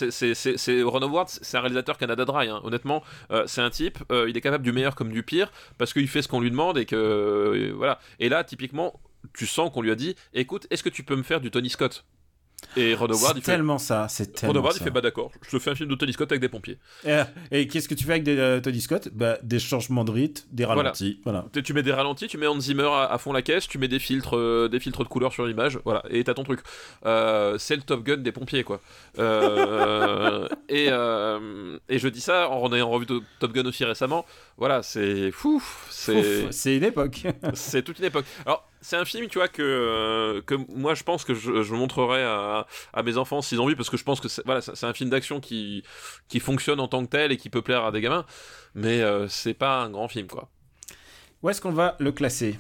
Speaker 2: Ron Howard, c'est un réalisateur Canada Dry, hein. honnêtement, euh, c'est un type, euh, il est capable du meilleur comme du pire, parce qu'il fait ce qu'on lui demande et que, voilà. Et là, typiquement, tu sens qu'on lui a dit, écoute, est-ce que tu peux me faire du Tony Scott? Et Ron Howard, il
Speaker 1: fait. tellement ça, c'est tellement.
Speaker 2: Ron Howard, il fait bah d'accord, je te fais un film de Tony Scott avec des pompiers.
Speaker 1: Et, qu'est-ce que tu fais avec des, euh, Tony Scott? Bah, Des changements de rythme, des ralentis. Voilà.
Speaker 2: Tu mets des ralentis, tu mets Hans Zimmer à, fond la caisse, tu mets des filtres, euh, des filtres de couleur sur l'image, voilà, et t'as ton truc. Euh, c'est le Top Gun des pompiers, quoi. et, et je dis ça en ayant revu Top Gun aussi récemment. Voilà, c'est fou.
Speaker 1: C'est une époque.
Speaker 2: c'est toute une époque. Alors, c'est un film, tu vois, que, euh, que moi je pense que je, je montrerai à, à, mes enfants s'ils ont envie, parce que je pense que c'est voilà, c'est un film d'action qui, qui fonctionne en tant que tel et qui peut plaire à des gamins, mais euh, c'est pas un grand film, quoi.
Speaker 1: Où est-ce qu'on va le classer?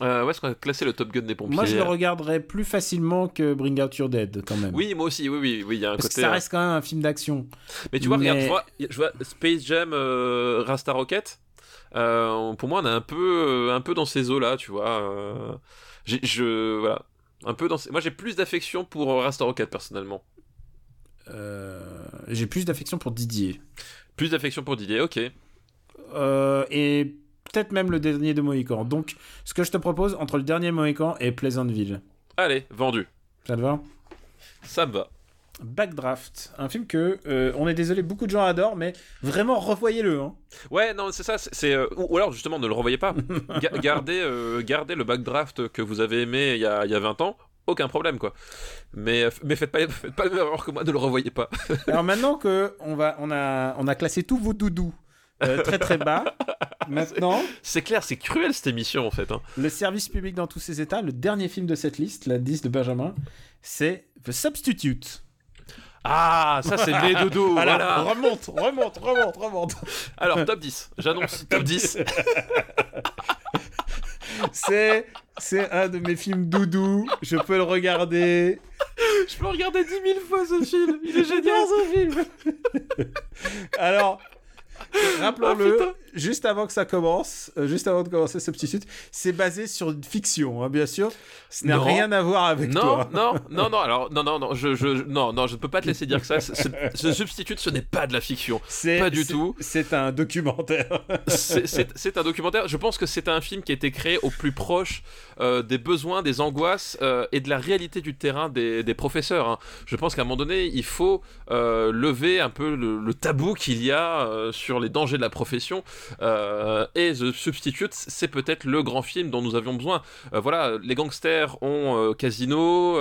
Speaker 2: Euh, où est-ce qu'on va classer le Top Gun des pompiers?
Speaker 1: Moi, je le regarderais plus facilement que Bring Out Your Dead, quand même.
Speaker 2: Oui, moi aussi, oui, oui, oui, il y a un
Speaker 1: Parce
Speaker 2: côté.
Speaker 1: Que ça reste quand même un film d'action.
Speaker 2: Mais tu vois, regarde, je vois, je vois Space Jam, Rasta Rocket? Euh, pour moi, on est un peu, euh, un peu dans ces eaux-là, tu vois. Euh, je, voilà, un peu dans. Moi, j'ai plus d'affection pour Rasta Rocket personnellement.
Speaker 1: j'ai plus d'affection pour Didier.
Speaker 2: Plus d'affection pour Didier, ok.
Speaker 1: et peut-être même le dernier de Mohican. Donc, ce que je te propose entre le dernier Mohican et Pleasantville.
Speaker 2: Allez, vendu.
Speaker 1: Ça te va?
Speaker 2: Ça me va.
Speaker 1: Backdraft, un film que euh, on est désolé, beaucoup de gens adorent, mais vraiment revoyez-le. Hein.
Speaker 2: Ouais, non, c'est ça. C'est euh, ou, alors justement ne le revoyez pas. gardez, euh, gardez le Backdraft que vous avez aimé il y a, il y a 20 ans. Aucun problème quoi. Mais mais faites pas faites pas erreur que moi, ne le revoyez pas.
Speaker 1: alors maintenant que on va on a on a classé tous vos doudous très très bas. Maintenant,
Speaker 2: c'est clair, c'est cruel cette émission en fait. Hein.
Speaker 1: Le service public dans tous ses états, le dernier film de cette liste, la 10 de Benjamin, c'est The Substitute.
Speaker 2: Ah, ça c'est mes dodo. voilà.
Speaker 1: Remonte, remonte, remonte, remonte.
Speaker 2: Alors, top 10. J'annonce top 10.
Speaker 1: c'est, c'est un de mes films doudou. Je peux le regarder.
Speaker 2: Je peux regarder 10 000 fois ce film. Il est génial ce film.
Speaker 1: Alors, Rappelons-le,
Speaker 2: Ah,
Speaker 1: juste avant que ça commence, euh, juste avant de commencer Substitute, c'est basé sur une fiction, hein, bien sûr. Ce n'a rien à voir avec
Speaker 2: non,
Speaker 1: toi.
Speaker 2: non, non, non, alors, non, non, non, je, je, non, non, je ne peux pas te laisser dire que ça. Ce, ce- ce substitute, ce n'est pas de la fiction.
Speaker 1: C'est
Speaker 2: Pas du
Speaker 1: c'est-
Speaker 2: tout.
Speaker 1: C'est un documentaire.
Speaker 2: C'est- C'est c'est un documentaire. Je pense que c'est un film qui a été créé au plus proche euh, des besoins, des angoisses euh, et de la réalité du terrain des, des professeurs. hein. Je pense qu'à un moment donné, il faut euh, lever un peu le, le tabou qu'il y a euh, les dangers de la profession. Euh, et The Substitute, c'est peut-être le grand film dont nous avions besoin. Euh, voilà, les gangsters ont euh, Casino.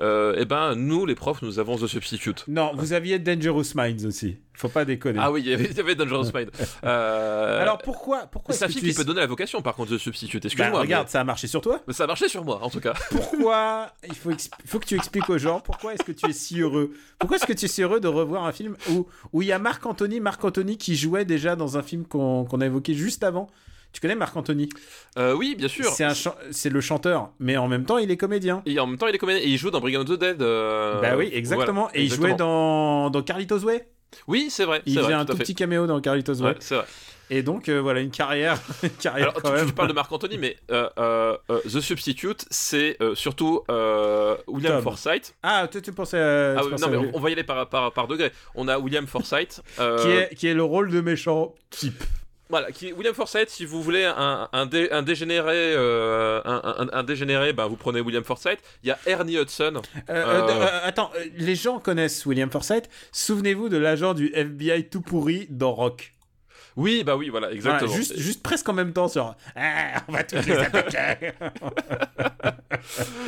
Speaker 2: et ben, nous, les profs, nous avons The Substitute.
Speaker 1: non, vous aviez Dangerous Minds aussi. Faut pas déconner.
Speaker 2: Ah oui, il y avait, il y avait Dangerous Mind. Euh,
Speaker 1: Alors pourquoi, pourquoi
Speaker 2: c'est un film
Speaker 1: tu
Speaker 2: qui peut donner la vocation, par contre, The Substitute.
Speaker 1: Bah,
Speaker 2: Excuse-moi.
Speaker 1: regarde,
Speaker 2: mais-
Speaker 1: ça a marché sur toi.
Speaker 2: mais ça a marché sur moi, en tout cas.
Speaker 1: Pourquoi il faut, exp- faut que tu expliques aux gens pourquoi est-ce que tu es si heureux? Pourquoi est-ce que tu es si heureux de revoir un film où où il y a Marc Anthony, Marc Anthony qui jouait déjà dans un film qu'on qu'on a évoqué juste avant? Tu connais Marc Anthony
Speaker 2: Euh, oui, bien sûr.
Speaker 1: C'est le chanteur, mais en même temps il est comédien.
Speaker 2: Et en même temps, il est comédien. Et il joue dans Brigand of the Dead. euh,
Speaker 1: bah oui, exactement.
Speaker 2: voilà,
Speaker 1: et il jouait dans dans Carlitos Way.
Speaker 2: Oui, c'est vrai.
Speaker 1: Il faisait un
Speaker 2: tout à
Speaker 1: petit caméo dans Carlitos Way.
Speaker 2: Ouais, c'est vrai.
Speaker 1: Et donc euh, voilà une carrière, une carrière
Speaker 2: Alors,
Speaker 1: quand
Speaker 2: tu,
Speaker 1: même.
Speaker 2: tu parles de Marc Anthony, mais euh, euh, The Substitute, c'est surtout William
Speaker 1: Tom.
Speaker 2: Forsythe.
Speaker 1: Ah, toi tu pensais, à-
Speaker 2: Ah
Speaker 1: tu
Speaker 2: oui,
Speaker 1: pensais
Speaker 2: non,
Speaker 1: à
Speaker 2: mais on, on va y aller par, par, par degré. On a William Forsythe.
Speaker 1: qui est qui est le rôle de méchant type.
Speaker 2: Voilà, qui, William Forsythe, si vous voulez un, un, dé- un dégénéré, euh, un, dégénéré, ben, vous prenez William Forsythe. Il y a Ernie Hudson.
Speaker 1: Euh, euh, attends, les gens connaissent William Forsythe. Souvenez-vous de l'agent du FBI tout pourri dans Rock.
Speaker 2: Oui, bah oui, voilà, exactement.
Speaker 1: Voilà, juste, juste presque en même temps sur. Ah, on va tous les attaquer.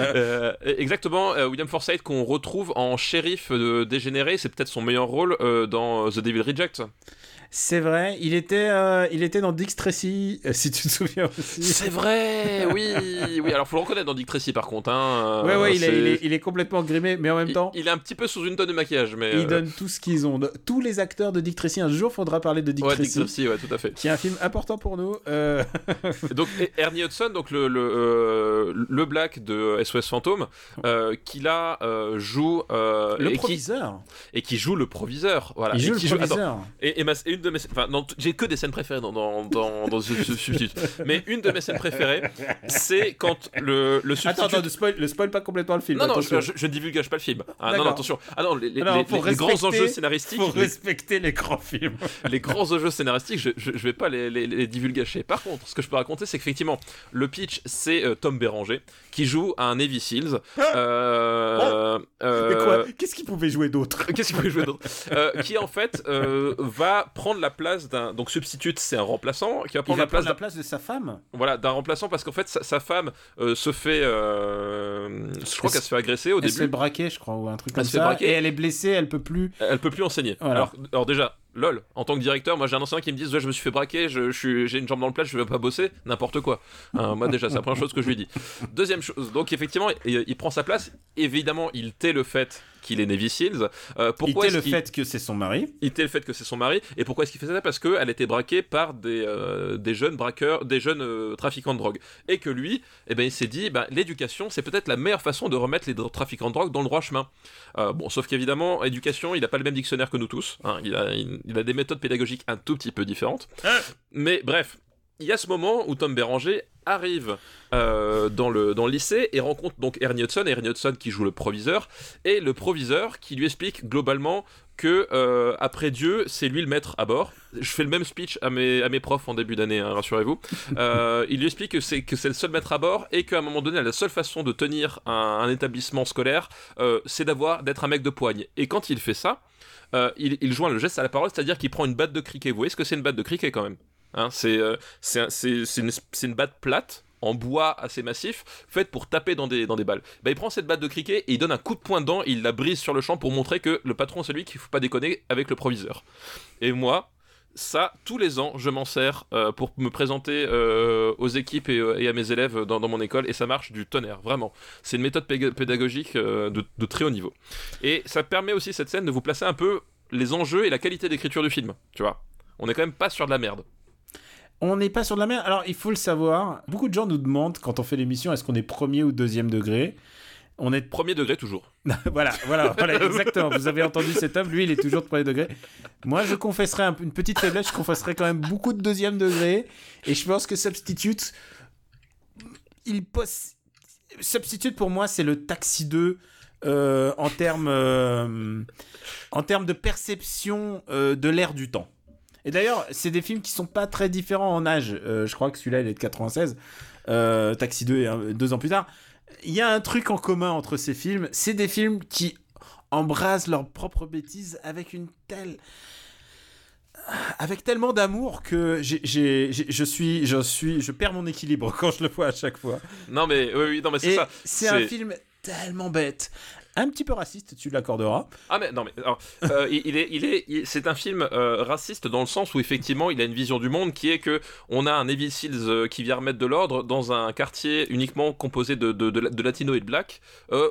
Speaker 2: Euh, exactement, euh, William Forsythe qu'on retrouve en shérif euh, dégénéré, c'est peut-être son meilleur rôle euh, dans The Devil Rejects.
Speaker 1: C'est vrai, il était, euh, il était dans Dick Tracy, euh, si tu te souviens aussi.
Speaker 2: C'est vrai, oui, oui. Alors faut le reconnaître dans Dick Tracy par contre. Hein,
Speaker 1: Ouais,
Speaker 2: euh,
Speaker 1: ouais, il est,
Speaker 2: c'est-
Speaker 1: il, est, il est complètement grimé, mais en même
Speaker 2: il-
Speaker 1: temps,
Speaker 2: il est un petit peu sous une tonne de maquillage, mais.
Speaker 1: ils
Speaker 2: euh,
Speaker 1: donnent tout ce qu'ils ont. Tous les acteurs de Dick Tracy, un jour faudra parler de Dick
Speaker 2: ouais, Dick
Speaker 1: Tracy,
Speaker 2: Tracy, ouais, tout à fait.
Speaker 1: qui est un film important pour nous. Euh,
Speaker 2: donc Ernie Hudson, donc le le, le Black de SOS Fantôme, qui là joue
Speaker 1: le
Speaker 2: et, qui,
Speaker 1: proviseur.
Speaker 2: et qui joue le proviseur. Voilà.
Speaker 1: il
Speaker 2: Et
Speaker 1: joue
Speaker 2: qui
Speaker 1: le
Speaker 2: attends,
Speaker 1: proviseur.
Speaker 2: Et, et ma- et une de mes enfin j'ai que des scènes préférées dans dans dans, dans ce, ce substitut. Mais une de mes scènes préférées c'est quand le le substitut
Speaker 1: Attends, attends, ne spoil, ne spoil pas complètement le film.
Speaker 2: non non je, je, je ne divulgage pas le film. Ah, non attention. Ah non les, les,
Speaker 1: Alors,
Speaker 2: les- grands enjeux scénaristiques les,
Speaker 1: respecter les grands films.
Speaker 2: les grands enjeux scénaristiques je, je, je vais pas les, les, divulgacher. Par contre ce que je peux raconter c'est qu'effectivement le pitch c'est euh, Tom Béranger qui joue un Navy Seals euh,
Speaker 1: Mais
Speaker 2: euh,
Speaker 1: quoi Qu'est-ce qu'il pouvait jouer d'autre
Speaker 2: Qu'est-ce qu'il pouvait jouer d'autre Euh, Qui en fait euh, va prendre la place d'un donc substitute, c'est un remplaçant qui va prendre
Speaker 1: va
Speaker 2: la place
Speaker 1: prendre la
Speaker 2: d'un
Speaker 1: place de sa femme.
Speaker 2: voilà d'un remplaçant parce qu'en fait sa, sa femme euh, se fait euh, je crois
Speaker 1: Elle
Speaker 2: qu'elle se fait agresser au
Speaker 1: Elle se fait
Speaker 2: début.
Speaker 1: braquer, je crois, ou un truc comme
Speaker 2: se fait
Speaker 1: ça.
Speaker 2: braquer.
Speaker 1: Et elle est blessée, elle peut plus.
Speaker 2: Elle peut plus enseigner.
Speaker 1: Voilà.
Speaker 2: Alors, alors déjà, lol, en tant que directeur, moi j'ai un enseignant qui me dit ouais, je me suis fait braquer, je, je suis, j'ai une jambe dans le plat, je vais pas bosser, n'importe quoi. Hein, moi déjà, c'est la première chose que je lui dis. Deuxième chose, donc effectivement, il, il prend sa place. Évidemment, il tait le fait qu'il est Navy Seals. Euh, pourquoi
Speaker 1: il
Speaker 2: est-ce
Speaker 1: le fait que c'est son mari.
Speaker 2: il tait le fait que c'est son mari. Et pourquoi est-ce qu'il faisait ça? Parce qu'elle était braquée par des, euh, des jeunes braqueurs, des jeunes euh, trafiquants de drogue. Et que lui, eh ben, il s'est dit, bah, l'éducation, c'est peut-être la meilleure façon de remettre les trafiquants de drogue dans le droit chemin. Bon, sauf qu'évidemment, éducation, il n'a pas le même dictionnaire que nous tous. hein. Il, a, il, il a des méthodes pédagogiques un tout petit peu différentes. Mais bref, il y a ce moment où Tom Béranger arrive euh, dans, le, dans le lycée et rencontre donc Ernie Hudson, Ernie Hudson qui joue le proviseur, et le proviseur qui lui explique globalement que euh, après Dieu, c'est lui le maître à bord. Je fais le même speech à mes, à mes profs en début d'année, hein, rassurez-vous. Euh, il lui explique que c'est que c'est le seul maître à bord et qu'à un moment donné, la seule façon de tenir un, un établissement scolaire, c'est d'avoir d'être un mec de poigne. Et quand il fait ça, euh, il, joint le geste à la parole, c'est-à-dire qu'il prend une batte de cricket. Vous voyez ce que c'est une batte de cricket quand même Hein, c'est euh, c'est un- c'est- c'est une, batte plate en bois assez massif, faite pour taper dans des, dans des balles. Bah, il prend cette batte de cricket et il donne un coup de poing dedans, il la brise sur le champ pour montrer que le patron c'est lui qu'il faut pas déconner avec le proviseur. Et moi, ça, tous les ans, je m'en sers euh, pour me présenter euh, aux équipes et, euh, et à mes élèves dans, mon école, et ça marche du tonnerre, vraiment. C'est une méthode pédagogique de, de très haut niveau. Et ça permet aussi, cette scène, de vous placer un peu les enjeux et la qualité d'écriture du film, tu vois. On est quand même pas sur de la merde.
Speaker 1: On n'est pas sur de la mer. Alors, il faut le savoir. Beaucoup de gens nous demandent, quand on fait l'émission, est-ce qu'on est premier ou deuxième degré? On est
Speaker 2: premier degré toujours.
Speaker 1: voilà, voilà, voilà, exactement. Vous avez entendu cet homme, lui, il est toujours de premier degré. Moi, je confesserai un, une petite faiblesse, je confesserai quand même beaucoup de deuxième degré. Et je pense que Substitute, il pose. Substitute pour moi, c'est le Taxi 2 euh, en termes euh, en termes de perception euh, de l'ère du temps. Et d'ailleurs, c'est des films qui sont pas très différents en âge. je crois que celui-là, il est de 96. Taxi 2 est deux ans plus tard. Il y a un truc en commun entre ces films. C'est des films qui embrasent leurs propres bêtises avec une telle avec tellement d'amour que je suis, je suis, je perds mon équilibre quand je le vois à chaque fois.
Speaker 2: Non mais oui, oui non mais c'est ça.
Speaker 1: C'est un film tellement bête. Un petit peu raciste, tu l'accorderas.
Speaker 2: Ah mais non mais euh, c'est un film euh, raciste dans le sens où effectivement il a une vision du monde qui est que on a un Evil Seals euh, qui vient remettre de l'ordre dans un quartier uniquement composé de, de, de, latinos et de blacks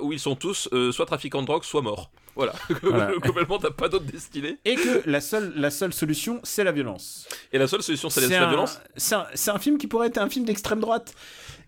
Speaker 2: où ils sont tous soit trafiquants de drogue soit morts. Voilà, voilà. complètement t'as pas d'autre destinée.
Speaker 1: Et que la seule, la seule solution c'est la violence.
Speaker 2: Et la seule solution c'est la violence.
Speaker 1: C'est un, un film qui pourrait être un film d'extrême droite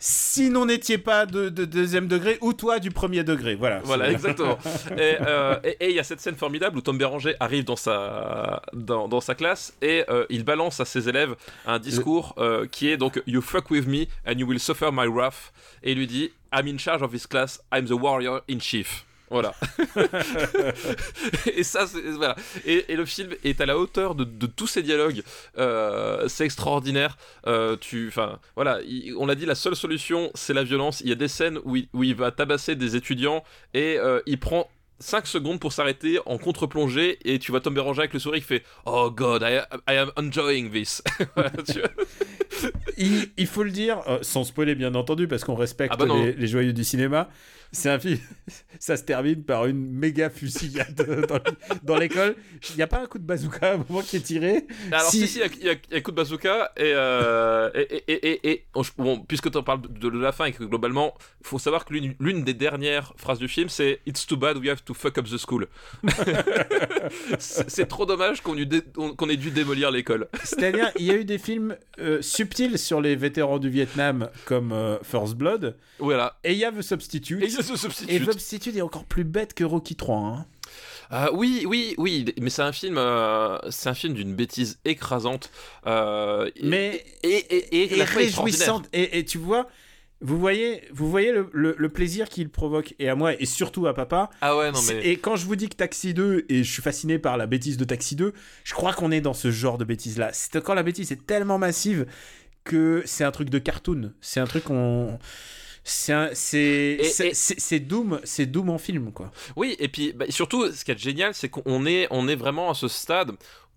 Speaker 1: si n'on n'étiez pas de, deuxième degré ou toi du premier degré. Voilà.
Speaker 2: Voilà, exactement. Euh, et il y a cette scène formidable où Tom Béranger arrive dans sa, dans, sa classe et euh, il balance à ses élèves un discours euh, qui est donc You fuck with me and you will suffer my wrath. Et il lui dit I'm in charge of this class, I'm the warrior in chief. Voilà. et ça, voilà. Et, le film est à la hauteur de, tous ces dialogues. Euh, c'est extraordinaire. Euh, tu, enfin, voilà. on l'a dit, la seule solution, c'est la violence. Il y a des scènes où il, va tabasser des étudiants et euh, il prend 5 secondes pour s'arrêter en contre-plongée et tu vois Tom Béranger avec le sourire qui fait Oh God, I, am enjoying this.
Speaker 1: il, faut le dire, sans spoiler bien entendu, parce qu'on respecte ah bah les, joyeux du cinéma. C'est un film, ça se termine par une méga fusillade dans, l'école. Il n'y a pas un coup de bazooka à un moment qui est tiré
Speaker 2: Alors, si, si, il y, a un coup de bazooka. Et, euh, et, et, et bon, puisque tu en parles de, la fin et que globalement, il faut savoir que l'une des dernières phrases du film, c'est It's too bad we have to fuck up the school. c'est trop dommage qu'on ait dû démolir l'école.
Speaker 1: C'est-à-dire, il y a eu des films euh, subtils sur les vétérans du Vietnam comme euh, First Blood.
Speaker 2: Voilà.
Speaker 1: Et il y a The Substitute. Et The Substitute est encore plus bête que Rocky 3. Hein.
Speaker 2: Euh, oui, oui, oui, mais c'est un film, euh, c'est un film d'une bêtise écrasante, euh,
Speaker 1: mais
Speaker 2: et, et,
Speaker 1: réjouissante. Et, tu vois, vous voyez, vous voyez le, plaisir qu'il provoque et à moi et surtout à papa.
Speaker 2: Ah ouais, non mais.
Speaker 1: Et quand je vous dis que Taxi 2 et je suis fasciné par la bêtise de Taxi 2, je crois qu'on est dans ce genre de bêtise là. C'est quand la bêtise est tellement massive que c'est un truc de cartoon. C'est un truc qu'on c'est Doom, c'est Doom en film quoi.
Speaker 2: Oui, et puis bah, surtout, ce qui est génial, c'est qu'on est, on est vraiment à ce stade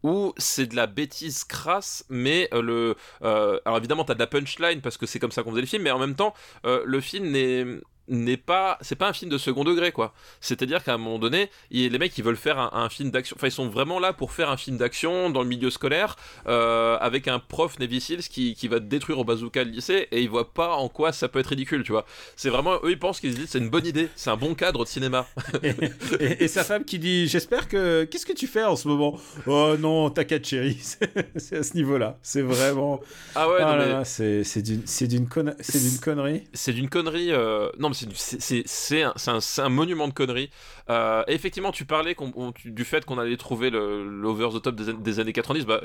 Speaker 2: où c'est de la bêtise crasse, mais euh, le. Euh, alors évidemment, t'as de la punchline parce que c'est comme ça qu'on faisait le film, mais en même temps, euh, le film n'est n'est pas c'est pas un film de second degré quoi. C'est à dire qu'à un moment donné les mecs ils veulent faire un, film d'action enfin ils sont vraiment là pour faire un film d'action dans le milieu scolaire euh, avec un prof Navy Seals qui, qui va détruire au bazooka le lycée et ils voient pas en quoi ça peut être ridicule tu vois. C'est vraiment eux ils pensent qu'ils se disent c'est une bonne idée c'est un bon cadre de cinéma.
Speaker 1: Et, sa femme qui dit j'espère que qu'est-ce que tu fais en ce moment? Oh non t'inquiète chérie c'est à ce niveau là c'est vraiment
Speaker 2: ah ouais
Speaker 1: ah c'est d'une c'est d'une connerie.
Speaker 2: C'est d'une connerie euh... non c'est un, un, monument de conneries. Euh, effectivement, tu parlais du fait qu'on allait trouver l'over the top des, années 90. Bah,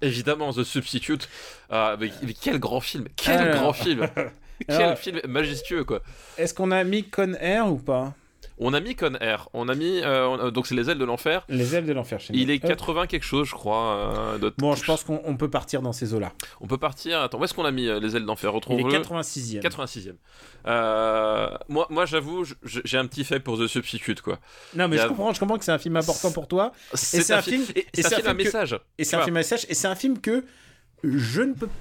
Speaker 2: évidemment, The Substitute. Euh, mais, quel grand film Quel grand film Quel film majestueux, quoi.
Speaker 1: Est-ce qu'on a mis Con Air ou pas?
Speaker 2: On a mis Con Air, on a mis euh, donc c'est les ailes de l'enfer.
Speaker 1: Les ailes de l'enfer chez
Speaker 2: Il est 80 quelque chose, je crois.
Speaker 1: Euh, bon, je pense qu'on peut partir dans ces eaux-là.
Speaker 2: On peut partir. Attends, où est-ce qu'on a mis euh, les ailes d'enfer?
Speaker 1: Retrouve Il est 86e.
Speaker 2: 86e. moi, moi, j'avoue, j'ai un petit fait pour The Substitute, quoi.
Speaker 1: Non, mais je comprends, je comprends que c'est un film important pour toi.
Speaker 2: C'est un, film. Et, c'est un, film à message.
Speaker 1: Et c'est un film à message. Et c'est un film que je ne peux pas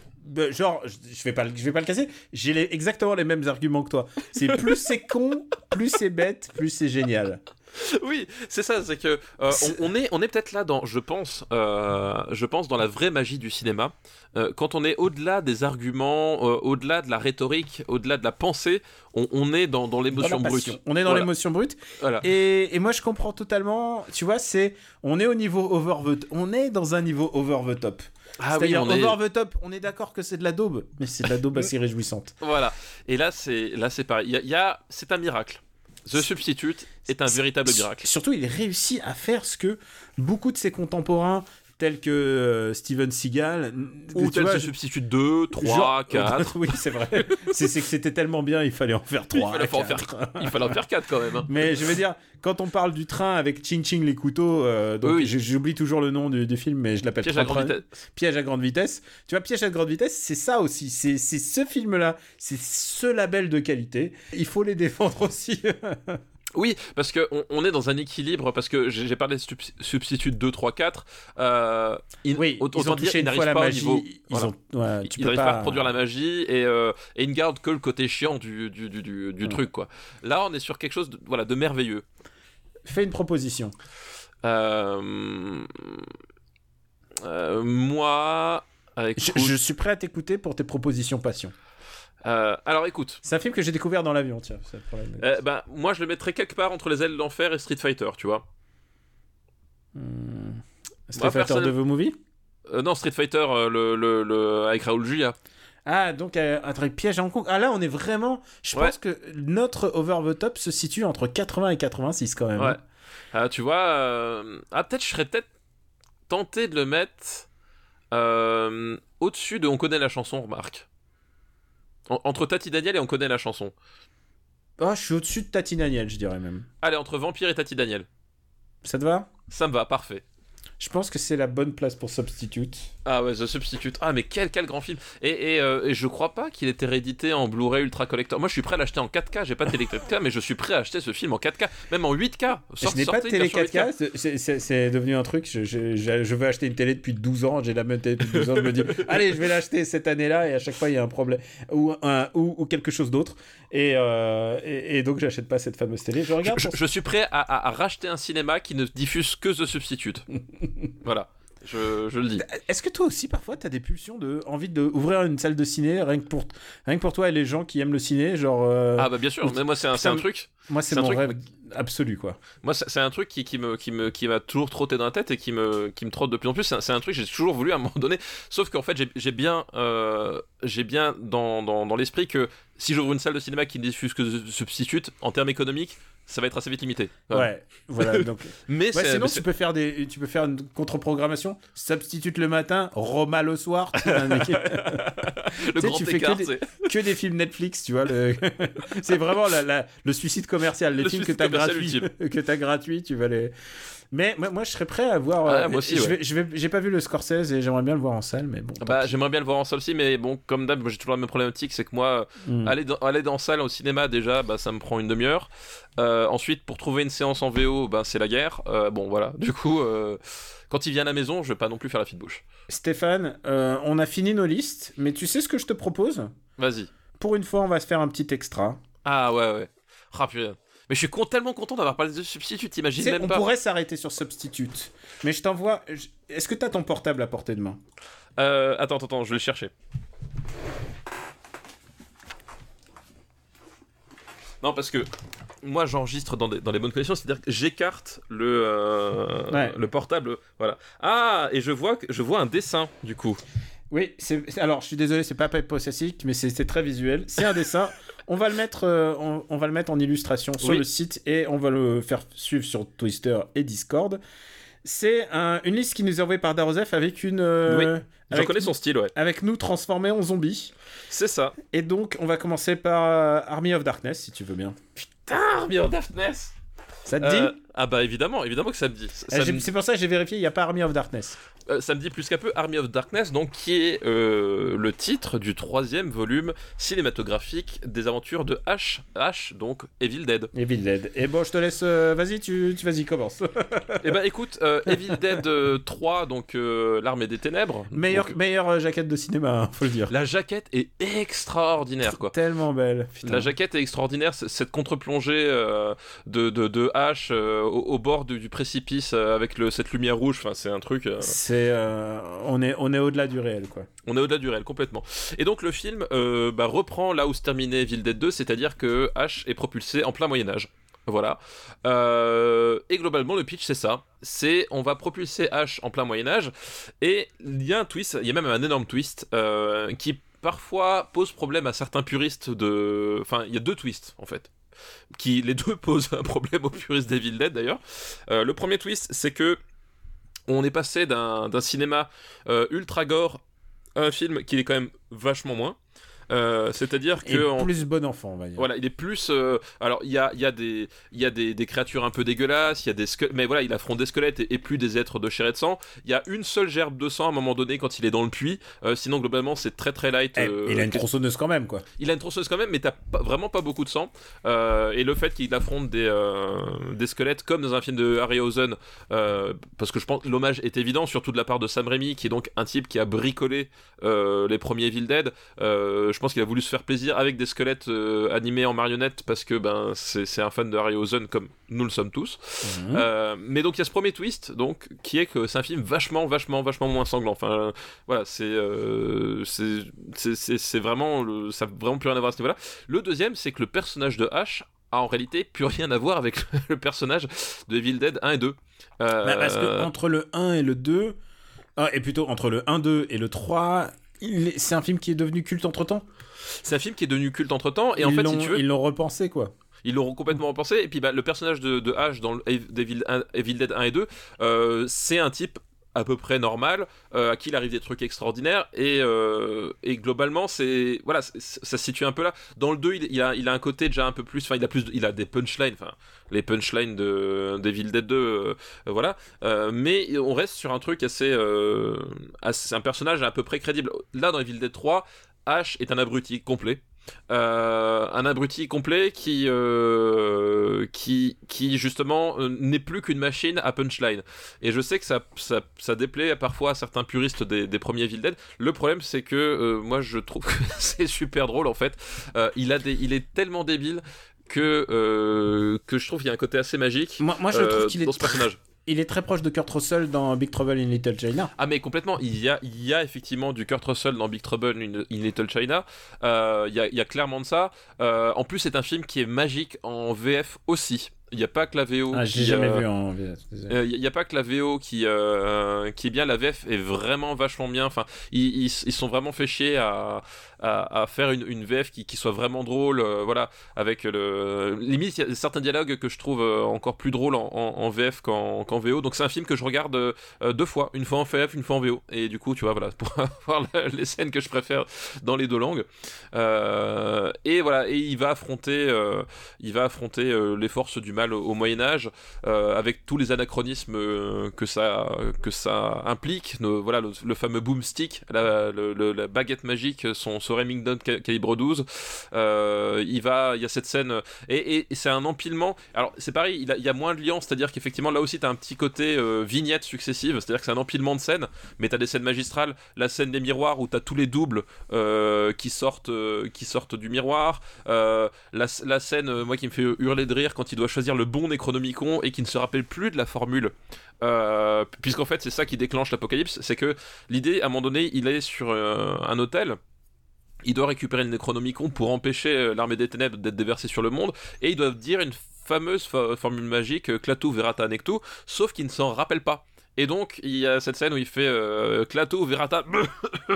Speaker 1: genre, je vais pas, je vais pas le casser. J'ai exactement les mêmes arguments que toi. C'est plus c'est con, plus c'est bête, plus c'est génial.
Speaker 2: Oui, c'est ça, c'est que euh, on, est, on est peut-être là dans, je pense, euh, je pense dans la vraie magie du cinéma. Euh, quand on est au-delà des arguments, au-delà de la rhétorique, au-delà de la pensée, on, est dans, dans l'émotion brute.
Speaker 1: On est dans l'émotion brute. Voilà. Et, et, moi, je comprends totalement. Tu vois, c'est, on est au niveau over the, on est dans un niveau over the top. Ah C'est-à-dire, oui, over the top, on est d'accord que c'est de la daube, mais c'est de la daube assez réjouissante.
Speaker 2: Voilà. Et là, c'est là, c'est pareil. Il y a, c'est un miracle. The Substitute est un véritable miracle.
Speaker 1: Surtout, il réussit à faire ce que beaucoup de ses contemporains tels que euh, Steven Seagal
Speaker 2: ou tel The Substitute 2, 3, 4.
Speaker 1: oui, c'est vrai. c'est que c'était tellement bien, il fallait en faire 3.
Speaker 2: Il fallait, en faire, il fallait en faire 4 quand même. Hein.
Speaker 1: Mais je veux dire, quand on parle du train avec Ching Ching les couteaux, euh, donc j'oublie toujours le nom du, film, mais je l'appelle
Speaker 2: Piège à grande vitesse.
Speaker 1: Piège à grande vitesse. Tu vois, Piège à grande vitesse, c'est ça aussi. C'est ce film-là, c'est ce label de qualité. Il faut les défendre aussi.
Speaker 2: Oui, parce qu'on on est dans un équilibre, parce que j'ai parlé de substitut 2, 3, 4. Euh,
Speaker 1: oui, autant ils ont dire, ils n'arrivent pas, magie,
Speaker 2: niveau, ils ouais, pas... pas... à reproduire la magie et, euh, et ils ne gardent que le côté chiant du, du, du, du truc. Quoi. Là, on est sur quelque chose de, voilà, de merveilleux.
Speaker 1: Fais une proposition.
Speaker 2: Euh... euh moi.
Speaker 1: Je, je, suis prêt à t'écouter pour tes propositions passion.
Speaker 2: Euh, alors écoute.
Speaker 1: C'est un film que j'ai découvert dans l'avion, tiens.
Speaker 2: Euh, bah, moi, je le mettrais quelque part entre Les ailes d'enfer et Street Fighter, tu vois.
Speaker 1: Hmm. Street Fighter de The Movie?
Speaker 2: Euh, Non, Street Fighter le, le, le, avec Raoul Julia.
Speaker 1: Ah, donc un truc piège à Hong Kong. Ah là, on est vraiment. Je pense que notre Over the Top se situe entre 80 et 86 quand même.
Speaker 2: Ouais. Ah, tu vois. Ah, peut-être je serais peut-être tenté de le mettre au-dessus de On connaît la chanson, remarque entre Tati Daniel et on connaît la chanson.
Speaker 1: Ah, je suis au-dessus de Tati Daniel, je dirais même.
Speaker 2: Allez, entre Vampire et Tati Daniel.
Speaker 1: Ça te va?
Speaker 2: Ça me va, parfait.
Speaker 1: Je pense que c'est la bonne place pour Substitute.
Speaker 2: Ah ouais, The Substitute. Ah mais quel, quel grand film. Et, et, euh, je crois pas qu'il était réédité en Blu-ray Ultra Collector. Moi je suis prêt à l'acheter en 4K, j'ai pas de télé 4K, mais je suis prêt à acheter ce film en 4K, même en 8K.
Speaker 1: je n'ai pas de télé 4K, c'est devenu un truc, je, je, je, veux acheter une télé depuis 12 ans, j'ai la même télé depuis 12 ans, je me dis, allez, je vais l'acheter cette année-là, et à chaque fois il y a un problème, ou, un, ou, ou quelque chose d'autre. Et, euh, et, donc j'achète pas cette fameuse télé. Je regarde.
Speaker 2: Je, suis prêt à, à, racheter un cinéma qui ne diffuse que The Substitute. voilà. Je, je, le dis.
Speaker 1: Est-ce que toi aussi, parfois, tu as des pulsions de envie d'ouvrir une salle de ciné rien que, pour, rien que pour toi et les gens qui aiment le ciné genre, euh,
Speaker 2: Ah, bah bien sûr, mais moi, c'est un, un, truc.
Speaker 1: Moi, c'est mon rêve absolu, quoi.
Speaker 2: Moi, c'est un truc qui, qui me, qui me, qui m'a toujours trotté dans la tête et qui me, qui me trotte de plus en plus. C'est un, truc que j'ai toujours voulu à un moment donné. Sauf qu'en fait, j'ai bien, euh, j'ai bien dans, dans, dans l'esprit que si j'ouvre une salle de cinéma qui ne diffuse que substitute, en termes économiques, ça va être assez vite limité.
Speaker 1: Ouais, voilà. Donc... mais sinon, tu peux faire des, tu peux faire une contre-programmation. Substitute le matin, Roma le soir.
Speaker 2: le grand
Speaker 1: tu
Speaker 2: écart,
Speaker 1: fais que des, que des, films Netflix, tu vois. Le... c'est vraiment la, le suicide commercial. Les films que tu as gratuits, que as gratuit, tu vas les. Mais moi, je serais prêt à voir.
Speaker 2: Ah, moi aussi,
Speaker 1: je vais, j'ai pas vu le Scorsese et j'aimerais bien le voir en salle, mais bon.
Speaker 2: Bah, j'aimerais bien le voir en salle aussi, mais bon, comme d'hab, j'ai toujours la même problématique, c'est que moi, hmm. aller, dans, aller dans salle au cinéma déjà, bah, ça me prend une demi-heure. Euh, ensuite, pour trouver une séance en VO, bah, c'est la guerre. Euh, bon, voilà. Du coup, euh, quand il vient à la maison, je vais pas non plus faire la fine bouche.
Speaker 1: Stéphane, on a fini nos listes, mais tu sais ce que je te propose?
Speaker 2: Vas-y.
Speaker 1: Pour une fois, on va se faire un petit extra.
Speaker 2: Ah ouais, ouais. Ah, mais je suis tellement content d'avoir parlé de Substitute, t'imagines même
Speaker 1: on
Speaker 2: pas.
Speaker 1: On pourrait s'arrêter sur Substitute. Mais je t'envoie. Est-ce que t'as ton portable à portée de main?
Speaker 2: Euh, Attends, attends, je vais le chercher. Non, parce que moi j'enregistre dans, dans, les bonnes conditions, c'est-à-dire que j'écarte le, euh, le portable. Voilà. Ah, et je vois, je vois un dessin du coup.
Speaker 1: Oui, alors je suis désolé, c'est pas possessive, mais c'est, très visuel. C'est un dessin. On va le mettre, euh, on, va le mettre en illustration sur le site et on va le faire suivre sur Twitter et Discord. C'est une liste qui nous est envoyée par Darosef avec une.
Speaker 2: Euh, oui. Je connais son style, ouais.
Speaker 1: Avec nous transformés en zombies.
Speaker 2: C'est ça.
Speaker 1: Et donc, on va commencer par euh, Army of Darkness, si tu veux bien.
Speaker 2: Putain, Army of Darkness
Speaker 1: Ça te dit?
Speaker 2: Ah bah évidemment, évidemment que ça me dit.
Speaker 1: C'est pour ça que j'ai vérifié, il n'y a pas Army of Darkness.
Speaker 2: Euh, ça me dit plus qu'un peu Army of Darkness, donc qui est euh, le titre du troisième volume cinématographique des aventures de H, H donc Evil Dead.
Speaker 1: Evil Dead. Et bon, je te laisse, euh, vas-y, tu, tu vas-y, commence.
Speaker 2: eh ben écoute, Evil Dead 3, donc l'armée des ténèbres.
Speaker 1: Meilleure, meilleure jaquette de cinéma, hein, faut le dire.
Speaker 2: La jaquette est extraordinaire, quoi.
Speaker 1: Tellement belle.
Speaker 2: La jaquette est extraordinaire, cette contre-plongée de, de, de, H au, bord du, précipice avec le, cette lumière rouge, enfin c'est un truc.
Speaker 1: Euh, on est on est au-delà du réel quoi.
Speaker 2: On est au-delà du réel complètement. Et donc le film euh, bah, reprend là où se terminait Evil Dead 2, c'est-à-dire que H est propulsé en plein Moyen Âge. Voilà. Euh, et globalement, le pitch, c'est ça. C'est on va propulser H en plein Moyen Âge. Et il y a un twist, il y a même un énorme twist qui parfois pose problème à certains puristes de. Enfin, il y a deux twists en fait. Qui les deux posent un problème aux puristes d'Evil Dead d'ailleurs. le premier twist, c'est que on est passé d'un cinéma ultra gore à un film qui est quand même vachement moins. Euh, c'est-à-dire que.
Speaker 1: plus bon enfant, on va dire.
Speaker 2: Voilà, il est plus. Euh, alors, il y a, y a, des, y a des, des, créatures un peu dégueulasses, il y a des mais voilà, il affronte des squelettes et, plus des êtres de chair et de sang. Il y a une seule gerbe de sang à un moment donné quand il est dans le puits. Euh, sinon, globalement, c'est très très light.
Speaker 1: Il a une tronçonneuse quand même, quoi.
Speaker 2: Il a une tronçonneuse quand même, mais t'as vraiment pas beaucoup de sang. et le fait qu'il affronte des, des squelettes comme dans un film de Harryhausen, parce que je pense l'hommage est évident, surtout de la part de Sam Raimi, qui est donc un type qui a bricolé les premiers Evil Dead. je pense qu'il a voulu se faire plaisir avec des squelettes euh, animés en marionnettes parce que ben c'est un fan de Harryhausen comme nous le sommes tous. Mhm. Euh, mais donc il y a ce premier twist donc qui est que c'est un film vachement vachement vachement moins sanglant. Enfin voilà c'est euh, c'est vraiment le, ça a vraiment plus rien à voir à ce niveau-là. Le deuxième c'est que le personnage de H a en réalité plus rien à voir avec le personnage de Evil Dead 1 et 2.
Speaker 1: Bah, parce que entre le 1 et le 2 ah, et plutôt entre le 1, 2 et le 3, c'est un film qui est devenu culte entre temps
Speaker 2: C'est un film qui est devenu culte entre temps, et en fait, si tu veux.
Speaker 1: Ils l'ont repensé, quoi.
Speaker 2: Ils l'ont complètement repensé, et puis bah, le personnage de, de Ash dans Evil, Evil, Dead 1 et 2, euh, c'est un type à peu près normal, euh, à qui il arrive des trucs extraordinaires, et, euh, et globalement, c'est voilà, ça se situe un peu là. Dans le 2, il, a, il a un côté déjà un peu plus, enfin, il a plus, il a des punchlines, enfin, les punchlines de Devil Dead 2, euh, voilà. mais on reste sur un truc assez, un personnage à peu près crédible. Là, dans Evil Dead 3, Ash est un abruti complet. Euh, un abruti complet qui, euh, qui, qui justement euh, n'est plus qu'une machine à punchline. Et je sais que ça, ça, ça déplaît parfois à certains puristes des, des premiers Evil Dead. Le problème, c'est que moi je trouve que c'est super drôle en fait. il, a des, il est tellement débile que, que je trouve qu'il y a un côté assez magique
Speaker 1: moi, moi je trouve qu'il
Speaker 2: est dans ce personnage
Speaker 1: il est très proche de Kurt Russell dans Big Trouble in Little China.
Speaker 2: Ah mais complètement, il y a, il y a effectivement du Kurt Russell dans Big Trouble in, Little China, euh, il, y a, clairement de ça. Euh, en plus c'est un film qui est magique en VF aussi. Il n'y a pas que la VO.
Speaker 1: Ah, j'ai jamais vu en VF.
Speaker 2: Euh, il n'y a pas que la VO qui, euh, qui est bien. La VF est vraiment vachement bien. Enfin, ils, ils, sont vraiment fait chier à, à, faire une, une, VF qui, qui, soit vraiment drôle. Euh, voilà, avec le. Limite, il y a certains dialogues que je trouve encore plus drôles en, en, VF qu'en VO. Donc, c'est un film que je regarde deux fois. Une fois en VF, une fois en VO. Et du coup, tu vois, voilà, pour avoir les scènes que je préfère dans les deux langues. et voilà, et il va affronter, il va affronter les forces du mal au, Moyen Âge, euh, avec tous les anachronismes euh, que ça que ça implique. voilà le, fameux boomstick, la, baguette magique, son, son Remington calibre 12. Euh, il va, il y a cette scène et, c'est un empilement. Alors c'est pareil, il, y a moins de liens, c'est-à-dire qu'effectivement là aussi tu as un petit côté vignette successive, c'est-à-dire que c'est un empilement de scènes, mais tu as des scènes magistrales. La scène des miroirs où tu as tous les doubles qui sortent qui sortent du miroir. la, la scène, moi qui me fait hurler de rire quand il doit choisir le bon Necronomicon et qui ne se rappelle plus de la formule. Euh, puisqu'en fait, c'est ça qui déclenche l'apocalypse. C'est que l'idée, à un moment donné, il est sur euh, un hôtel. Il doit récupérer le Necronomicon pour empêcher euh, l'armée des ténèbres d'être déversée sur le monde. Et ils doivent dire une fameuse formule magique, Klaatu Verata Nectu, sauf qu'il ne s'en rappelle pas. Et donc, il y a cette scène où il fait euh, Clato, Verata,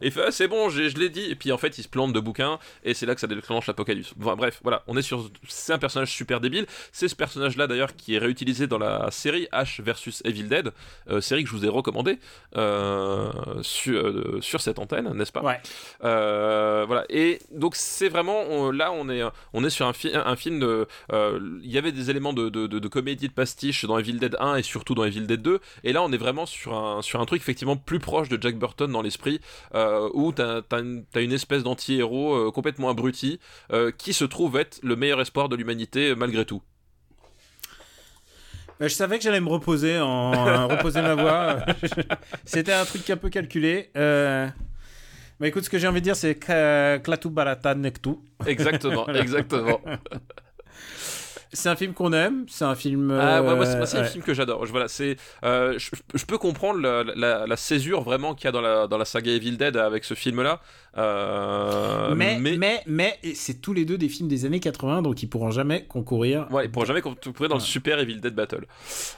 Speaker 2: et il fait ah, c'est bon, je l'ai dit. Et puis en fait, il se plante de bouquins, et c'est là que ça déclenche l'apocalypse. bref, voilà, on est sur. C'est un personnage super débile. C'est ce personnage-là d'ailleurs qui est réutilisé dans la série H versus Evil Dead, euh, série que je vous ai recommandée euh, sur, sur cette antenne, n'est-ce pas?
Speaker 1: Ouais.
Speaker 2: voilà, et donc c'est vraiment. là, on est, on est sur un, un film de. Il y avait des éléments de, de, de, de comédie de pastiche dans Evil Dead 1 et surtout dans Evil Dead 2 et là, on est vraiment sur un, sur un truc effectivement plus proche de Jack Burton dans l'esprit, euh, où t'as as, une espèce d'anti-héros euh, complètement abruti euh, qui se trouve être le meilleur espoir de l'humanité malgré tout.
Speaker 1: Bah, je savais que j'allais me reposer, en reposer ma voix. C'était un truc un peu calculé. Mais écoute, ce que j'ai envie de dire, c'est Klatu Barata Nektu.
Speaker 2: Exactement, exactement.
Speaker 1: C'est un film qu'on aime, c'est un film.
Speaker 2: Ah ouais, moi, c'est-
Speaker 1: euh,
Speaker 2: moi, c'est un film que j'adore. Je- Voilà, c'est, euh, je, je peux comprendre la, la- la césure vraiment qu'il y a dans la, dans la saga Evil Dead avec ce film-là. Euh,
Speaker 1: mais, mais, mais, c'est tous les deux des films des années 80, donc ils pourront jamais concourir.
Speaker 2: Ouais, il pourra jamais concourir dans le. Super Evil Dead Battle.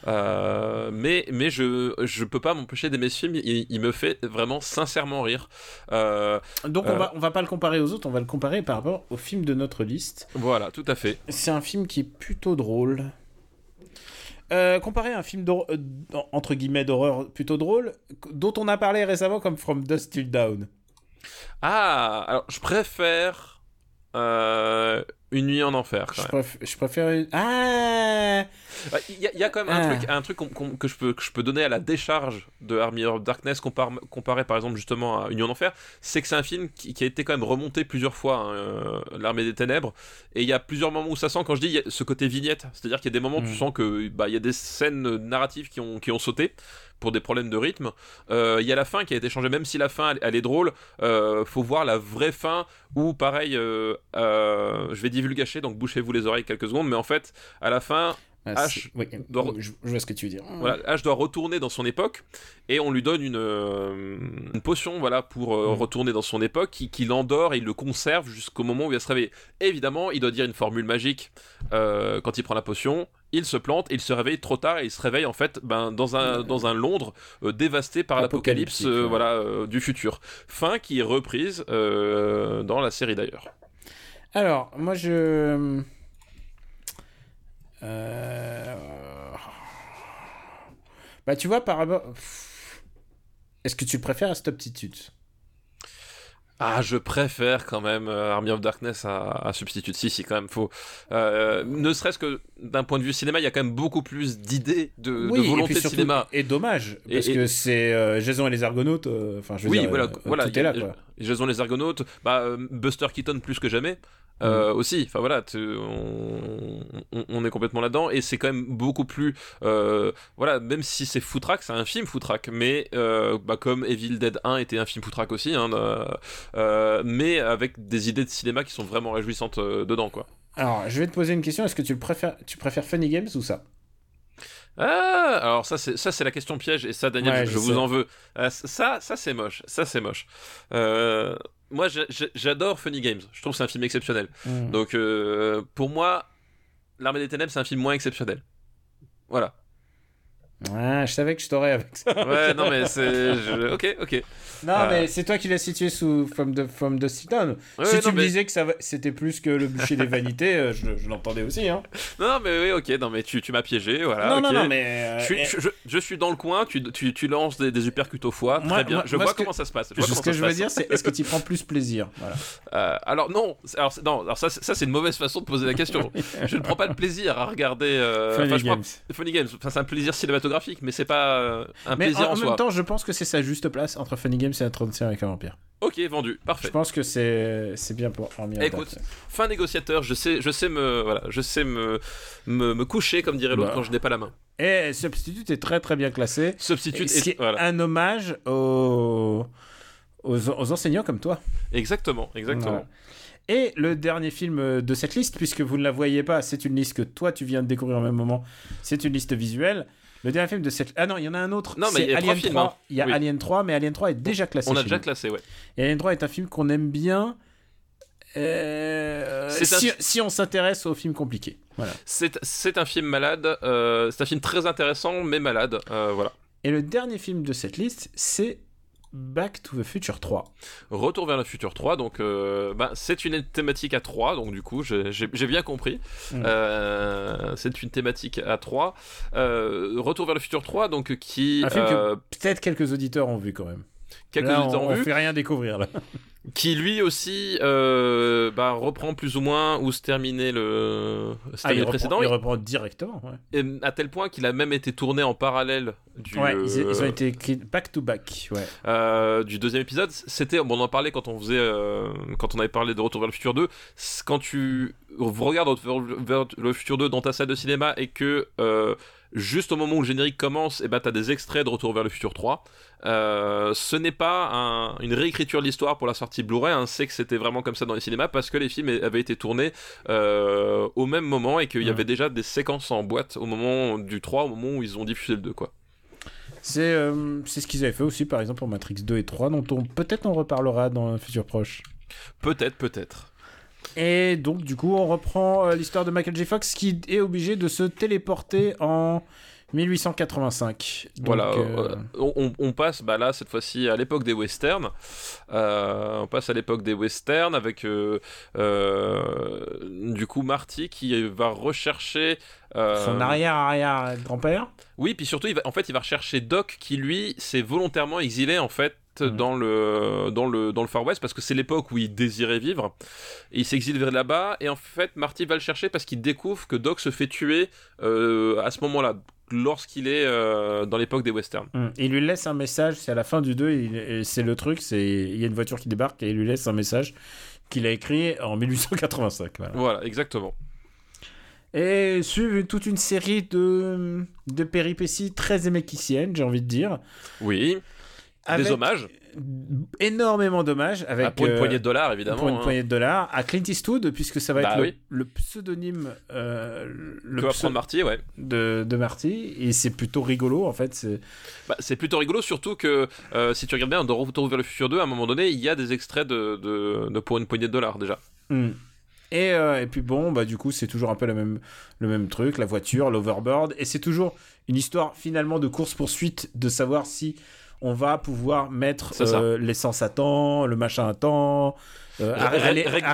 Speaker 2: Euh, mais mais je, je peux pas m'empêcher d'aimer ce film. Il, il me fait vraiment sincèrement rire. Euh,
Speaker 1: Donc on va on va pas le comparer aux autres, on va le comparer par rapport au film de notre liste.
Speaker 2: voilà, tout à fait.
Speaker 1: C'est un film qui est plutôt drôle. Euh, comparé à un film euh, entre guillemets d'horreur plutôt drôle, dont on a parlé récemment comme From Dust Till Down.
Speaker 2: Ah, alors je préfère euh, Une nuit en enfer. Quand
Speaker 1: Je, préf- je préfère. une- Ah
Speaker 2: Ouais, Il y, a- il y a quand même un
Speaker 1: Ah.
Speaker 2: truc, un truc qu'on- qu'on- que, je peux, que je peux donner à la décharge de Army of Darkness compar- comparé par exemple justement à Union d'Enfer, c'est que c'est un film qui, qui a été quand même remonté plusieurs fois, hein, euh, l'Armée des Ténèbres, et il y a plusieurs moments où ça sent, quand je dis il y a ce côté vignette, c'est-à-dire qu'il y a des moments où tu
Speaker 1: Mm.
Speaker 2: sens que bah, y a des scènes narratives qui ont, qui ont sauté pour des problèmes de rythme. Euh, Il y a la fin qui a été changée, même si la fin elle, elle est drôle, euh, faut voir la vraie fin où pareil, euh, euh, je vais divulgacher, donc bouchez-vous les oreilles quelques secondes, mais en fait à la fin
Speaker 1: Ah,
Speaker 2: H
Speaker 1: oui,
Speaker 2: doit-
Speaker 1: je, vois ce que tu veux dire.
Speaker 2: voilà, Ash doit retourner dans son époque et on lui donne une, euh, une potion voilà, pour euh,
Speaker 1: Mm.
Speaker 2: retourner dans son époque qui, qui l'endort et il le conserve jusqu'au moment où il va se réveiller. Évidemment, il doit dire une formule magique euh, quand il prend la potion. Il se plante et il se réveille trop tard et il se réveille en fait ben, dans, un, dans un Londres dévasté par l'apocalypse
Speaker 1: ouais.
Speaker 2: voilà, du futur. Fin qui est reprise dans la série d'ailleurs.
Speaker 1: Alors, moi je. Euh... Bah, tu vois, par rapport. Est-ce que tu préfères à Substitute?
Speaker 2: Ah, je préfère quand même euh, Army of Darkness à, à Substitute. Si, si, quand même, faut. euh, ne serait-ce que d'un point de vue cinéma, il y a quand même beaucoup plus d'idées, de, de
Speaker 1: et
Speaker 2: volonté
Speaker 1: puis
Speaker 2: de cinéma.
Speaker 1: Et dommage,
Speaker 2: Et-
Speaker 1: parce
Speaker 2: et-
Speaker 1: que c'est euh, Jason et les Argonautes. euh, Enfin, je veux
Speaker 2: Oui,
Speaker 1: dire,
Speaker 2: voilà,
Speaker 1: euh,
Speaker 2: voilà,
Speaker 1: tout est là, quoi.
Speaker 2: Jason les Argonautes, bah, euh, Buster Keaton plus que jamais. Euh, aussi, enfin voilà, tu- on, on- on est complètement là-dedans et c'est quand même beaucoup plus, euh, voilà, même si c'est footrack, c'est un film footrack, mais euh, bah, comme Evil Dead 1 était un film footrack aussi, hein, mais avec des idées de cinéma qui sont vraiment réjouissantes dedans, quoi.
Speaker 1: Alors, je vais te poser une question. Est-ce que tu préfères, tu préfères Funny Games ou ça?
Speaker 2: Ah, alors ça c'est ça c'est la question piège et ça Daniel
Speaker 1: Ouais,
Speaker 2: je, vous en veux. Euh, ça ça c'est moche, ça c'est moche. Euh, moi j'adore Funny Games, je trouve que c'est un film exceptionnel.
Speaker 1: Hmm.
Speaker 2: Donc euh, pour moi L'Armée des Ténèbres c'est un film moins exceptionnel. Voilà.
Speaker 1: Ouais, je savais que je t'aurais avec ça.
Speaker 2: Ouais non mais c'est je- ok ok.
Speaker 1: Non,
Speaker 2: Euh.
Speaker 1: mais c'est toi qui l'as situé sous From the, from the.
Speaker 2: Ouais,
Speaker 1: si
Speaker 2: ouais,
Speaker 1: tu
Speaker 2: non,
Speaker 1: me
Speaker 2: mais-
Speaker 1: disais que ça c'était plus que le bûcher des vanités, euh, je, je l'entendais aussi. Hein.
Speaker 2: Non, mais oui ok non mais tu, tu m'as piégé voilà.
Speaker 1: non, non, non, mais. euh,
Speaker 2: Je suis,
Speaker 1: eh,
Speaker 2: je, suis dans le coin, tu, tu, tu lances des, des uppercuts au foie,
Speaker 1: Moi-
Speaker 2: très bien.
Speaker 1: moi-
Speaker 2: je
Speaker 1: moi,
Speaker 2: vois
Speaker 1: que-
Speaker 2: comment ça se passe. Je vois
Speaker 1: ce que je veux dire, c'est est-ce que tu prends plus plaisir voilà.
Speaker 2: Euh, alors non, alors, non, alors ça, c'est- ça c'est une mauvaise façon de poser la question. je ne prends pas de plaisir à regarder euh,
Speaker 1: Funny
Speaker 2: enfin, je prends-
Speaker 1: Games.
Speaker 2: Funny Games. Enfin, c'est un plaisir cinématographique, mais c'est pas euh, un
Speaker 1: Mais
Speaker 2: plaisir
Speaker 1: en,
Speaker 2: en,
Speaker 1: en
Speaker 2: soi.
Speaker 1: même temps, je pense que c'est sa juste place entre Funny Games et un 35 avec un vampire.
Speaker 2: Ok, vendu,
Speaker 1: Je
Speaker 2: parfait.
Speaker 1: pense que c'est c'est bien pour
Speaker 2: Écoute, fin négociateur, je sais, je sais me, voilà, je sais me, me, me coucher comme dirait l'autre
Speaker 1: Bah.
Speaker 2: quand je n'ai pas la main.
Speaker 1: Et Substitute est très très bien classé.
Speaker 2: Substitute,
Speaker 1: Ce qui
Speaker 2: et,
Speaker 1: est
Speaker 2: voilà,
Speaker 1: un hommage aux, aux, aux enseignants comme toi.
Speaker 2: exactement, exactement.
Speaker 1: Et le dernier film de cette liste, puisque vous ne la voyez pas, c'est une liste que toi tu viens de découvrir au même moment, c'est une liste visuelle. Le dernier film de cette... Ah non, il y en a un autre.
Speaker 2: Non, mais il y a
Speaker 1: Alien
Speaker 2: films,
Speaker 1: 3.
Speaker 2: hein.
Speaker 1: Il y a
Speaker 2: Oui.
Speaker 1: Alien 3, mais Alien 3 est déjà classé.
Speaker 2: On a
Speaker 1: chez
Speaker 2: déjà
Speaker 1: nous.
Speaker 2: classé, ouais.
Speaker 1: Et Alien 3 est un film qu'on aime bien. euh,
Speaker 2: un-
Speaker 1: si, on s'intéresse aux films compliqués. Voilà.
Speaker 2: C'est c'est un film malade, euh, c'est un film très intéressant, mais malade, euh, voilà.
Speaker 1: Et le dernier film de cette liste, c'est Back to the Future 3.
Speaker 2: Retour vers le futur 3, donc euh, bah, c'est une thématique à 3, donc du coup j'ai bien compris.
Speaker 1: Mm.
Speaker 2: Euh, c'est une thématique à 3. Euh, Retour vers le futur 3, donc qui.
Speaker 1: Un film
Speaker 2: euh,
Speaker 1: que peut-être quelques auditeurs ont vu quand même.
Speaker 2: Quelques
Speaker 1: Là, on,
Speaker 2: vu,
Speaker 1: fait rien découvrir là.
Speaker 2: qui lui aussi euh, bah, reprend plus ou moins où se terminait le, se
Speaker 1: Ah, il,
Speaker 2: le
Speaker 1: reprend,
Speaker 2: précédent,
Speaker 1: il reprend directement. Ouais.
Speaker 2: et à tel point qu'il a même été tourné en parallèle du,
Speaker 1: Ouais, ils, ils ont été back to back. Ouais.
Speaker 2: euh, du deuxième épisode. C'était, bon, on en parlait quand on faisait, euh, quand on avait parlé de Retour vers le futur 2. c'est Quand tu regardes Retour vers le futur 2 dans ta salle de cinéma et que juste au moment où le générique commence, et ben t'as des extraits de Retour vers le futur 3. Euh, ce n'est pas un- une réécriture de l'histoire pour la, sor- sortie Blu-ray hein, sait que c'était vraiment comme ça dans les cinémas parce que les films avaient été tournés euh, au même moment et qu'il y avait déjà des séquences en boîte au moment du 3, au moment où ils ont diffusé le 2, quoi.
Speaker 1: C'est euh, c'est ce qu'ils avaient fait aussi, par exemple, pour Matrix 2 et 3, dont on peut-être on reparlera dans un futur proche.
Speaker 2: Peut-être, peut-être.
Speaker 1: Et donc, du coup, on reprend l'histoire de Michael J. Fox qui est obligé de se téléporter en 1885.
Speaker 2: voilà, euh, on, on, passe bah là cette fois-ci à l'époque des westerns. Euh, on passe à l'époque des westerns avec euh, du coup Marty qui va rechercher
Speaker 1: son arrière arrière grand-père.
Speaker 2: Oui, puis surtout il va, en fait il va rechercher Doc qui lui s'est volontairement exilé en fait mm. dans le dans le dans le Far West parce que c'est l'époque où il désirait vivre et il s'exile vers là-bas et en fait Marty va le chercher parce qu'il découvre que Doc se fait tuer à ce moment-là lorsqu'il est euh, dans l'époque des westerns.
Speaker 1: Hum. Il lui laisse un message, c'est à la fin du 2, c'est le truc, c'est il y a une voiture qui débarque et il lui laisse un message qu'il a écrit en 1885.
Speaker 2: Voilà, exactement.
Speaker 1: Et suivent toute une série de, de péripéties très éméquiciennes, j'ai envie de dire.
Speaker 2: Oui. Des hommages
Speaker 1: énormément d'hommages avec
Speaker 2: ah, pour une poignée de dollars évidemment
Speaker 1: pour une
Speaker 2: hein.
Speaker 1: poignée de dollars à Clint Eastwood puisque ça va
Speaker 2: bah
Speaker 1: être le, pseudonyme euh,
Speaker 2: le que Marty ouais
Speaker 1: de, de Marty et c'est plutôt rigolo en fait c'est
Speaker 2: bah, plutôt rigolo surtout que euh, si tu regardes bien dans Retour vers le futur 2 à un moment donné il y a des extraits de, de, pour une poignée de dollars déjà
Speaker 1: hmm. Et, euh, et, puis bon, bah du coup, c'est toujours un peu la même, le même truc, la voiture, l'overboard, et c'est toujours une histoire finalement de course-poursuite, de savoir si on va pouvoir mettre euh, l'essence à temps, le machin à temps.
Speaker 2: Euh,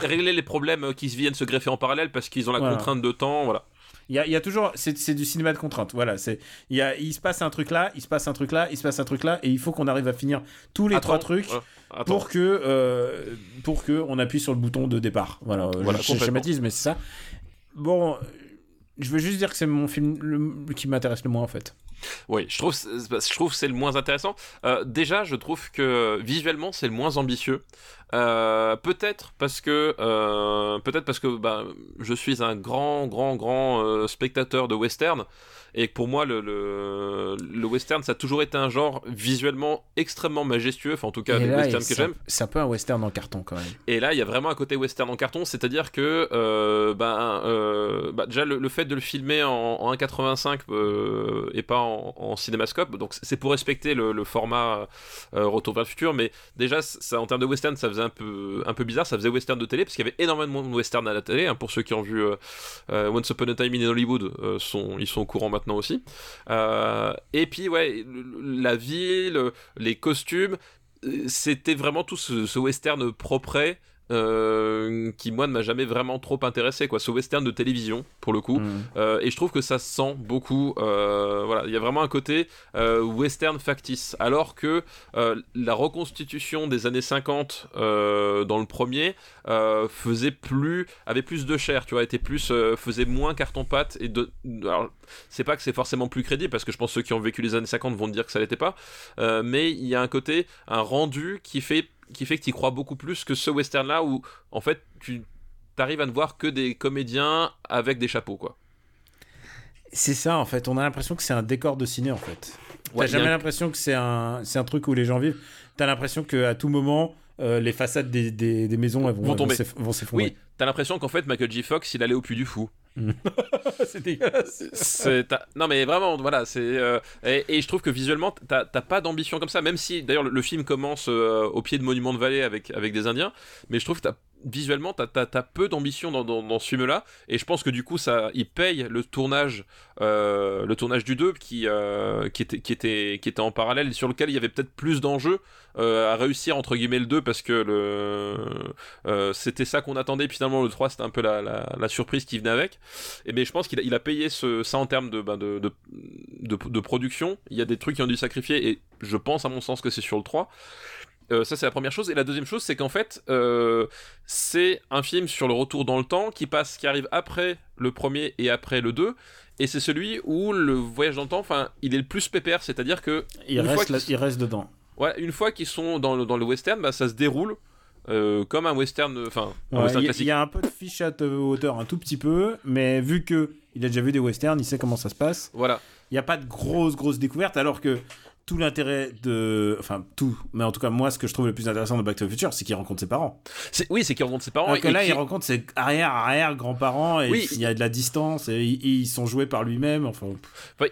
Speaker 2: régler, les problèmes qui viennent se greffer en parallèle parce qu'ils ont la contrainte de temps, voilà.
Speaker 1: Il y, a, toujours, c'est du cinéma de contrainte. Voilà, c'est il, y a, il se passe un truc là, il se passe un truc là, il se passe un truc là, et il faut qu'on arrive à finir tous les trois trucs pour que euh, pour que on appuie sur le bouton de départ. Voilà, voilà je schématise, mais c'est ça. Bon, je veux juste dire que c'est mon film qui m'intéresse le moins en fait.
Speaker 2: Oui, je trouve, je trouve c'est le moins intéressant. Euh, déjà, je trouve que visuellement, c'est le moins ambitieux. Euh, peut-être parce que euh, peut-être parce que bah, je suis un grand, grand, grand spectateur de western et pour moi le, le, western ça a toujours été un genre visuellement extrêmement majestueux. Enfin en tout cas
Speaker 1: les
Speaker 2: westerns que j'aime.
Speaker 1: c'est un peu un western en carton quand même.
Speaker 2: Et là il y a vraiment un côté western en carton. C'est à dire que euh, ben, euh, bah, déjà le, fait de le filmer en, en 1.85 euh, et pas en, cinémascope donc c'est pour respecter le, format Retour vers le futur. Mais déjà ça en termes de western ça faisait un peu un peu bizarre. Ça faisait western de télé parce qu'il y avait énormément de western à la télé hein, pour ceux qui ont vu Once Upon a Time in Hollywood sont, ils sont au courant maintenant aussi. Euh, et puis, ouais, la ville, les costumes, euh, c'était vraiment tout ce, ce western propre euh, qui moi ne m'a jamais vraiment trop intéressé quoi. Ce western de télévision pour le coup. Mm. euh, et je trouve que ça sent beaucoup euh, voilà. Il y a vraiment un côté western factice. Alors que la reconstitution des années 50 dans le premier faisait plus avait plus de chair tu vois était plus faisait moins carton pâte et de alors c'est pas que c'est forcément plus crédible parce que je pense que ceux qui ont vécu les années 50 vont dire que ça l'était pas mais il y a un côté un rendu qui fait qui fait que tu crois beaucoup plus que ce western là où en fait tu t'arrives à ne voir que des comédiens avec des chapeaux quoi.
Speaker 1: C'est ça en fait, on a l'impression que c'est un décor de ciné en fait. T'as jamais l'impression que c'est un, c'est un truc où les gens vivent. T'as l'impression qu'à tout moment, euh, les façades des, des, maisons elles vont, vont tomber. Vont s'effondrer.
Speaker 2: Oui, t'as l'impression qu'en fait Michael J. Fox il allait au puits du fou.
Speaker 1: c'est dégueulasse.
Speaker 2: non mais vraiment, voilà, euh, et, je trouve que visuellement t'as pas d'ambition comme ça, même si d'ailleurs le, film commence euh, au pied de Monument de Vallée avec avec des Indiens, mais je trouve que visuellement, t'as as, peu d'ambition dans, ce film-là, et je pense que du coup, ça, il paye le tournage, euh, le tournage du 2 qui, euh, qui, était, en parallèle, sur lequel il y avait peut-être plus d'enjeux euh, à réussir entre guillemets le 2 parce que le c'était ça qu'on attendait, puis finalement le 3 c'était un peu la, surprise qui venait avec. Et mais je pense qu'il a, payé ça en termes de, ben de, de production. Il y a des trucs qui ont dû sacrifier, et je pense à mon sens que c'est sur le 3. Euh, ça c'est la première chose. Et la deuxième chose c'est qu'en fait euh, c'est un film sur le retour dans le temps qui passe qui arrive après le premier et après le 2 et c'est celui où le voyage dans le temps enfin il est le plus pépère. C'est-à-dire que
Speaker 1: il reste, il reste dedans.
Speaker 2: Ouais une fois qu'ils sont dans le, dans le western bah, ça se déroule euh, comme un western enfin il
Speaker 1: y, a un peu de fiche à hauteur un tout petit peu mais vu que il a déjà vu des westerns il sait comment ça se passe.
Speaker 2: Voilà.
Speaker 1: Il n'y a pas de grosse grosse découverte alors que tout l'intérêt de. Enfin, tout. Mais en tout cas, moi, ce que je trouve le plus intéressant de Back to the Future, c'est qu'il rencontre ses parents.
Speaker 2: Oui, c'est qu'il rencontre ses parents.
Speaker 1: Alors que là, il rencontre ses arrière-arrière-grands-parents et il y a de la distance et ils sont joués par lui-même. Enfin...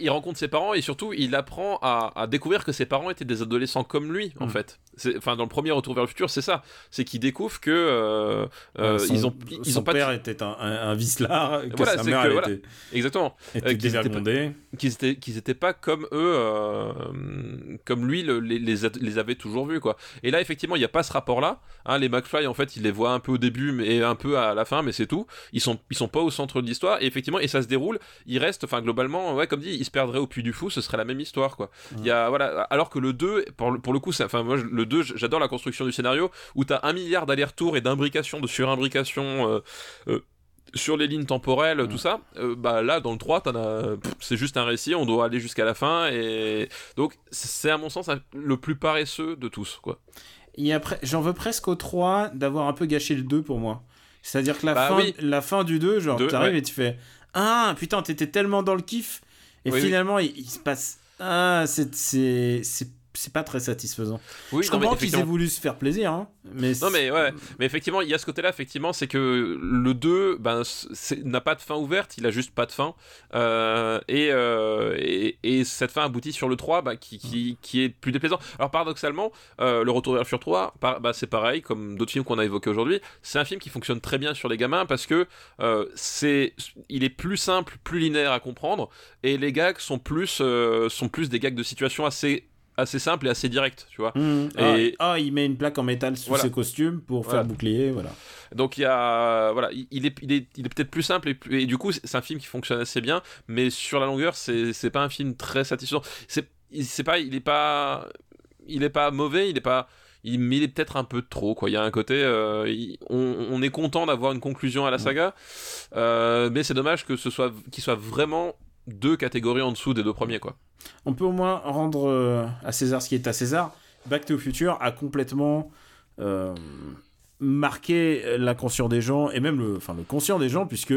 Speaker 2: il rencontre ses parents et surtout, il apprend à, découvrir que ses parents étaient des adolescents comme lui, en mm. fait. Enfin, dans le premier Retour vers le futur, c'est ça. C'est qu'il découvre que. Euh, euh, ils ont, ils
Speaker 1: son
Speaker 2: ont
Speaker 1: père était un, un, vicelard, que sa mère était.
Speaker 2: Exactement.
Speaker 1: Était euh,
Speaker 2: qu'ils étaient, qu'ils étaient, pas comme eux comme lui les, les, avait toujours vus quoi. Et là effectivement il n'y a pas ce rapport là. Hein, les McFly en fait il les voit un peu au début mais un peu à la fin mais c'est tout. Ils sont ils sont pas au centre de l'histoire et effectivement et ça se déroule. Il reste enfin globalement ouais comme dit il se perdrait au puits du fou ce serait la même histoire quoi. Il y a voilà alors que le 2 pour le, pour le coup enfin moi le 2 j'adore la construction du scénario où tu as un milliard d'allers-retours et d'imbrications de surimbrications euh, euh, sur les lignes temporelles, tout ça, euh, bah là dans le 3, c'est juste un récit, on doit aller jusqu'à la fin, et donc c'est à mon sens le plus paresseux de tous, quoi.
Speaker 1: Et après, j'en veux presque au 3 d'avoir un peu gâché le 2 pour moi. C'est-à-dire que la, bah fin, la fin du 2, genre, t'arrives et tu fais Ah, putain, t'étais tellement dans le kiff, et finalement, il, il, se passe. Ah, c'est c'est pas très satisfaisant. Oui, je comprends qu'ils aient voulu se faire plaisir, hein, mais
Speaker 2: non mais ouais, mais effectivement il y a ce côté-là effectivement, c'est que le 2 ben n'a pas de fin ouverte, il a juste pas de fin euh, euh, et, et, cette fin aboutit sur le 3 bah, qui, qui, qui, est plus déplaisant. Alors paradoxalement, euh, le Retour vers le futur 3, bah, c'est pareil comme d'autres films qu'on a évoqués aujourd'hui, c'est un film qui fonctionne très bien sur les gamins parce que c'est il est plus simple, plus linéaire à comprendre et les gags sont plus sont plus des gags de situation assez assez simple et assez direct, tu vois.
Speaker 1: Mmh. Et ah, il met une plaque en métal sous ses costumes pour faire bouclier, voilà.
Speaker 2: Donc il y a voilà, il est il est, il est peut-être plus simple et, et du coup c'est un film qui fonctionne assez bien, mais sur la longueur c'est c'est pas un film très satisfaisant. C'est c'est pas il est pas il est pas mauvais, il est pas il, mais il est peut-être un peu trop quoi. Il y a un côté, euh, on, on, est content d'avoir une conclusion à la saga, euh, mais c'est dommage que ce soit qu'il soit vraiment deux catégories en dessous des deux premiers, quoi.
Speaker 1: On peut au moins rendre euh, à César ce qui est à César. Back to the Future a complètement euh, marqué l'inconscient des gens et même le, enfin, le conscient des gens puisque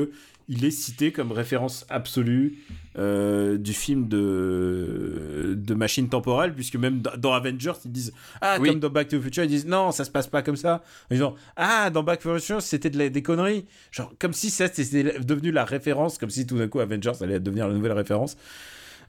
Speaker 1: il est cité comme référence absolue euh, du film de, de machine temporelle, puisque même dans Avengers, ils disent Ah, comme dans Back to the Future, ils disent Non, ça se passe pas comme ça. Ils disent Ah, dans Back to the Future, c'était de des conneries. Genre, comme si ça c'était devenu la référence, comme si tout d'un coup Avengers allait devenir la nouvelle référence.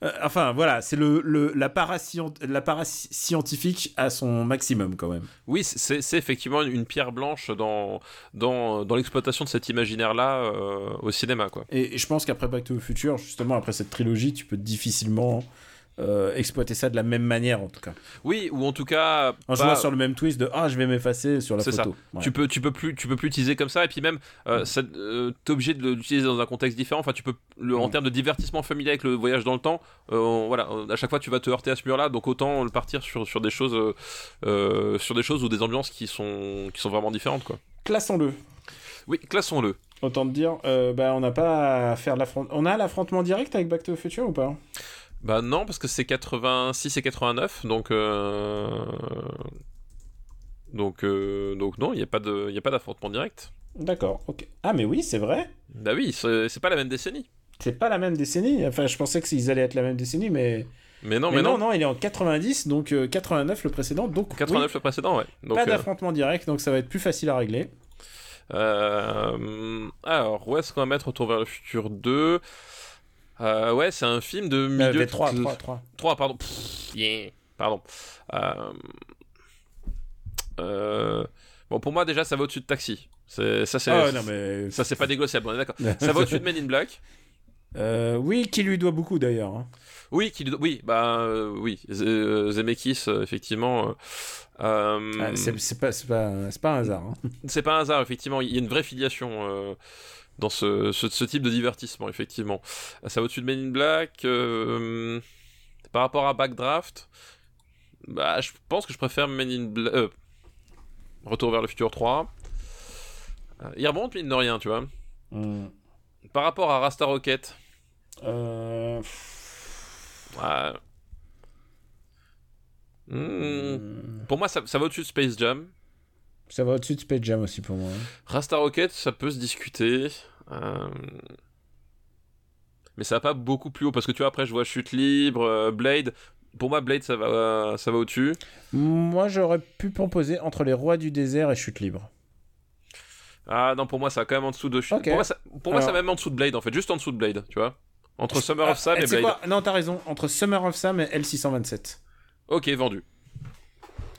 Speaker 1: Euh, enfin, voilà, c'est le, le, la, parascientifique à son maximum quand même.
Speaker 2: Oui, c'est effectivement une pierre blanche dans, dans, dans l'exploitation de cet imaginaire-là euh, au cinéma. Quoi.
Speaker 1: et je pense qu'après Back to the Future, justement, après cette trilogie, tu peux difficilement euh, exploiter ça de la même manière en tout cas.
Speaker 2: Oui, ou en tout cas
Speaker 1: en jouant sur le même twist de ah je vais m'effacer sur la photo.
Speaker 2: Ça. Tu peux tu peux plus tu peux plus utiliser comme ça et puis même euh, euh t'es obligé de l'utiliser dans un contexte différent. Enfin tu peux le, en termes de divertissement familial avec le voyage dans le temps. Voilà à chaque fois tu vas te heurter à ce mur là donc autant partir sur, sur des choses sur des choses ou des ambiances qui sont qui sont vraiment différentes quoi.
Speaker 1: Classons-le.
Speaker 2: Oui classons-le.
Speaker 1: Autant te dire, bah, on n'a pas à faire l'affrontement. On a l'affrontement direct avec Back to the Future ou pas?
Speaker 2: Bah non, parce que c'est 86 et 89, donc... Euh... Donc, euh... donc non, il n'y a pas d'affrontement direct.
Speaker 1: D'accord, ok. Ah mais oui, c'est vrai
Speaker 2: Bah oui, c'est pas la même décennie.
Speaker 1: C'est pas la même décennie Enfin, je pensais qu'ils allaient être la même décennie, mais...
Speaker 2: Mais non, mais, non,
Speaker 1: non, il est en 90, donc 89 euh, le précédent, donc
Speaker 2: 89 le précédent, ouais.
Speaker 1: pas euh, d'affrontement direct, donc ça va être plus facile à régler.
Speaker 2: Euh... Alors, où est-ce qu'on va mettre Retour vers le futur 2 euh, ouais, c'est un film de milieu.
Speaker 1: 3, 3, 3.
Speaker 2: 3, pardon. yeah. Pardon. Euh... Euh... Bon, pour moi, déjà, ça va au-dessus de Taxi. Ça, c'est
Speaker 1: ah, mais...
Speaker 2: ça, c'est pas négociable, on est d'accord. ça va au-dessus de Men in Black.
Speaker 1: Euh, oui, qui lui doit beaucoup d'ailleurs. Hein.
Speaker 2: Oui, qui lui doit... oui, bah euh, oui, euh, Zemeckis, euh, effectivement.
Speaker 1: Ah, c'est pas, pas, pas un hasard. Hein.
Speaker 2: c'est pas un hasard, effectivement. Il y a une vraie filiation dans ce, ce, type de divertissement, effectivement. Ça va au-dessus de Men in Black. Euh, par rapport à Backdraft, bah, je pense que je préfère Men in Black. Euh, Retour vers le futur 3. Euh, il remonte, mine de rien, tu vois. Hmm. Par rapport à Rasta Rocket.
Speaker 1: Euh...
Speaker 2: Ouais. Hmm. Pour moi, ça, ça va au-dessus de Space Jam.
Speaker 1: Ça va au-dessus de Space Jam aussi pour moi. Hein.
Speaker 2: Rasta Rocket, ça peut se discuter. Euh, mais ça va pas beaucoup plus haut parce que tu vois, après, je vois Chute Libre, euh, Blade. pour moi, Blade, ça va, ça va au-dessus.
Speaker 1: Moi, j'aurais pu proposer entre les rois du désert et chute libre.
Speaker 2: Ah non, pour moi, ça va quand même en dessous de. Pour moi, ça, pour moi, ça même en dessous de Blade, en fait, juste en dessous de Blade, tu vois. Entre Summer of Sam
Speaker 1: Ah,
Speaker 2: et Blade.
Speaker 1: Quoi? Non, t'as raison. Entre Summer of Sam et L627.
Speaker 2: Ok, vendu.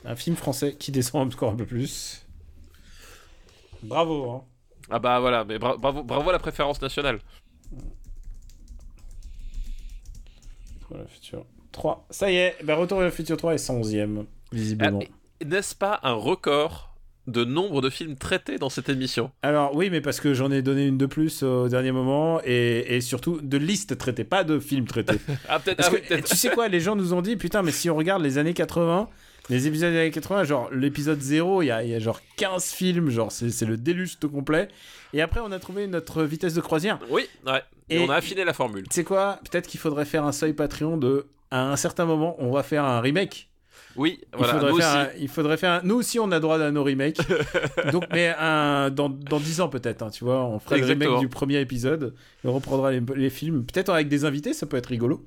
Speaker 1: Un film français qui descend encore un peu plus. Bravo. Hein.
Speaker 2: Ah bah voilà, mais bra bravo, bravo à la préférence nationale.
Speaker 1: Voilà, futur 3. Ça y est, ben, Retour vers le futur 3 est 111ème, visiblement.
Speaker 2: Ah, N'est-ce pas un record de nombre de films traités dans cette émission?
Speaker 1: Alors oui, mais parce que j'en ai donné une de plus au dernier moment et, et surtout de listes traitées, pas de films traités.
Speaker 2: ah peut-être.
Speaker 1: Parce
Speaker 2: ah,
Speaker 1: que,
Speaker 2: oui, peut
Speaker 1: tu sais quoi, les gens nous ont dit, putain, mais si on regarde les années 80, les épisodes des années 80, genre l'épisode 0, il y a, y a, genre 15 films, genre c'est le déluge tout complet. Et après, on a trouvé notre vitesse de croisière.
Speaker 2: Oui, ouais. Et, et on a affiné la formule.
Speaker 1: Tu sais quoi, peut-être qu'il faudrait faire un seuil Patreon de, à un certain moment, on va faire un remake.
Speaker 2: Oui, voilà.
Speaker 1: Il faudrait,
Speaker 2: nous
Speaker 1: faire
Speaker 2: aussi.
Speaker 1: un, il faudrait faire un... Nous aussi, on a droit à nos remakes. Donc, mais un... dans, dans 10 ans peut-être, hein, tu vois, on fera
Speaker 2: Exactement.
Speaker 1: le remake du premier épisode, on reprendra les, les films. Peut-être avec des invités, ça peut être rigolo.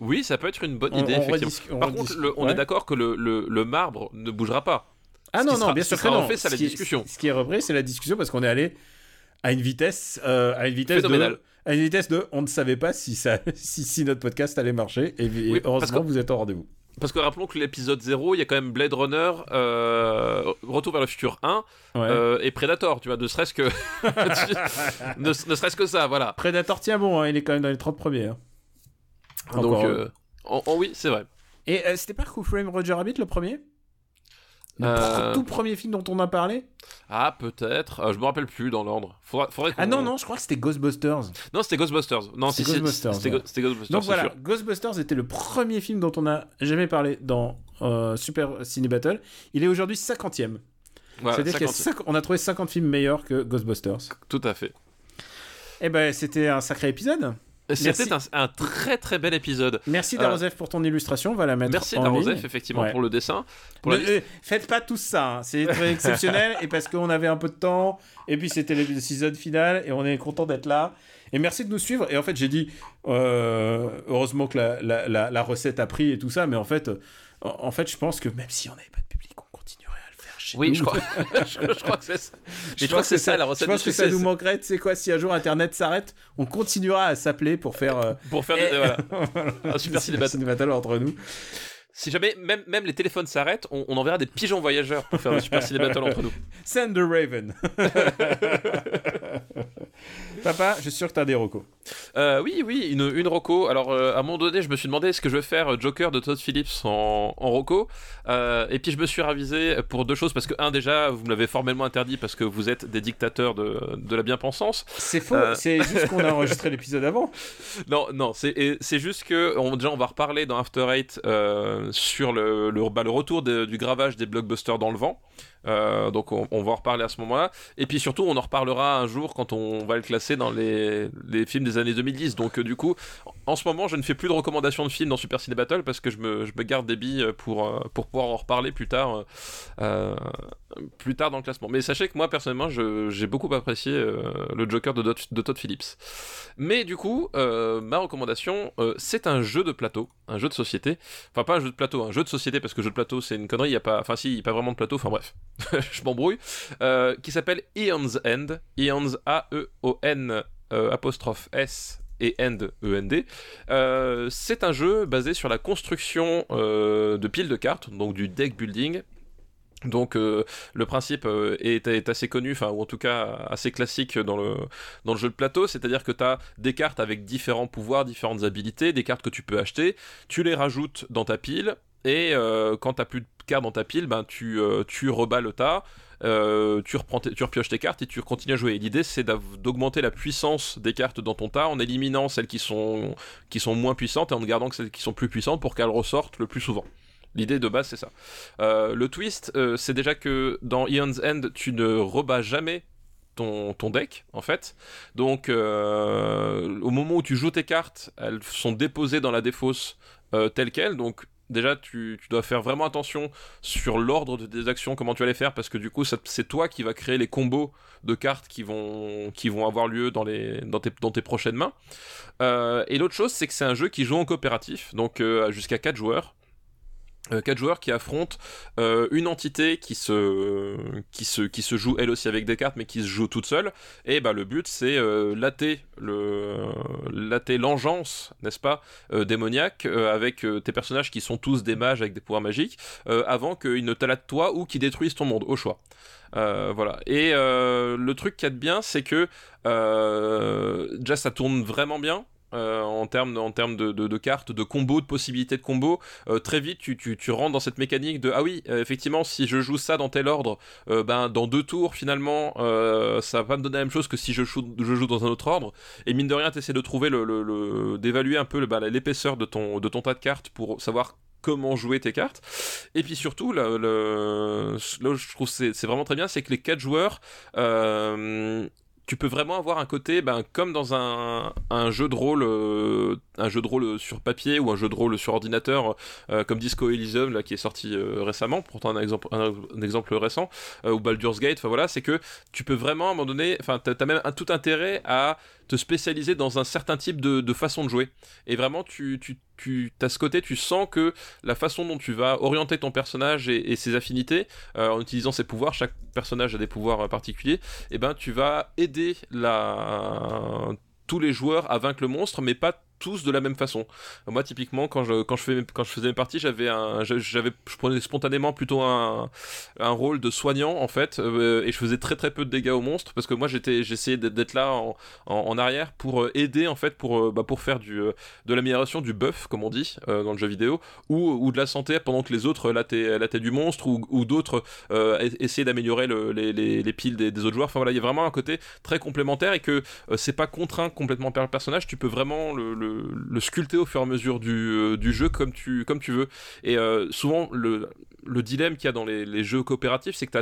Speaker 2: Oui, ça peut être une bonne
Speaker 1: On-
Speaker 2: idée,
Speaker 1: on
Speaker 2: effectivement. Par
Speaker 1: on
Speaker 2: contre, le- on
Speaker 1: ouais.
Speaker 2: est d'accord que le, le, le marbre ne bougera pas.
Speaker 1: Ah
Speaker 2: Ce
Speaker 1: non, non,
Speaker 2: sera-
Speaker 1: bien sûr que non.
Speaker 2: refait, c'est la
Speaker 1: Ce qui est-
Speaker 2: discussion.
Speaker 1: Ce qui est repris, c'est la discussion parce qu'on est allé à une vitesse, euh, à une vitesse
Speaker 2: Phénoménale.
Speaker 1: de, à une vitesse de, on ne savait pas si ça, si, si notre podcast allait marcher. Et, et
Speaker 2: Oui,
Speaker 1: heureusement,
Speaker 2: que-
Speaker 1: vous êtes au rendez-vous.
Speaker 2: Parce que rappelons que l'épisode 0, il y a quand même Blade Runner, euh, Retour vers le futur 1
Speaker 1: Ouais.
Speaker 2: euh, et Predator, tu vois, ne serait-ce que. ne, ne serait-ce que ça, voilà.
Speaker 1: Predator tient bon, hein, il est quand même dans les 30 premiers. hein.
Speaker 2: Donc,
Speaker 1: Encore,
Speaker 2: euh, en- en- oui, c'est vrai.
Speaker 1: Et euh, c'était pas Who Framed Roger Rabbit le premier? Le
Speaker 2: Euh,
Speaker 1: tout premier film dont on a parlé?
Speaker 2: Ah, peut-être. Euh, je me rappelle plus dans l'ordre. Faudra, faudrait
Speaker 1: Ah
Speaker 2: qu'on-
Speaker 1: non, non, je crois que c'était Ghostbusters.
Speaker 2: Non, c'était Ghostbusters. Non, si, si,
Speaker 1: Ghostbusters,
Speaker 2: C'était
Speaker 1: ouais.
Speaker 2: C'était Ghostbusters.
Speaker 1: Donc voilà,
Speaker 2: sûr.
Speaker 1: Ghostbusters était le premier film dont on a jamais parlé dans euh, Super Ciné Battle. Il est aujourd'hui 50e.
Speaker 2: Voilà,
Speaker 1: C'est-à-dire qu'il y a
Speaker 2: 50.
Speaker 1: cinq- on a trouvé 50 films meilleurs que Ghostbusters.
Speaker 2: Tout à fait.
Speaker 1: Eh ben, c'était un sacré épisode.
Speaker 2: C'était un, un très très bel épisode.
Speaker 1: Merci
Speaker 2: Euh,
Speaker 1: Darosef pour ton illustration, on va la mettre
Speaker 2: Merci
Speaker 1: en
Speaker 2: Darosef,
Speaker 1: ligne.
Speaker 2: effectivement,
Speaker 1: Ouais.
Speaker 2: pour le dessin. Pour
Speaker 1: Ne-
Speaker 2: la
Speaker 1: euh, faites pas tout ça, hein. c'est très exceptionnel et parce qu'on avait un peu de temps et puis c'était l'épisode final et on est content d'être là. Et merci de nous suivre. Et en fait, j'ai dit euh, heureusement que la, la- la- la recette a pris et tout ça, mais en fait, euh, en, en fait, je pense que même si on n'avait pas de public, on continuerait à le faire chez
Speaker 2: Oui,
Speaker 1: nous.
Speaker 2: je crois, je, je crois que c'est ça.
Speaker 1: Je
Speaker 2: je crois que c'est ça la
Speaker 1: Je
Speaker 2: recette
Speaker 1: pense
Speaker 2: du
Speaker 1: que ça nous manquerait. Tu sais quoi, si un jour Internet s'arrête, on continuera à s'appeler pour faire euh,
Speaker 2: Pour faire
Speaker 1: Eh,
Speaker 2: des- voilà. un super
Speaker 1: entre nous.
Speaker 2: Si jamais même, même les téléphones s'arrêtent, on, on enverra des pigeons voyageurs pour faire des super ciné battle entre nous.
Speaker 1: Send the Raven. Papa, je suis sûr que t'as des recos.
Speaker 2: Euh, oui, oui, une, une Rocco. Alors, euh, à un moment donné, je me suis demandé est-ce que je vais faire Joker de Todd Phillips en, en Rocco. Euh, et puis, je me suis ravisé pour deux choses. Parce que, un, déjà, vous me l'avez formellement interdit parce que vous êtes des dictateurs de, de la bien-pensance.
Speaker 1: C'est faux, c'est juste qu'on a enregistré l'épisode avant.
Speaker 2: Non, non, c'est juste que on, déjà on va reparler dans After Eight sur le, le, bah, le retour de- du gravage des blockbusters dans le vent. Euh, donc on, va en reparler à ce moment-là. Et puis surtout on en reparlera un jour quand on va le classer dans les, films des années 2010. Donc euh, du coup, en ce moment je ne fais plus de recommandations de films dans Super Ciné Battle parce que je me, garde des billes pour, euh, pour pouvoir en reparler plus tard, plus tard dans le classement. Mais sachez que moi personnellement j'ai beaucoup apprécié le Joker de, Todd Phillips. Mais du coup, ma recommandation, c'est un jeu de plateau, un jeu de société. Enfin, pas un jeu de plateau, un jeu de société, parce que jeu de plateau, c'est une connerie, il y a pas... Enfin, si, il n'y a pas vraiment de plateau, enfin bref, je m'embrouille. Euh, qui s'appelle Eon's End, Eon's A-E-O-N euh, apostrophe S et End, E-N-D. Euh, c'est un jeu basé sur la construction de piles de cartes, donc du deck building, donc euh, le principe euh, est, assez connu, enfin ou en tout cas assez classique dans le, jeu de plateau, c'est-à-dire que tu as des cartes avec différents pouvoirs, différentes habilités, des cartes que tu peux acheter, tu les rajoutes dans ta pile, et euh, quand tu plus de cartes dans ta pile, ben, tu, tu rebats le tas, tu, reprends tu repioches tes cartes et tu continues à jouer. L'idée c'est d'augmenter la puissance des cartes dans ton tas en éliminant celles qui sont, qui sont moins puissantes et en gardant celles qui sont plus puissantes pour qu'elles ressortent le plus souvent. L'idée de base, c'est ça. Euh, le twist, euh, c'est déjà que dans Eon's End, tu ne rebats jamais ton, ton deck, en fait. Donc, euh, au moment où tu joues tes cartes, elles sont déposées dans la défausse telle quelle. Donc, déjà, tu, tu dois faire vraiment attention sur l'ordre de tes actions, comment tu vas les faire, parce que du coup, c'est toi qui vas créer les combos de cartes qui vont, qui vont avoir lieu dans, les, dans, tes, dans tes prochaines mains. Et l'autre chose, c'est que c'est un jeu qui joue en coopératif, donc jusqu'à 4 joueurs. Euh, quatre joueurs qui affrontent euh, une entité qui se, joue elle aussi avec des cartes mais qui se joue toute seule. Et bah, le but c'est euh, le l'engeance n'est-ce pas euh, démoniaque avec tes personnages qui sont tous des mages avec des pouvoirs magiques avant qu'ils ne t'alattent toi ou qu'ils détruisent ton monde au choix. Voilà. Et le truc qu'il y bien c'est que déjà ça tourne vraiment bien euh, en termes en de, cartes, de combos, de possibilités de combos. Euh, très vite, tu, tu, rentres dans cette mécanique de ah oui, euh, effectivement, si je joue ça dans tel ordre, ben dans deux tours finalement, ça va me donner la même chose que si je joue, je joue dans un autre ordre. Et mine de rien, tu essaies de trouver le, le, d'évaluer un peu bah, l'épaisseur de ton de ton tas de cartes pour savoir comment jouer tes cartes. Et puis surtout, là, le, là je trouve c'est, c'est vraiment très bien, c'est que les quatre joueurs tu peux vraiment avoir un côté, ben, comme dans un, jeu de rôle, euh, un jeu de rôle sur papier ou un jeu de rôle sur ordinateur, euh, comme Disco Elysium là qui est sorti euh, récemment, pourtant un exemple, un, exemple récent, ou Baldur's Gate. Voilà, c'est que tu peux vraiment à un moment donné, enfin, t'as as même un, tout intérêt à te spécialiser dans un certain type de, de façon de jouer. Et vraiment, tu, tu tu as ce côté, tu sens que la façon dont tu vas orienter ton personnage et, ses affinités, euh, en utilisant ses pouvoirs, chaque personnage a des pouvoirs euh, particuliers, et eh ben tu vas aider tous les joueurs à vaincre le monstre, mais pas tous de la même façon. Moi, typiquement, quand je, quand je, quand je faisais mes parties, j'avais un, j'avais, je prenais spontanément plutôt un, un rôle de soignant, en fait, euh, et je faisais très très peu de dégâts aux monstres, parce que moi, j'étais, j'essayais d'être là en, en, arrière pour euh, aider, en fait, pour, euh, bah, pour faire du, de l'amélioration du buff, comme on dit, dans le jeu vidéo, ou, ou de la santé pendant que les autres lataient, du monstre, ou, ou d'autres essayaient d'améliorer le, les, les, les, piles des, autres joueurs. Enfin voilà, il y a vraiment un côté très complémentaire et que c'est pas contraint complètement par le personnage, tu peux vraiment le, sculpter au fur et à mesure du, euh, du jeu comme tu, comme tu veux. Et euh, souvent, le, le dilemme qu'il y a dans les, les jeux coopératifs, c'est que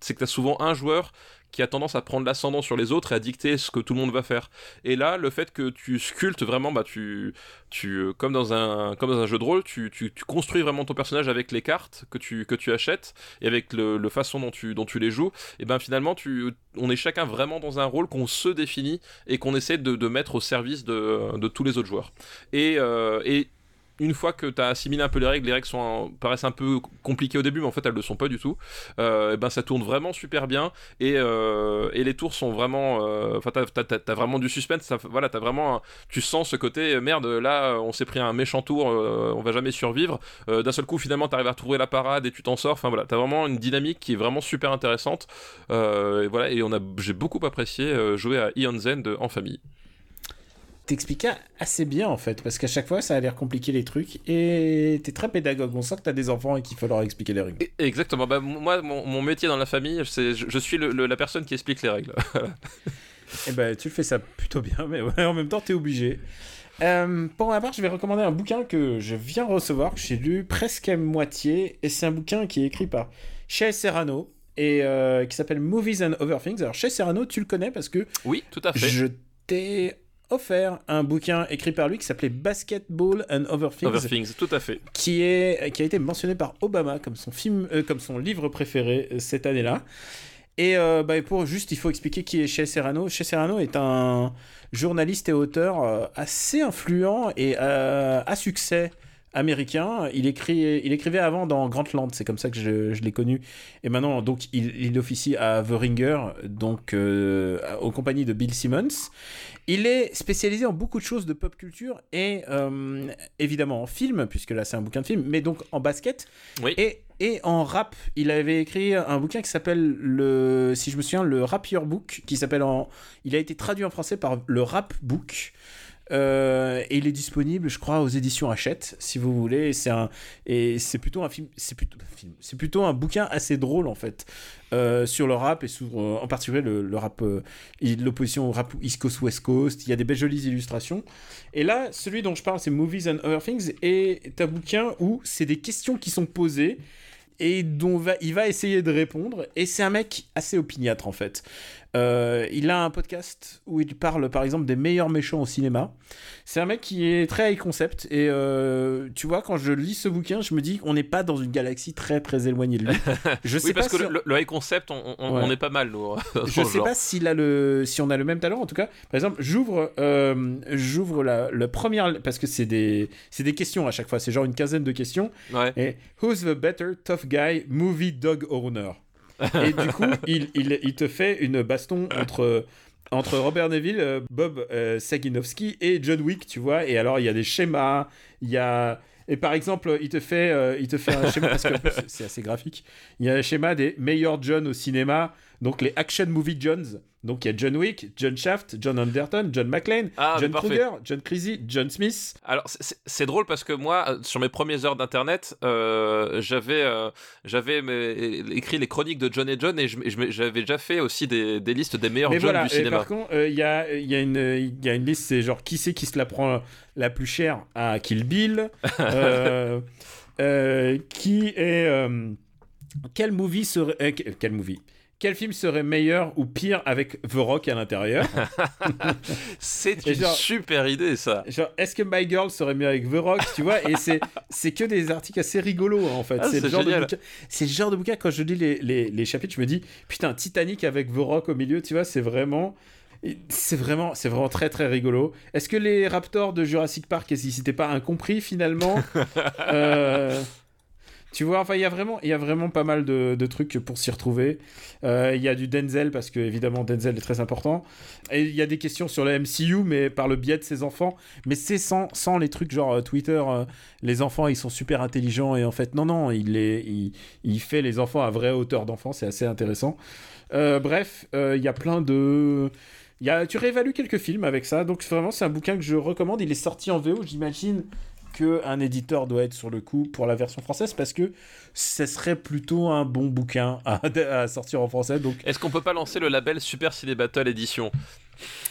Speaker 2: tu as, souvent un joueur qui a tendance à prendre l'ascendant sur les autres et à dicter ce que tout le monde va faire. Et là, le fait que tu sculptes vraiment, bah, tu, tu, euh, comme, dans un, comme dans un jeu de rôle, tu, tu, construis vraiment ton personnage avec les cartes que tu, que tu achètes et avec le, le façon dont tu, dont tu les joues. Et ben finalement, tu, on est chacun vraiment dans un rôle qu'on se définit et qu'on essaie de, de, mettre au service de, de tous les autres joueurs. Et, euh, et une fois que tu as assimilé un peu les règles, les règles sont paraissent un peu compliquées au début, mais en fait elles le sont pas du tout. Euh, ben ça tourne vraiment super bien et, euh, et les tours sont vraiment, euh, enfin euh, t'as, as, vraiment du suspense. Ça, voilà, vraiment, tu sens ce côté merde. Là, on s'est pris un méchant tour, on va jamais survivre. D'un seul coup, finalement, t'arrives à retrouver la parade et tu t'en sors. Enfin voilà, t'as vraiment une dynamique qui est vraiment super intéressante. et voilà, et on a, j'ai beaucoup apprécié jouer à Ion Zen en famille
Speaker 1: t'expliquais assez bien en fait, parce qu'à chaque fois ça a l'air compliqué les trucs et t'es très pédagogue. On sent que t'as des enfants et qu'il faut leur expliquer les règles.
Speaker 2: Exactement. Bah, moi, mon, métier dans la famille, c'est je, suis la personne qui explique les règles.
Speaker 1: et eh ben, tu fais ça plutôt bien, mais en même temps, t'es obligé. Euh, pour ma part, je vais recommander un bouquin que je viens recevoir, que j'ai lu presque à moitié, et c'est un bouquin qui est écrit par Chez Serrano et euh, qui s'appelle Movies and Other Things. Alors, Chez Serrano, tu le connais parce que
Speaker 2: oui, tout à fait.
Speaker 1: Je t'ai offert un bouquin écrit par lui qui s'appelait Basketball and Other Things.
Speaker 2: Other Things, tout à fait.
Speaker 1: Qui, est, qui a été mentionné par Obama comme son, film, euh, comme son livre préféré euh, cette année-là. Et euh, bah, pour juste, il faut expliquer qui est Chez Serrano. Chez Serrano est un journaliste et auteur assez influent et à succès américain. Il, écrit, il écrivait avant dans Grantland, c'est comme ça que je, je l'ai connu. Et maintenant, donc, il, il officie à The Ringer, donc euh, aux compagnies de Bill Simmons. Il est spécialisé en beaucoup de choses de pop culture et euh, évidemment en film, puisque là c'est un bouquin de film, mais donc en basket
Speaker 2: oui.
Speaker 1: et, et en rap. Il avait écrit un bouquin qui s'appelle, le, si je me souviens, le Rap Your Book, qui s'appelle en. Il a été traduit en français par le Rap Book. Euh, et il est disponible, je crois, aux éditions Hachette, si vous voulez. C'est un et c'est plutôt un film, c'est plutôt c'est plutôt un bouquin assez drôle en fait euh, sur le rap et sur euh, en particulier le, rap, l'opposition au rap East Coast West Coast. Il y a des belles jolies illustrations. Et là, celui dont je parle, c'est Movies and Other Things, et un bouquin où c'est des questions qui sont posées et dont il va essayer de répondre. Et c'est un mec assez opiniâtre en fait. Euh, il a un podcast où il parle par exemple des meilleurs méchants au cinéma. C'est un mec qui est très high concept et euh, tu vois quand je lis ce bouquin, je me dis qu'on n'est pas dans une galaxie très très éloignée de lui.
Speaker 2: Je sais oui, parce que le, high concept, on, est pas mal nous.
Speaker 1: je sais pas s'il a le, si on a le même talent en tout cas. Par exemple, j'ouvre, euh, j'ouvre la, le premier parce que c'est des, c'est des questions à chaque fois. C'est genre une quinzaine de questions.
Speaker 2: Ouais.
Speaker 1: Et who's the better tough guy movie dog owner? Et du coup, il, il, te fait une baston entre, entre Robert Neville, euh, Bob euh, Saginowski et John Wick, tu vois. Et alors, il y a des schémas, il y a. Et par exemple, il te fait, euh, il te fait un schéma, parce que c'est assez graphique. Il y a un schéma des meilleurs John au cinéma, donc les Action Movie Johns. Donc il y a John Wick, John Shaft, John Anderton, John McClane,
Speaker 2: ah,
Speaker 1: John Kruger, John Creasy, John Smith.
Speaker 2: Alors c'est drôle parce que moi, euh, sur mes premières heures d'internet, euh, j'avais euh, j'avais écrit les chroniques de John et John et j'avais déjà fait aussi des, des, listes des meilleurs John du cinéma.
Speaker 1: Par contre, il y, a, y, a une, y a une liste, c'est genre qui c'est qui se la prend la plus chère à Kill Bill, qui est quel movie serait quel movie? Quel film serait meilleur ou pire avec The Rock à l'intérieur
Speaker 2: C'est une super idée, ça.
Speaker 1: Genre, est-ce que My Girl serait mieux avec The Rock, tu vois Et c'est, c'est que des articles assez rigolos, en fait.
Speaker 2: Ah,
Speaker 1: c'est,
Speaker 2: le genre de
Speaker 1: bouquin, c'est le genre de bouquin, quand je lis les, les, les, chapitres, je me dis, putain, Titanic avec The Rock au milieu, tu vois, c'est vraiment... C'est vraiment, c'est vraiment très très rigolo. Est-ce que les Raptors de Jurassic Park, est-ce qu'ils pas incompris finalement? Euh... Tu vois, enfin, il y a vraiment, il y a vraiment pas mal de, trucs pour s'y retrouver. Euh, il y a du Denzel parce que évidemment Denzel est très important. Et il y a des questions sur le MCU, mais par le biais de ses enfants. Mais c'est sans, sans les trucs genre euh, Twitter. Euh, les enfants, ils sont super intelligents et en fait, non, non, il les, il, il fait les enfants à vraie hauteur d'enfant. C'est assez intéressant. bref, il y a plein de y a, tu réévalues quelques films avec ça, donc vraiment c'est un bouquin que je recommande. Il est sorti en VO, j'imagine un éditeur doit être sur le coup pour la version française parce que ce serait plutôt un bon bouquin à, sortir en français. Donc...
Speaker 2: Est-ce qu'on peut pas lancer le label Super Ciné Battle Edition?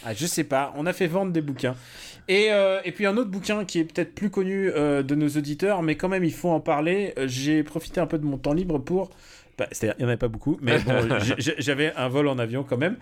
Speaker 1: Ah, Je sais pas, on a fait vendre des bouquins. Et, euh, et puis un autre bouquin qui est peut-être plus connu euh, de nos auditeurs, mais quand même il faut en parler. Euh, j'ai profité un peu de mon temps libre pour... Bah, C'est-à-dire, il n'y en avait pas beaucoup, mais bon, j'avais un vol en avion quand même.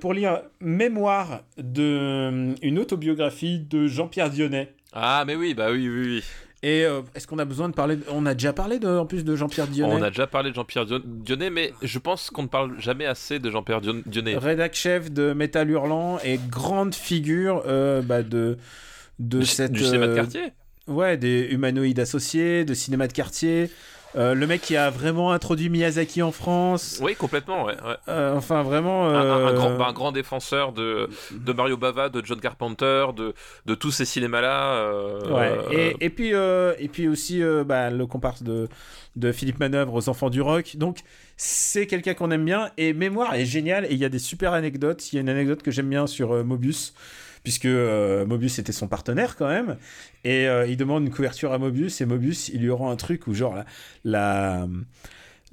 Speaker 1: pour lire Mémoire de une autobiographie de Jean-Pierre Dionnet.
Speaker 2: Ah, mais oui, bah oui, oui, oui.
Speaker 1: Et euh, est-ce qu'on a besoin de parler On a déjà parlé de, en plus de Jean-Pierre Dionnet.
Speaker 2: On a déjà parlé de Jean-Pierre Dionnet, mais je pense qu'on ne parle jamais assez de Jean-Pierre Dionnet.
Speaker 1: Rédac chef de Métal Hurlant et grande figure euh, bah, de de cette
Speaker 2: du cinéma de euh, quartier?
Speaker 1: Ouais, des humanoïdes associés, de cinéma de quartier. Euh, le mec qui a vraiment introduit Miyazaki en France.
Speaker 2: Oui, complètement, ouais.
Speaker 1: Euh, enfin, vraiment.
Speaker 2: Un,
Speaker 1: euh,
Speaker 2: grand, bah, un, grand, défenseur de, de, Mario Bava, de John Carpenter, de, de tous ces cinémas-là.
Speaker 1: ouais, et, et, puis, et puis aussi bah, le comparse de, de Philippe Manœuvre aux Enfants du Rock. Donc, c'est quelqu'un qu'on aime bien. Et Mémoire est génial. Et il y a des super anecdotes. Il y a une anecdote que j'aime bien sur Mobius puisque euh, Mobius était son partenaire quand même. Et euh, il demande une couverture à Mobius, et Mobius, il lui rend un truc où genre la,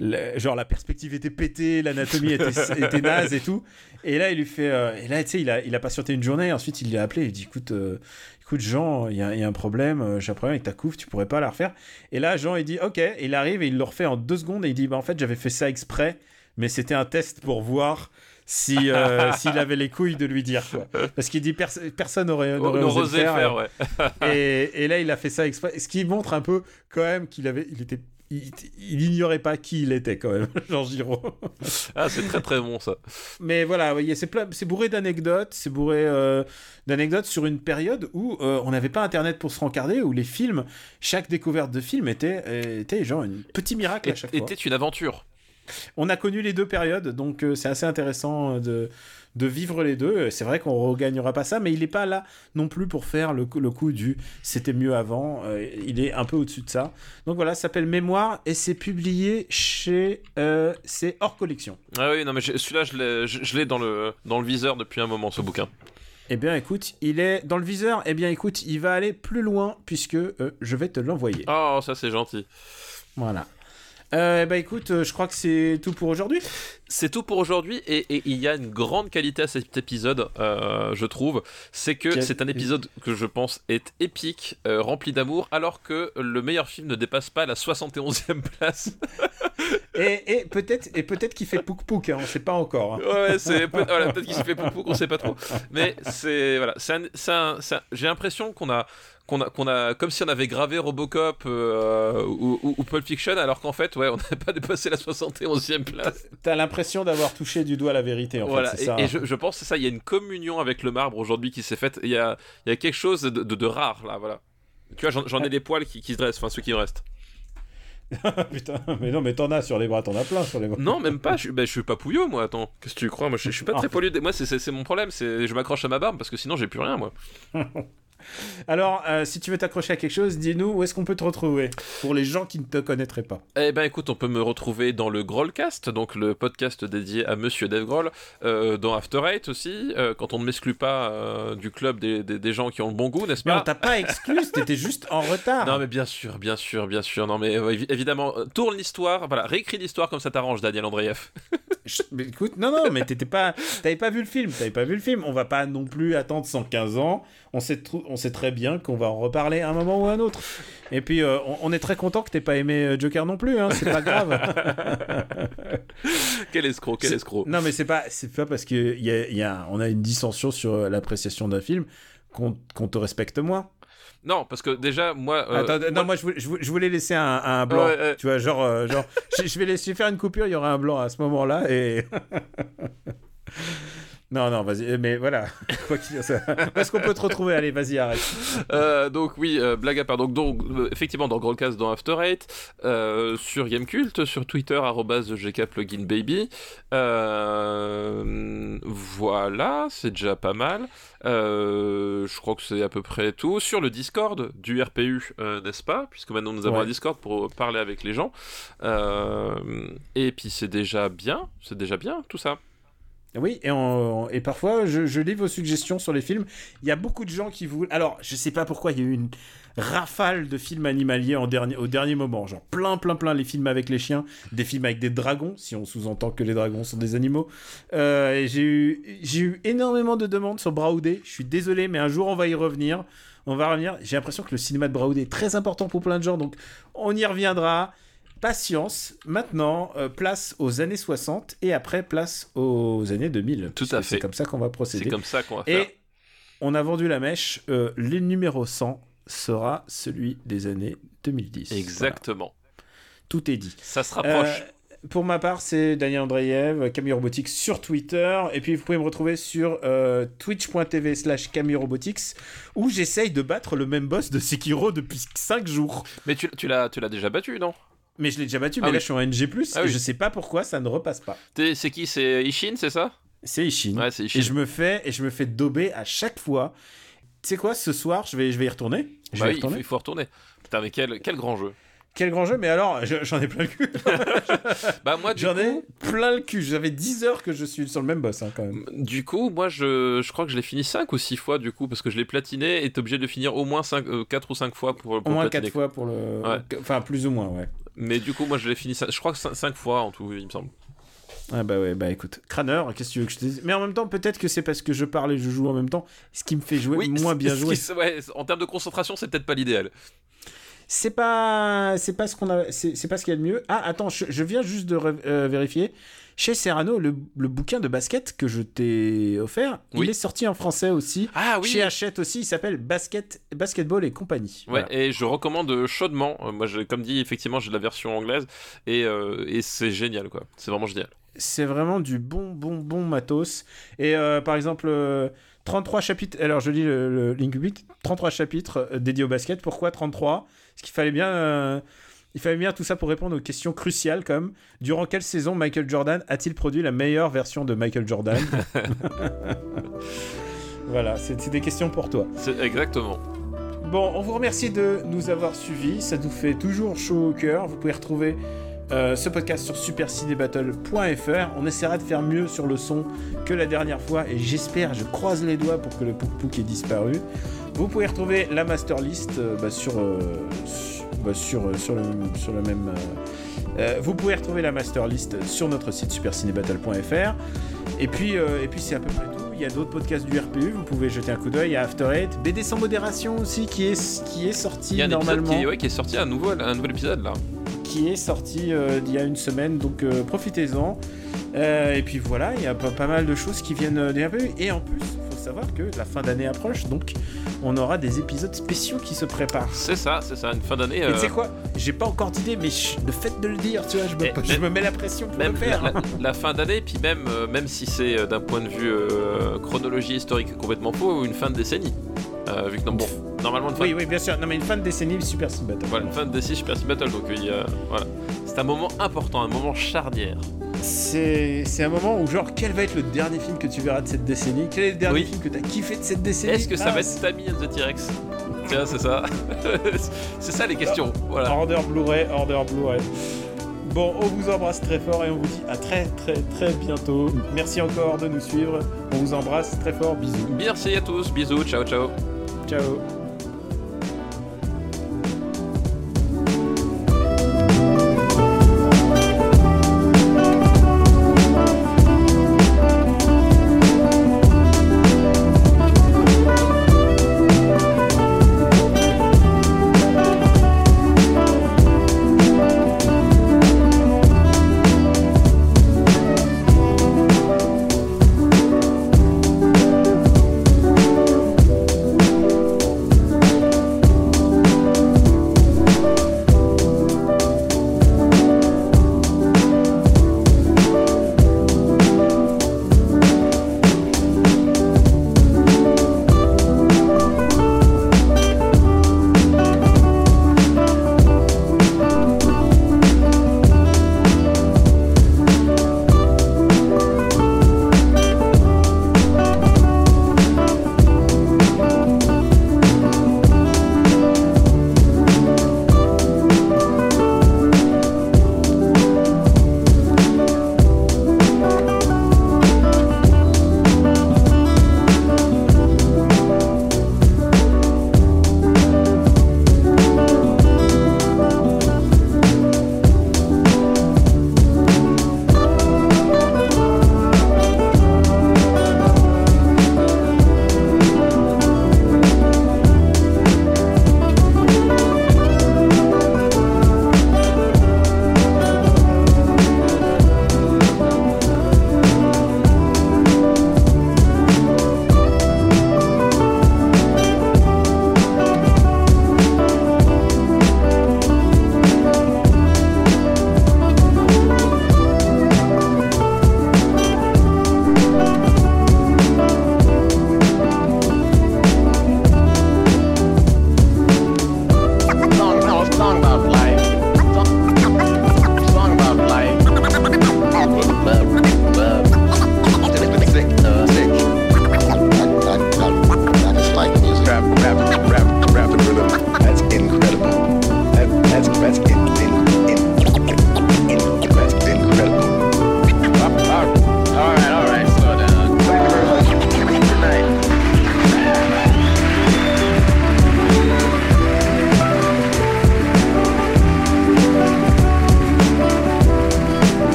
Speaker 1: la genre la perspective était pétée, l'anatomie était, était, naze et tout. Et là, il lui fait. Euh, et là, tu sais, il a, il a patienté une journée. Ensuite, il l'a appelé. Il dit Écoute, écoute Jean, il y, y, a un problème. J'ai un problème avec ta couve. Tu pourrais pas la refaire. Et là, Jean, il dit Ok. il arrive et il le refait en deux secondes. Et il dit Bah, en fait, j'avais fait ça exprès. Mais c'était un test pour voir si euh, s'il avait les couilles de lui dire quoi. Parce qu'il dit personne n'aurait osé, faire. ouais. et, et, là il a fait ça exprès, ce qui montre un peu quand même qu'il avait il était il, ignorait pas qui il était quand même, Jean Giraud.
Speaker 2: ah, c'est très très bon ça.
Speaker 1: Mais voilà, c'est bourré d'anecdotes, c'est bourré euh, d'anecdotes sur une période où euh, on n'avait pas internet pour se rencarder, où les films, chaque découverte de film était, était genre un petit miracle à chaque
Speaker 2: fois. Était une aventure.
Speaker 1: On a connu les deux périodes, donc euh, c'est assez intéressant euh, de, de vivre les deux. C'est vrai qu'on ne regagnera pas ça, mais il n'est pas là non plus pour faire le, le coup du c'était mieux avant. Euh, il est un peu au-dessus de ça. Donc voilà, ça s'appelle Mémoire et c'est publié chez. c'est hors collection.
Speaker 2: Ah oui, non, mais celui-là, je l'ai dans le, dans le viseur depuis un moment, ce bouquin.
Speaker 1: Eh bien, écoute, il est dans le viseur. Eh bien, écoute, il va aller plus loin puisque je vais te l'envoyer.
Speaker 2: Oh, ça c'est gentil.
Speaker 1: Voilà. Euh, bah écoute, euh, je crois que c'est tout pour aujourd'hui.
Speaker 2: C'est tout pour aujourd'hui et, et il y a une grande qualité à cet épisode, euh, je trouve. C'est que c'est un épisode que je pense est épique, euh, rempli d'amour, alors que le meilleur film ne dépasse pas la 71e place.
Speaker 1: Et, et peut-être et peut-être qu'il fait pouk pouk, hein, on sait pas encore. hein.
Speaker 2: Ouais, c'est peut- voilà, peut-être qu'il s'est fait poupou, qu'on sait pas trop. Mais c'est voilà, c'est j'ai l'impression qu'on a qu'on a qu'on a comme si on avait gravé Robocop euh, ou, ou, ou Pulp Fiction, alors qu'en fait, ouais, on n'avait pas dépassé la 71e place.
Speaker 1: T'as l'impression d'avoir touché du doigt la vérité, en
Speaker 2: voilà,
Speaker 1: fait,
Speaker 2: et,
Speaker 1: ça.
Speaker 2: et
Speaker 1: hein.
Speaker 2: je, je pense que c'est ça. Il y a une communion avec le marbre aujourd'hui qui s'est faite. Il y a y a quelque chose de, de, de rare là, voilà. Tu vois, j'en j'en ai des poils qui, qui se dressent, enfin ceux qui me restent.
Speaker 1: Putain, mais non, mais t'en as sur les bras, t'en as plein sur les bras.
Speaker 2: Non, même pas. Je, suis- bah, je suis pas pouilleux, moi. Attends, qu'est-ce que tu crois? Moi, je, je suis pas très poilu. Moi, c'est- c'est c'est mon problème. C'est je m'accroche à ma barbe parce que sinon, j'ai plus rien, moi.
Speaker 1: Alors, euh, si tu veux t'accrocher à quelque chose, dis-nous où est-ce qu'on peut te retrouver pour les gens qui ne te connaîtraient pas.
Speaker 2: Eh ben écoute, on peut me retrouver dans le Grollcast, donc le podcast dédié à Monsieur Dave Groll, euh, dans After Eight aussi, euh, quand on ne m'exclut pas du club des, des, des gens qui ont le bon goût, n'est-ce
Speaker 1: Mais on
Speaker 2: pas
Speaker 1: t'a pas exclu, t'étais juste en retard.
Speaker 2: Non mais bien sûr, bien sûr, bien sûr. Non mais évi- évidemment, tourne l'histoire, voilà, réécris l'histoire comme ça t'arrange, Daniel Andreev.
Speaker 1: Mais écoute, non, non, mais t'étais pas, t'avais pas vu le film, t'avais pas vu le film. On va pas non plus attendre 115 ans. On sait, on sait très bien qu'on va en reparler à un moment ou à un autre. Et puis, euh, on, on est très content que t'aies pas aimé euh, Joker non plus. Hein, c'est pas grave.
Speaker 2: quel escroc, quel
Speaker 1: C'est-
Speaker 2: escroc.
Speaker 1: non, mais c'est pas, c'est pas parce que y a, y a- on a une dissension sur euh, l'appréciation d'un film qu'on qu'on te respecte moins.
Speaker 2: Non, parce que déjà, moi... euh,
Speaker 1: Attends, non, moi je voulais, je voulais- je voulais laisser un, un blanc.
Speaker 2: Ouais, ouais.
Speaker 1: Tu vois, genre, euh, genre, je, je vais laisser faire une coupure, il y aura un blanc à ce moment-là et. non, non, vas-y, mais voilà. Est-ce qu'on peut te retrouver? Allez, vas-y, arrête.
Speaker 2: Euh, donc oui, euh, blague à part. Donc, donc euh, effectivement dans Grollcast, dans After Eight, euh, sur Gamecult, sur Twitter @gkpluginbaby. Euh, voilà, c'est déjà pas mal. Euh, je crois que c'est à peu près tout. Sur le Discord du RPU, euh, n'est-ce pas? Puisque maintenant nous avons
Speaker 1: Ouais.
Speaker 2: un Discord pour parler avec les gens. Euh, et puis c'est déjà bien, c'est déjà bien tout ça.
Speaker 1: Oui, et, parfois, je, lis vos suggestions sur les films. Il y a beaucoup de gens qui vous. Alors, je sais pas pourquoi, il y a eu une rafale de films animaliers au dernier moment. Genre, plein, plein, plein, les films avec les chiens, des films avec des dragons, si on sous-entend que les dragons sont des animaux. Euh, j'ai eu, eu énormément de demandes sur Braoudé. Je suis désolé, mais un jour, on va y revenir. On va revenir. J'ai l'impression que le cinéma de Braoudé est très important pour plein de gens, donc on y reviendra. Patience. Maintenant, euh, place aux années 60 et après, place aux années 2000.
Speaker 2: Tout à fait.
Speaker 1: C'est comme ça qu'on va
Speaker 2: C'est
Speaker 1: procéder.
Speaker 2: comme ça qu'on va faire.
Speaker 1: Et on a vendu la mèche. euh, le numéro 100 sera celui des années 2010.
Speaker 2: Exactement.
Speaker 1: Voilà. Tout est dit.
Speaker 2: Ça se rapproche.
Speaker 1: Euh, pour ma part, c'est Daniel Andreev, Camille Robotics sur Twitter. Et puis, vous pouvez me retrouver sur euh, twitch.tv slash Camille Robotics, où j'essaye de battre le même boss de Sekiro depuis 5 jours.
Speaker 2: Mais tu, tu l'as déjà battu, non?
Speaker 1: Mais je l'ai déjà battu,
Speaker 2: Ah
Speaker 1: mais
Speaker 2: oui.
Speaker 1: là, je suis en NG+,
Speaker 2: Ah
Speaker 1: et
Speaker 2: oui.
Speaker 1: je sais pas pourquoi ça ne repasse pas.
Speaker 2: C'est qui C'est Ishin, c'est ça?
Speaker 1: C'est Ishin.
Speaker 2: Ouais, c'est Ishin.
Speaker 1: Et je me fais et je me fais dober à chaque fois. Tu sais quoi, ce soir, je vais, je vais y retourner. Je
Speaker 2: Bah
Speaker 1: vais
Speaker 2: oui,
Speaker 1: y
Speaker 2: il faut,
Speaker 1: retourner.
Speaker 2: il faut retourner. Putain, mais quel, quel grand jeu.
Speaker 1: Quel grand jeu, mais alors, je- j'en ai plein le cul.
Speaker 2: Bah moi,
Speaker 1: J'en ai plein le cul. J'avais 10 heures que je suis sur le même boss, hein, quand même.
Speaker 2: du coup, moi, je, je crois que je l'ai fini 5 ou 6 fois, du coup, parce que je l'ai platiné et t'es obligé de finir au moins 5, 4 ou 5 fois pour, pour
Speaker 1: Au moins
Speaker 2: platiner.
Speaker 1: 4 fois pour le.
Speaker 2: Ouais.
Speaker 1: Enfin, plus ou moins, ouais.
Speaker 2: Mais du coup, moi, je l'ai fini, je crois que 5 fois en tout, il me semble.
Speaker 1: Ah bah ouais, bah écoute. Crâneur, qu'est-ce que tu veux que je te dise? Mais en même temps, peut-être que c'est parce que je parle et je joue en même temps, ce qui me fait jouer moins bien jouer.
Speaker 2: ouais, en termes de concentration, c'est peut-être pas l'idéal.
Speaker 1: C'est pas, c'est pas ce qu'on a, c'est pas ce qu'il y a de mieux. Ah attends, je, je viens juste de euh, vérifier. Chez Serrano, le, le bouquin de basket que je t'ai offert,
Speaker 2: Oui.
Speaker 1: il est sorti en français aussi.
Speaker 2: Ah oui
Speaker 1: Chez Hachette aussi, il s'appelle Basket, Basketball et compagnie.
Speaker 2: Ouais,
Speaker 1: Voilà.
Speaker 2: et je recommande chaudement. Euh, Moi, comme dit, effectivement, j'ai la version anglaise et, euh, et c'est génial, quoi. C'est vraiment génial.
Speaker 1: C'est vraiment du bon, bon, bon matos. Et euh, par exemple, euh, 33 chapitres. Alors je lis le, le link public 33 chapitres dédiés au basket. Pourquoi 33 Parce qu'il fallait bien. euh, il fallait bien tout ça pour répondre aux questions cruciales comme durant quelle saison Michael Jordan a-t-il produit la meilleure version de Michael Jordan Voilà, c'est des questions pour toi.
Speaker 2: C'est exactement.
Speaker 1: Bon, on vous remercie de nous avoir suivis. Ça nous fait toujours chaud au cœur. Vous pouvez retrouver euh, ce podcast sur supercinébattle.fr. On essaiera de faire mieux sur le son que la dernière fois et j'espère, je croise les doigts pour que le Pouk ait disparu. Vous pouvez retrouver la master list euh, bah, sur, euh, bah, sur, sur, le, sur le même. vous pouvez retrouver la master list sur notre site supercinébattle.fr. Et puis, et puis c'est à peu près tout. Il y a d'autres podcasts du RPU, vous pouvez jeter un coup d'œil. A After Eight, BD sans modération aussi qui est, qui est sorti
Speaker 2: il y a un
Speaker 1: normalement.
Speaker 2: Qui, ouais, qui est sorti un nouveau, un nouvel épisode là
Speaker 1: qui est sorti euh, il y a une semaine, donc euh, profitez-en. Euh, et puis voilà, il y a pas, pas, mal de choses qui viennent des peu. Et en plus, il faut savoir que la fin d'année approche, donc on aura des épisodes spéciaux qui se préparent.
Speaker 2: C'est ça, c'est ça, une fin d'année.
Speaker 1: Et tu sais quoi? J'ai pas encore d'idée, mais le fait de le dire, tu vois, je me, je me mets la pression pour
Speaker 2: même
Speaker 1: le faire.
Speaker 2: La, fin d'année, puis même, même si c'est d'un point de vue chronologie historique complètement faux, une fin de décennie. vu que non, bon, normalement une fin.
Speaker 1: Oui, oui, bien sûr. Non, mais une fin de décennie Super Sim Battle.
Speaker 2: Voilà, une fin de décennie Super Sim Battle. Donc, il y a, voilà. C'est un moment important, un moment charnière.
Speaker 1: C'est un moment où, genre, quel va être le dernier film que tu verras de cette décennie? Quel est le dernier film que tu as kiffé de cette décennie?
Speaker 2: Est-ce que ça ah, va être Tammy and the T-Rex? Tiens, c'est ça. c'est ça les questions. Voilà.
Speaker 1: Order Blu-ray, Order Blu-ray. Bon, on vous embrasse très fort et on vous dit à très très très bientôt. Merci encore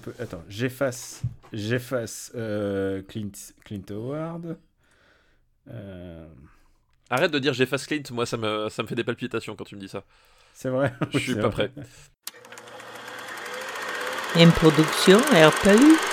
Speaker 2: Ciao.
Speaker 1: Ciao. j'efface, j'efface euh, Clint, Clint Howard.
Speaker 2: Euh... Arrête de dire j'efface Clint, moi ça me, ça me fait des palpitations quand tu me dis ça.
Speaker 1: C'est vrai.
Speaker 2: Je suis pas prêt.
Speaker 3: Une production RPU.